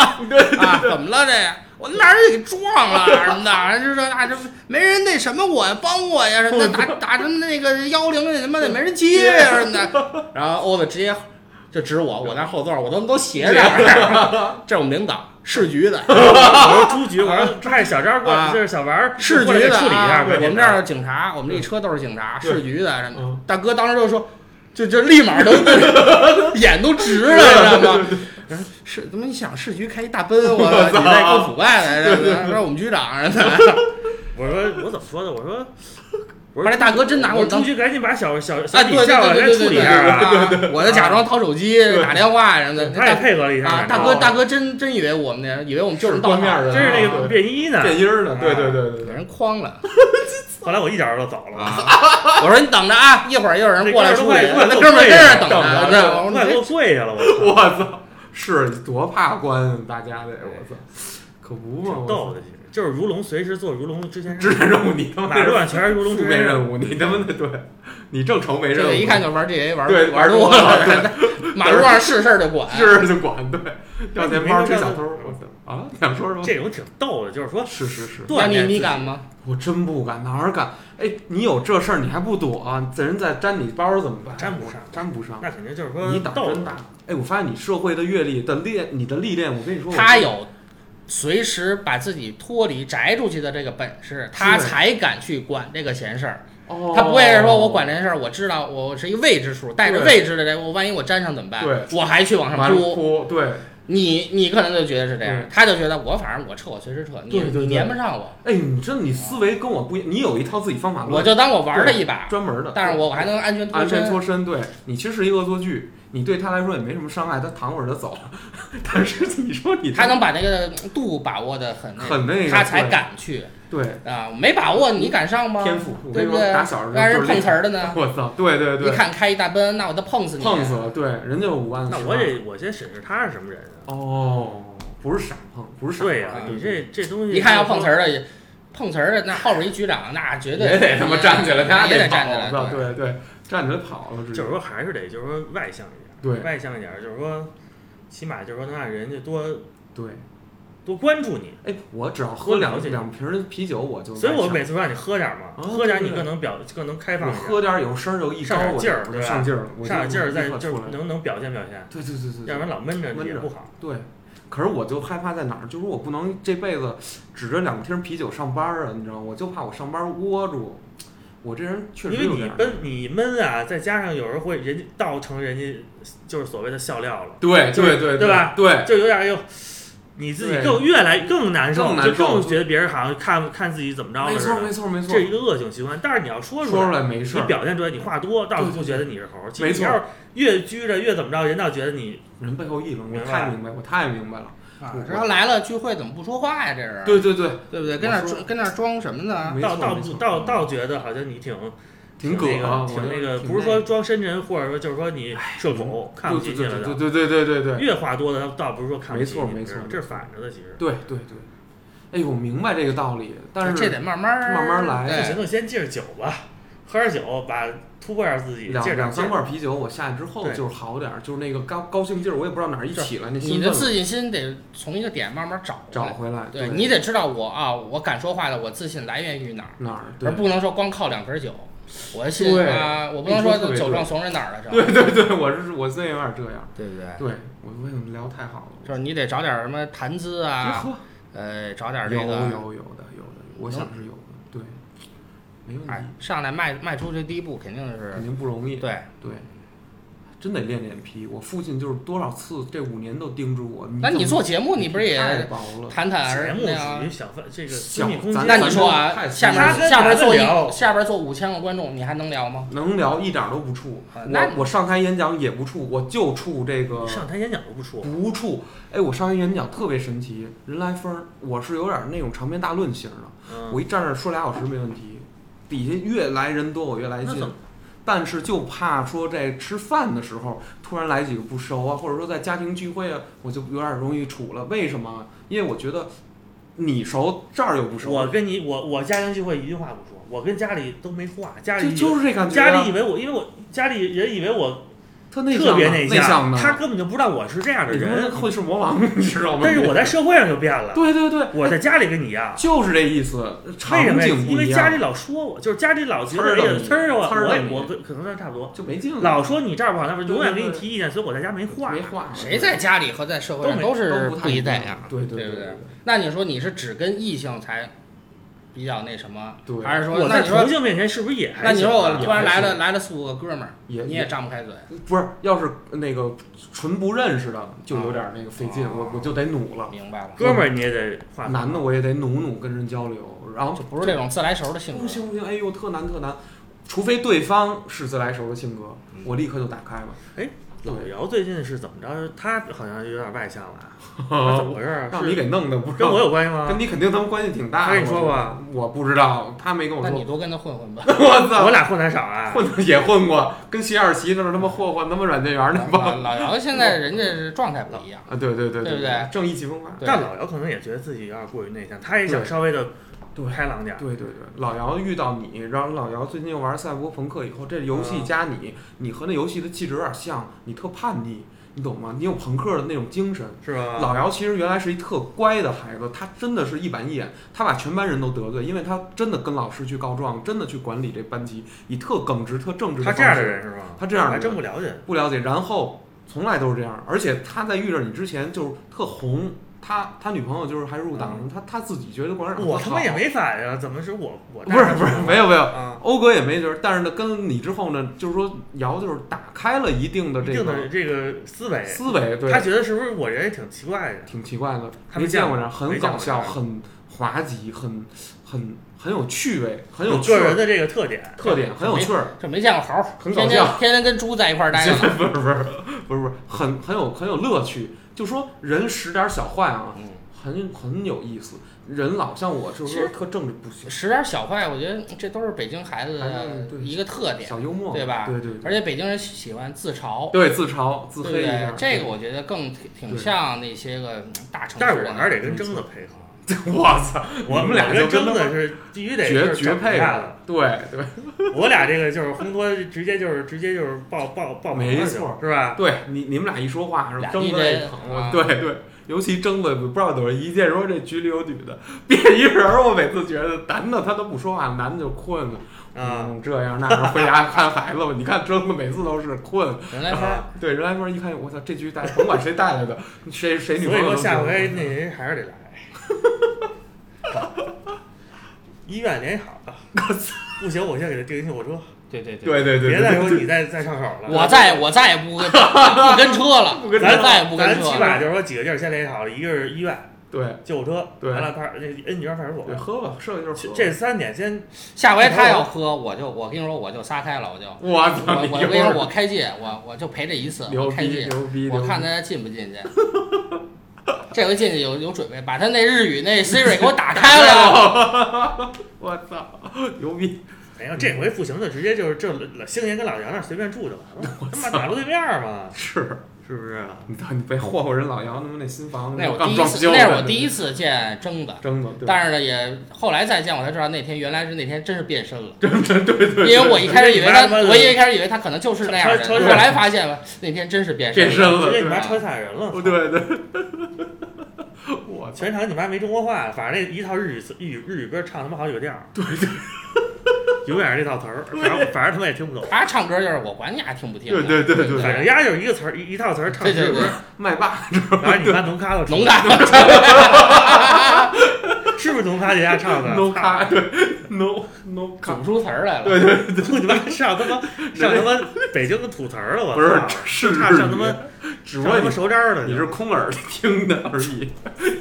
C: 啊？怎么了这？我哪儿给撞了什么的？就说啊，这没人那什么我呀，帮我呀什么的，打打什么那个幺零那什么的，没人接呀什么的。然后欧子直接就指我，我在后座，我都都斜着，这是我们领导，市局的，
B: 我说朱局，我说派小张过
C: 啊
B: 来，就是小王儿
C: 市局的
B: 处理一下
C: 我们这儿警察，我们这一车都是警察，市局的大哥当时就说，就就立马都 眼都直了，你知道吗？是怎么你想市局开一大奔，我操你这够腐败的，这这说我们局长。
B: 我说我怎么说的？我说，我说
C: 后来大哥真拿我当
B: 局赶紧把小小小
C: 啊，对对
B: 李叫来
C: 对对对对
B: 来处理一下啊！
C: 我就假装掏手机打电话什么的。
B: 他也配合了一下
C: 啊，大哥大哥真真以为我们呢以为我们就是
A: 是官面的
B: 真是那
A: 啊
B: 个便衣呢。
A: 变音儿的，对对对对对，
C: 给人诓了。
B: 后来我一脚就走了，
C: 啊！我说你等着啊，一会儿又有人过来处理。
B: 那
C: 那哥们儿跟那儿等
A: 等
C: 着，
A: 着
C: 知道吗？我
B: 快给我跪下了，我操！
A: 是多怕关，大家得，我操，可不嘛，
B: 逗的，就是如龙随时做如龙之前
A: 支线任务你他妈
B: 马路上全是如龙
A: 负
B: 之前
A: 面任务，你他妈的对，你正愁没任务，
C: 这个一看就玩 GA 玩
A: 对
C: 玩多
A: 玩多了
C: 了，马路上是事儿就管。
A: 是就管对，掉钱包追小偷，我操啊！你想说什么？
B: 这种挺逗的，就是说
A: 是是是，
C: 那你
B: 锻炼
C: 你敢吗？
A: 我真不敢，哪儿敢？哎，你有这事儿你还不躲啊？这人再粘你包怎么办？
B: 粘不上
A: 粘不上。
B: 那肯定就是说
A: 你胆
B: 逗
A: 真大。哎，我发现你社会的阅历的练，你的历练，我跟你说，
C: 他有随时把自己脱离摘出去的这个本事，他才敢去管这个闲事儿。
A: 哦，
C: 他不会是说我管这件事儿，我知道我是一个未知数，带着未知的这，我万一我粘上怎么办？
A: 对
C: 我还去往上扑。
A: 扑，对，
C: 你你可能就觉得是这样，他就觉得我反正我撤我随时撤，你你粘不上我，
A: 哎，你真的你思维跟我不一样，你有一套自己方法论，
C: 我就当我玩了一把，
A: 专门的，
C: 但是我我还能安全脱
A: 安全
C: 身。
A: 脱身，对你其实是一恶作剧，你对他来说也没什么伤害，他躺会儿就走了。但是你说你
C: 他能把那个度把握的很那
A: 很那个，
C: 他才敢去
A: 对
C: 啊，没把握你敢上吗？
A: 天赋，
C: 对不对？
A: 打小
C: 让人碰瓷
A: 儿，
C: 的呢，
A: 我操，对对
C: 一
A: 对，
C: 看开一大奔，那我就碰死你！
A: 碰死了，对，人家有五万，
B: 那我得我先审视他是什么人啊？
A: 哦，不是傻碰，不是傻碰，
B: 对呀，你这这东西
C: 一看要碰瓷儿的，碰瓷儿的那后边一局长，那绝对
A: 也得他妈站起来，他
C: 也得站起来。
A: 对对，站起来跑了，
B: 就是说还是得就是说外向一点，
A: 对
B: 外向一点，就是说起码就是说能让人家多
A: 对，
B: 多关注你。
A: 哎，我只要喝两两瓶儿啤酒，我就
B: 所以我每次说让你喝点儿嘛，
A: 哦
B: 喝点儿你更能表更能开放
A: 我，喝点儿有声儿有一，
B: 上点劲儿对吧
A: 上劲儿
B: 上点劲儿再就是能能表现表现，
A: 对对对对对，
B: 要不然老闷着也不好。
A: 对，可是我就害怕在哪儿，就是我不能这辈子指着两瓶啤酒上班儿啊，你知道吗？我就怕我上班窝住。我这人确实
B: 因为你。闷你闷啊，再加上有人会人家倒成人家就是所谓的笑料了，
A: 对对对
B: 对吧
A: 对，
B: 就有点又你自己更越来更难受，
A: 更难受
B: 就更觉得别人好像看看自己怎么着
A: 没错
B: 了似的。
A: 没错没错
B: 这，是一个恶性循环，但是你要说
A: 说出
B: 来，
A: 没事，
B: 你表现出来，你话多，倒是不觉得你是猴儿。其
A: 没错
B: 实你要越拘着，越怎么着，人倒觉得你
A: 人背后议论，我太明白，我太明白了。
C: 啊，然后来了聚会怎么不说话呀？这是
A: 对对对，
C: 对不对？跟那儿装跟那儿装什么呢？
B: 倒倒
A: 错没错
B: 不倒倒觉得好像你挺
A: 挺
B: 那
A: 葛
B: 挺那个，不是说装深沉，或者说就是说你社恐看不
A: 对
B: 起去了的。
A: 对对对对对对对
B: 越话多的，倒不是说看不起你，
A: 没错没错
B: 这是反着的，其实。
A: 对对对。哎呦，我明白这个道理，但是
C: 这得慢慢儿
A: 慢慢来
B: 不行，
C: 对，
B: 就先借着酒吧，喝点酒，把突破一下自己，
A: 两
B: 借
A: 两三罐啤酒，我下去之后就是好点儿，就是那个高高兴劲儿，我也不知道哪儿一起来，那
C: 你的自信心得从一个点慢慢找
A: 找
C: 回来。对你得知道我啊，我敢说话的，我自信来源于哪儿，
A: 哪儿？
C: 而不能说光靠两瓶酒。我信啊，我不能说酒壮怂人胆儿了？
A: 对对对，我是我最近有点这样。
C: 对不对？
A: 对我为什么聊太好了。
C: 就是你得找点什么谈资啊，呃，找点这个，
A: 有有有的有的，我想是有的，对，没问题，
C: 哎，上来迈迈出这第一步，肯定是肯
A: 定不容易。
C: 对。
A: 对，真得练脸皮。我父亲就是多少次这五年都叮嘱我。
C: 那你做节目，你不是
A: 太
C: 也
A: 薄了？
C: 谈谈儿
B: 节目属于？小范这个
A: 小
B: 密空间。
C: 那你说啊，
A: 太
C: 下边下边坐下边坐五千个观众，你还能聊吗？
A: 能聊一点儿都不怵。我我上台演讲也不怵，我就怵这个
B: 上台演讲都不怵，
A: 不怵。哎，我上台演讲特别神奇，人来疯儿。我是有点儿那种长篇大论型的，
B: 嗯，
A: 我一站那说俩小时没问题，底下越来人多我越来劲。但是就怕说在吃饭的时候突然来几个不熟啊，或者说在家庭聚会啊，我就有点容易处了。为什么？因为我觉得你熟这儿又不熟，
B: 我跟你我我家庭聚会一句话不说，我跟家里都没话，家里
A: 就就是这感觉、啊。
B: 家里以为我，因为我家里人以为我
A: 特内
B: 特别
A: 内
B: 向，他根本就不知道我是这样的人。
A: 会是魔王，你 知道吗？
B: 但是我在社会上就变了，
A: 对对对，
B: 我在家里跟你一样。
A: 就是这意思，场
B: 为什么呀？
A: 景不一样，
B: 因为家里老说我，就是家里老觉得哎呀，
A: 呲儿
B: 我，我也
A: 呲儿
B: 我跟可能跟差不多，
A: 就没劲了，
B: 老说你这儿不好那不好，永远给你提意见，所以我在家没话。
A: 没话。
C: 谁在家里和在社会上
B: 都
C: 是
A: 都不太一样对对对
C: 对？那你说你是只跟异性才比较那什么，
A: 对
C: 还是说
B: 我在
C: 那你说
B: 同性面前是不是也还
C: 那你说
B: 行啊
C: 我突然来了来了四五个哥们儿，
A: 也
C: 你也张不开嘴，
A: 不是，要是那个纯不认识的，就有点那个费劲，
C: 啊
A: 我我就得努了。
C: 明白了？
B: 哥们儿你也得
A: 男的我也得努努跟人交流，然后
C: 就不是这种自来熟的性格
A: 不。行不行，哎呦特难特难，除非对方是自来熟的性格，
C: 嗯
A: 我立刻就打开了。
B: 老姚最近是怎么着？他好像有点外向了啊，怎么回事儿？
A: 让你给弄的，不知
B: 跟我。有关系吗？
A: 跟你肯定他们关系挺大。
B: 他跟你说过
A: 我我不知道，他没跟我
C: 那你。多跟他混混吧。
A: 我操，
B: 我俩混的少啊。
A: 混的也混过，跟徐二喜那儿他妈混混他妈软件园那帮。
C: 老姚现在人家是状态不一样，
A: 啊，对对对
C: 对不对
A: 正义气风发。
B: 但老姚可能也觉得自己有点过于内向，他也想稍微的
A: 对
B: 开朗点儿。
A: 对对对，老姚遇到你，然后老姚最近又玩赛博朋克以后，这游戏
B: 嗯
A: 加你，你和那游戏的气质有点像，你特叛逆，你懂吗？你有朋克的那种精神。
B: 是吧？
A: 老姚其实原来是一特乖的孩子，他真的是一板一眼，他把全班人都得罪，因为他真的跟老师去告状，真的去管理这班级，以特耿直、特正直的
B: 他
A: 方式。
B: 这样的人是吧？
A: 他这样的
B: 我还真
A: 人
B: 不了解。
A: 不了解，然后从来都是这样，而且他在遇着你之前就是特红，他他女朋友就是还入党，他他自己觉得共产党
B: 我他妈也没反呀，怎么是我我
A: 不是不是没有没有，
B: 啊？
A: 欧哥也没觉得，但是呢，跟你之后呢，就是说姚就是打开了一定的这个
B: 的这个思维，
A: 思维，对
B: 他，觉得是不是我人也挺奇怪的？
A: 挺奇怪的，
B: 他没见过
A: 这样，很搞笑，很滑稽，很很很有趣味，很
B: 有
A: 趣
B: 人的这个特点。
A: 特点很有趣儿，
C: 这没见过猴儿，
A: 很搞
C: 天天
A: 笑
C: 天天跟猪在一块儿待着。
A: 不是不是不是不是，很很有很有乐趣，就说人使点小坏啊，
C: 嗯，
A: 很很有意思。人老像我，就是说特正直不行，
C: 使点小坏，我觉得这都是北京孩子的一个特点，
A: 小幽默，
C: 对吧？
A: 对对对。
C: 而且北京人喜欢自嘲，
A: 对，自嘲自黑一下？，
C: 这个我觉得更挺挺像那些个嗯大城市
B: 但是我还是得跟真的配合，
A: 我操，
B: 我
A: 们俩就真他妈
B: 征子是必须得
A: 绝绝配
B: 下
A: 了，对对
B: 我俩这个就是烘托，直接就是直接就是爆爆爆
A: 没错
B: 是吧？
A: 对，你你们俩一说话，是吧？
C: 俩
A: 争也疼我，
C: 啊
A: 对对，尤其争的不知道怎么一见说这局里有女的，变一人儿，我每次觉得男的他都不说话，男的就困了。
B: 啊，
A: 嗯，这样那样，回家看孩子吧。你看争的每次都是困，
C: 人来说，
A: 对人来说一看，我操，这局带甭管谁带来的，谁谁女
B: 所以说
A: 朋友
B: 下回那人还是得来。医院联系好了，不行，我先给他订一救护车，
C: 对对。对，
A: 对对对，
B: 别再说你再再上手了。
C: 我再 我再也不跟不跟车了，
A: 不跟
B: 咱
C: 再也不跟
B: 咱
C: 车了。
B: 起码就是说几个地儿先联系好了，一个是医院、
A: 对。
B: 救护车，
A: 对。
B: 完了派那恩泉派出
A: 对，
B: 所，
A: 喝吧，剩下就是喝。
B: 这三点先
C: 下回他要喝，我就我跟你说，我就撒开了，我就。
A: 我，
C: 我我跟你说，我开戒，我我就陪这一次，我开戒，
A: 牛逼，牛逼。
C: 我看他进不进去。这回进去有有准备，把他那日语那 Siri 给我打开了。
A: 我操，牛逼！
B: 没有，这回不行就直接就是这星爷跟老杨那儿随便住就完了，他妈马路对面儿嘛，
A: 是，
B: 是不是？
A: 你操，你别霍霍人老姚他妈那新房，
C: 那是我
A: 刚
C: 第一次，
A: 装修，
C: 那是我第一次见征的，
A: 真的，对
C: 但是呢，也后来再见我才知道那天原来是那天真是变身了。
A: 真的对对，
C: 因为我一开始以为他，我一开始以为他可能就是那样的后来发现了那天真是变身了。
A: 变身了，对
B: 直接你妈车踩人了，
A: 对对，我，
B: 全场你妈没中国话，反正那一套日语日语日语歌唱他妈好几个调儿，对。对，永远是这套词儿，反正反正他们也听不懂，
C: 他唱歌就是我管你丫听不听的，
A: 对对对对
B: 反正丫就是一个词儿一一套词儿唱
A: 麦霸，
B: 反正你妈农咖都
C: 农咖，
B: 是不是农咖给丫唱的
A: no 卡，对 no no 卡
C: 不，出词儿来了。
A: 对对，
B: 操你 妈上他妈上他妈北京的土词儿了，我
A: 不是
B: 操
A: 是
B: 差上他妈
A: 只不过你
B: 上他妈手招儿了，
A: 你是空耳听的而已，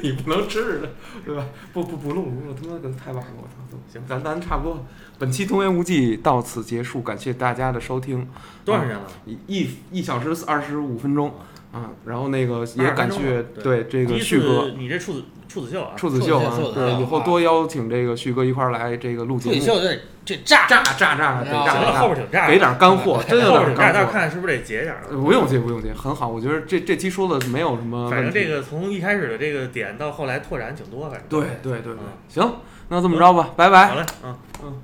A: 你不能吃的，对吧？不不不录不录，他妈的太晚了，我操！行，咱咱差不多，本期童言无忌到此结束，感谢大家的收听，
B: 多长时间了？
A: 一一一小时二十五分钟啊，然后那个也感谢对这个旭哥。
B: 你这处子处子秀啊，
A: 处子秀啊
C: 处子，秀
A: 对，以后
C: 啊
A: 多邀请这个旭哥一块儿来这个录节目，
C: 处子秀这这炸
A: 炸炸炸，得
C: 啊
A: 炸，
B: 后，边挺炸，
A: 给点干货，真有
B: 后边炸，但是
A: 点干货。
B: 看是不是得截点儿
A: 呃不用截，不用截，很好。我觉得这这期说的没有什么。
B: 反正这个从一开始的这个点到后来拓展挺多，反正
A: 对对对对
B: 嗯，
A: 行，那这么着吧，拜拜
B: 好。嘞，嗯。
A: 嗯。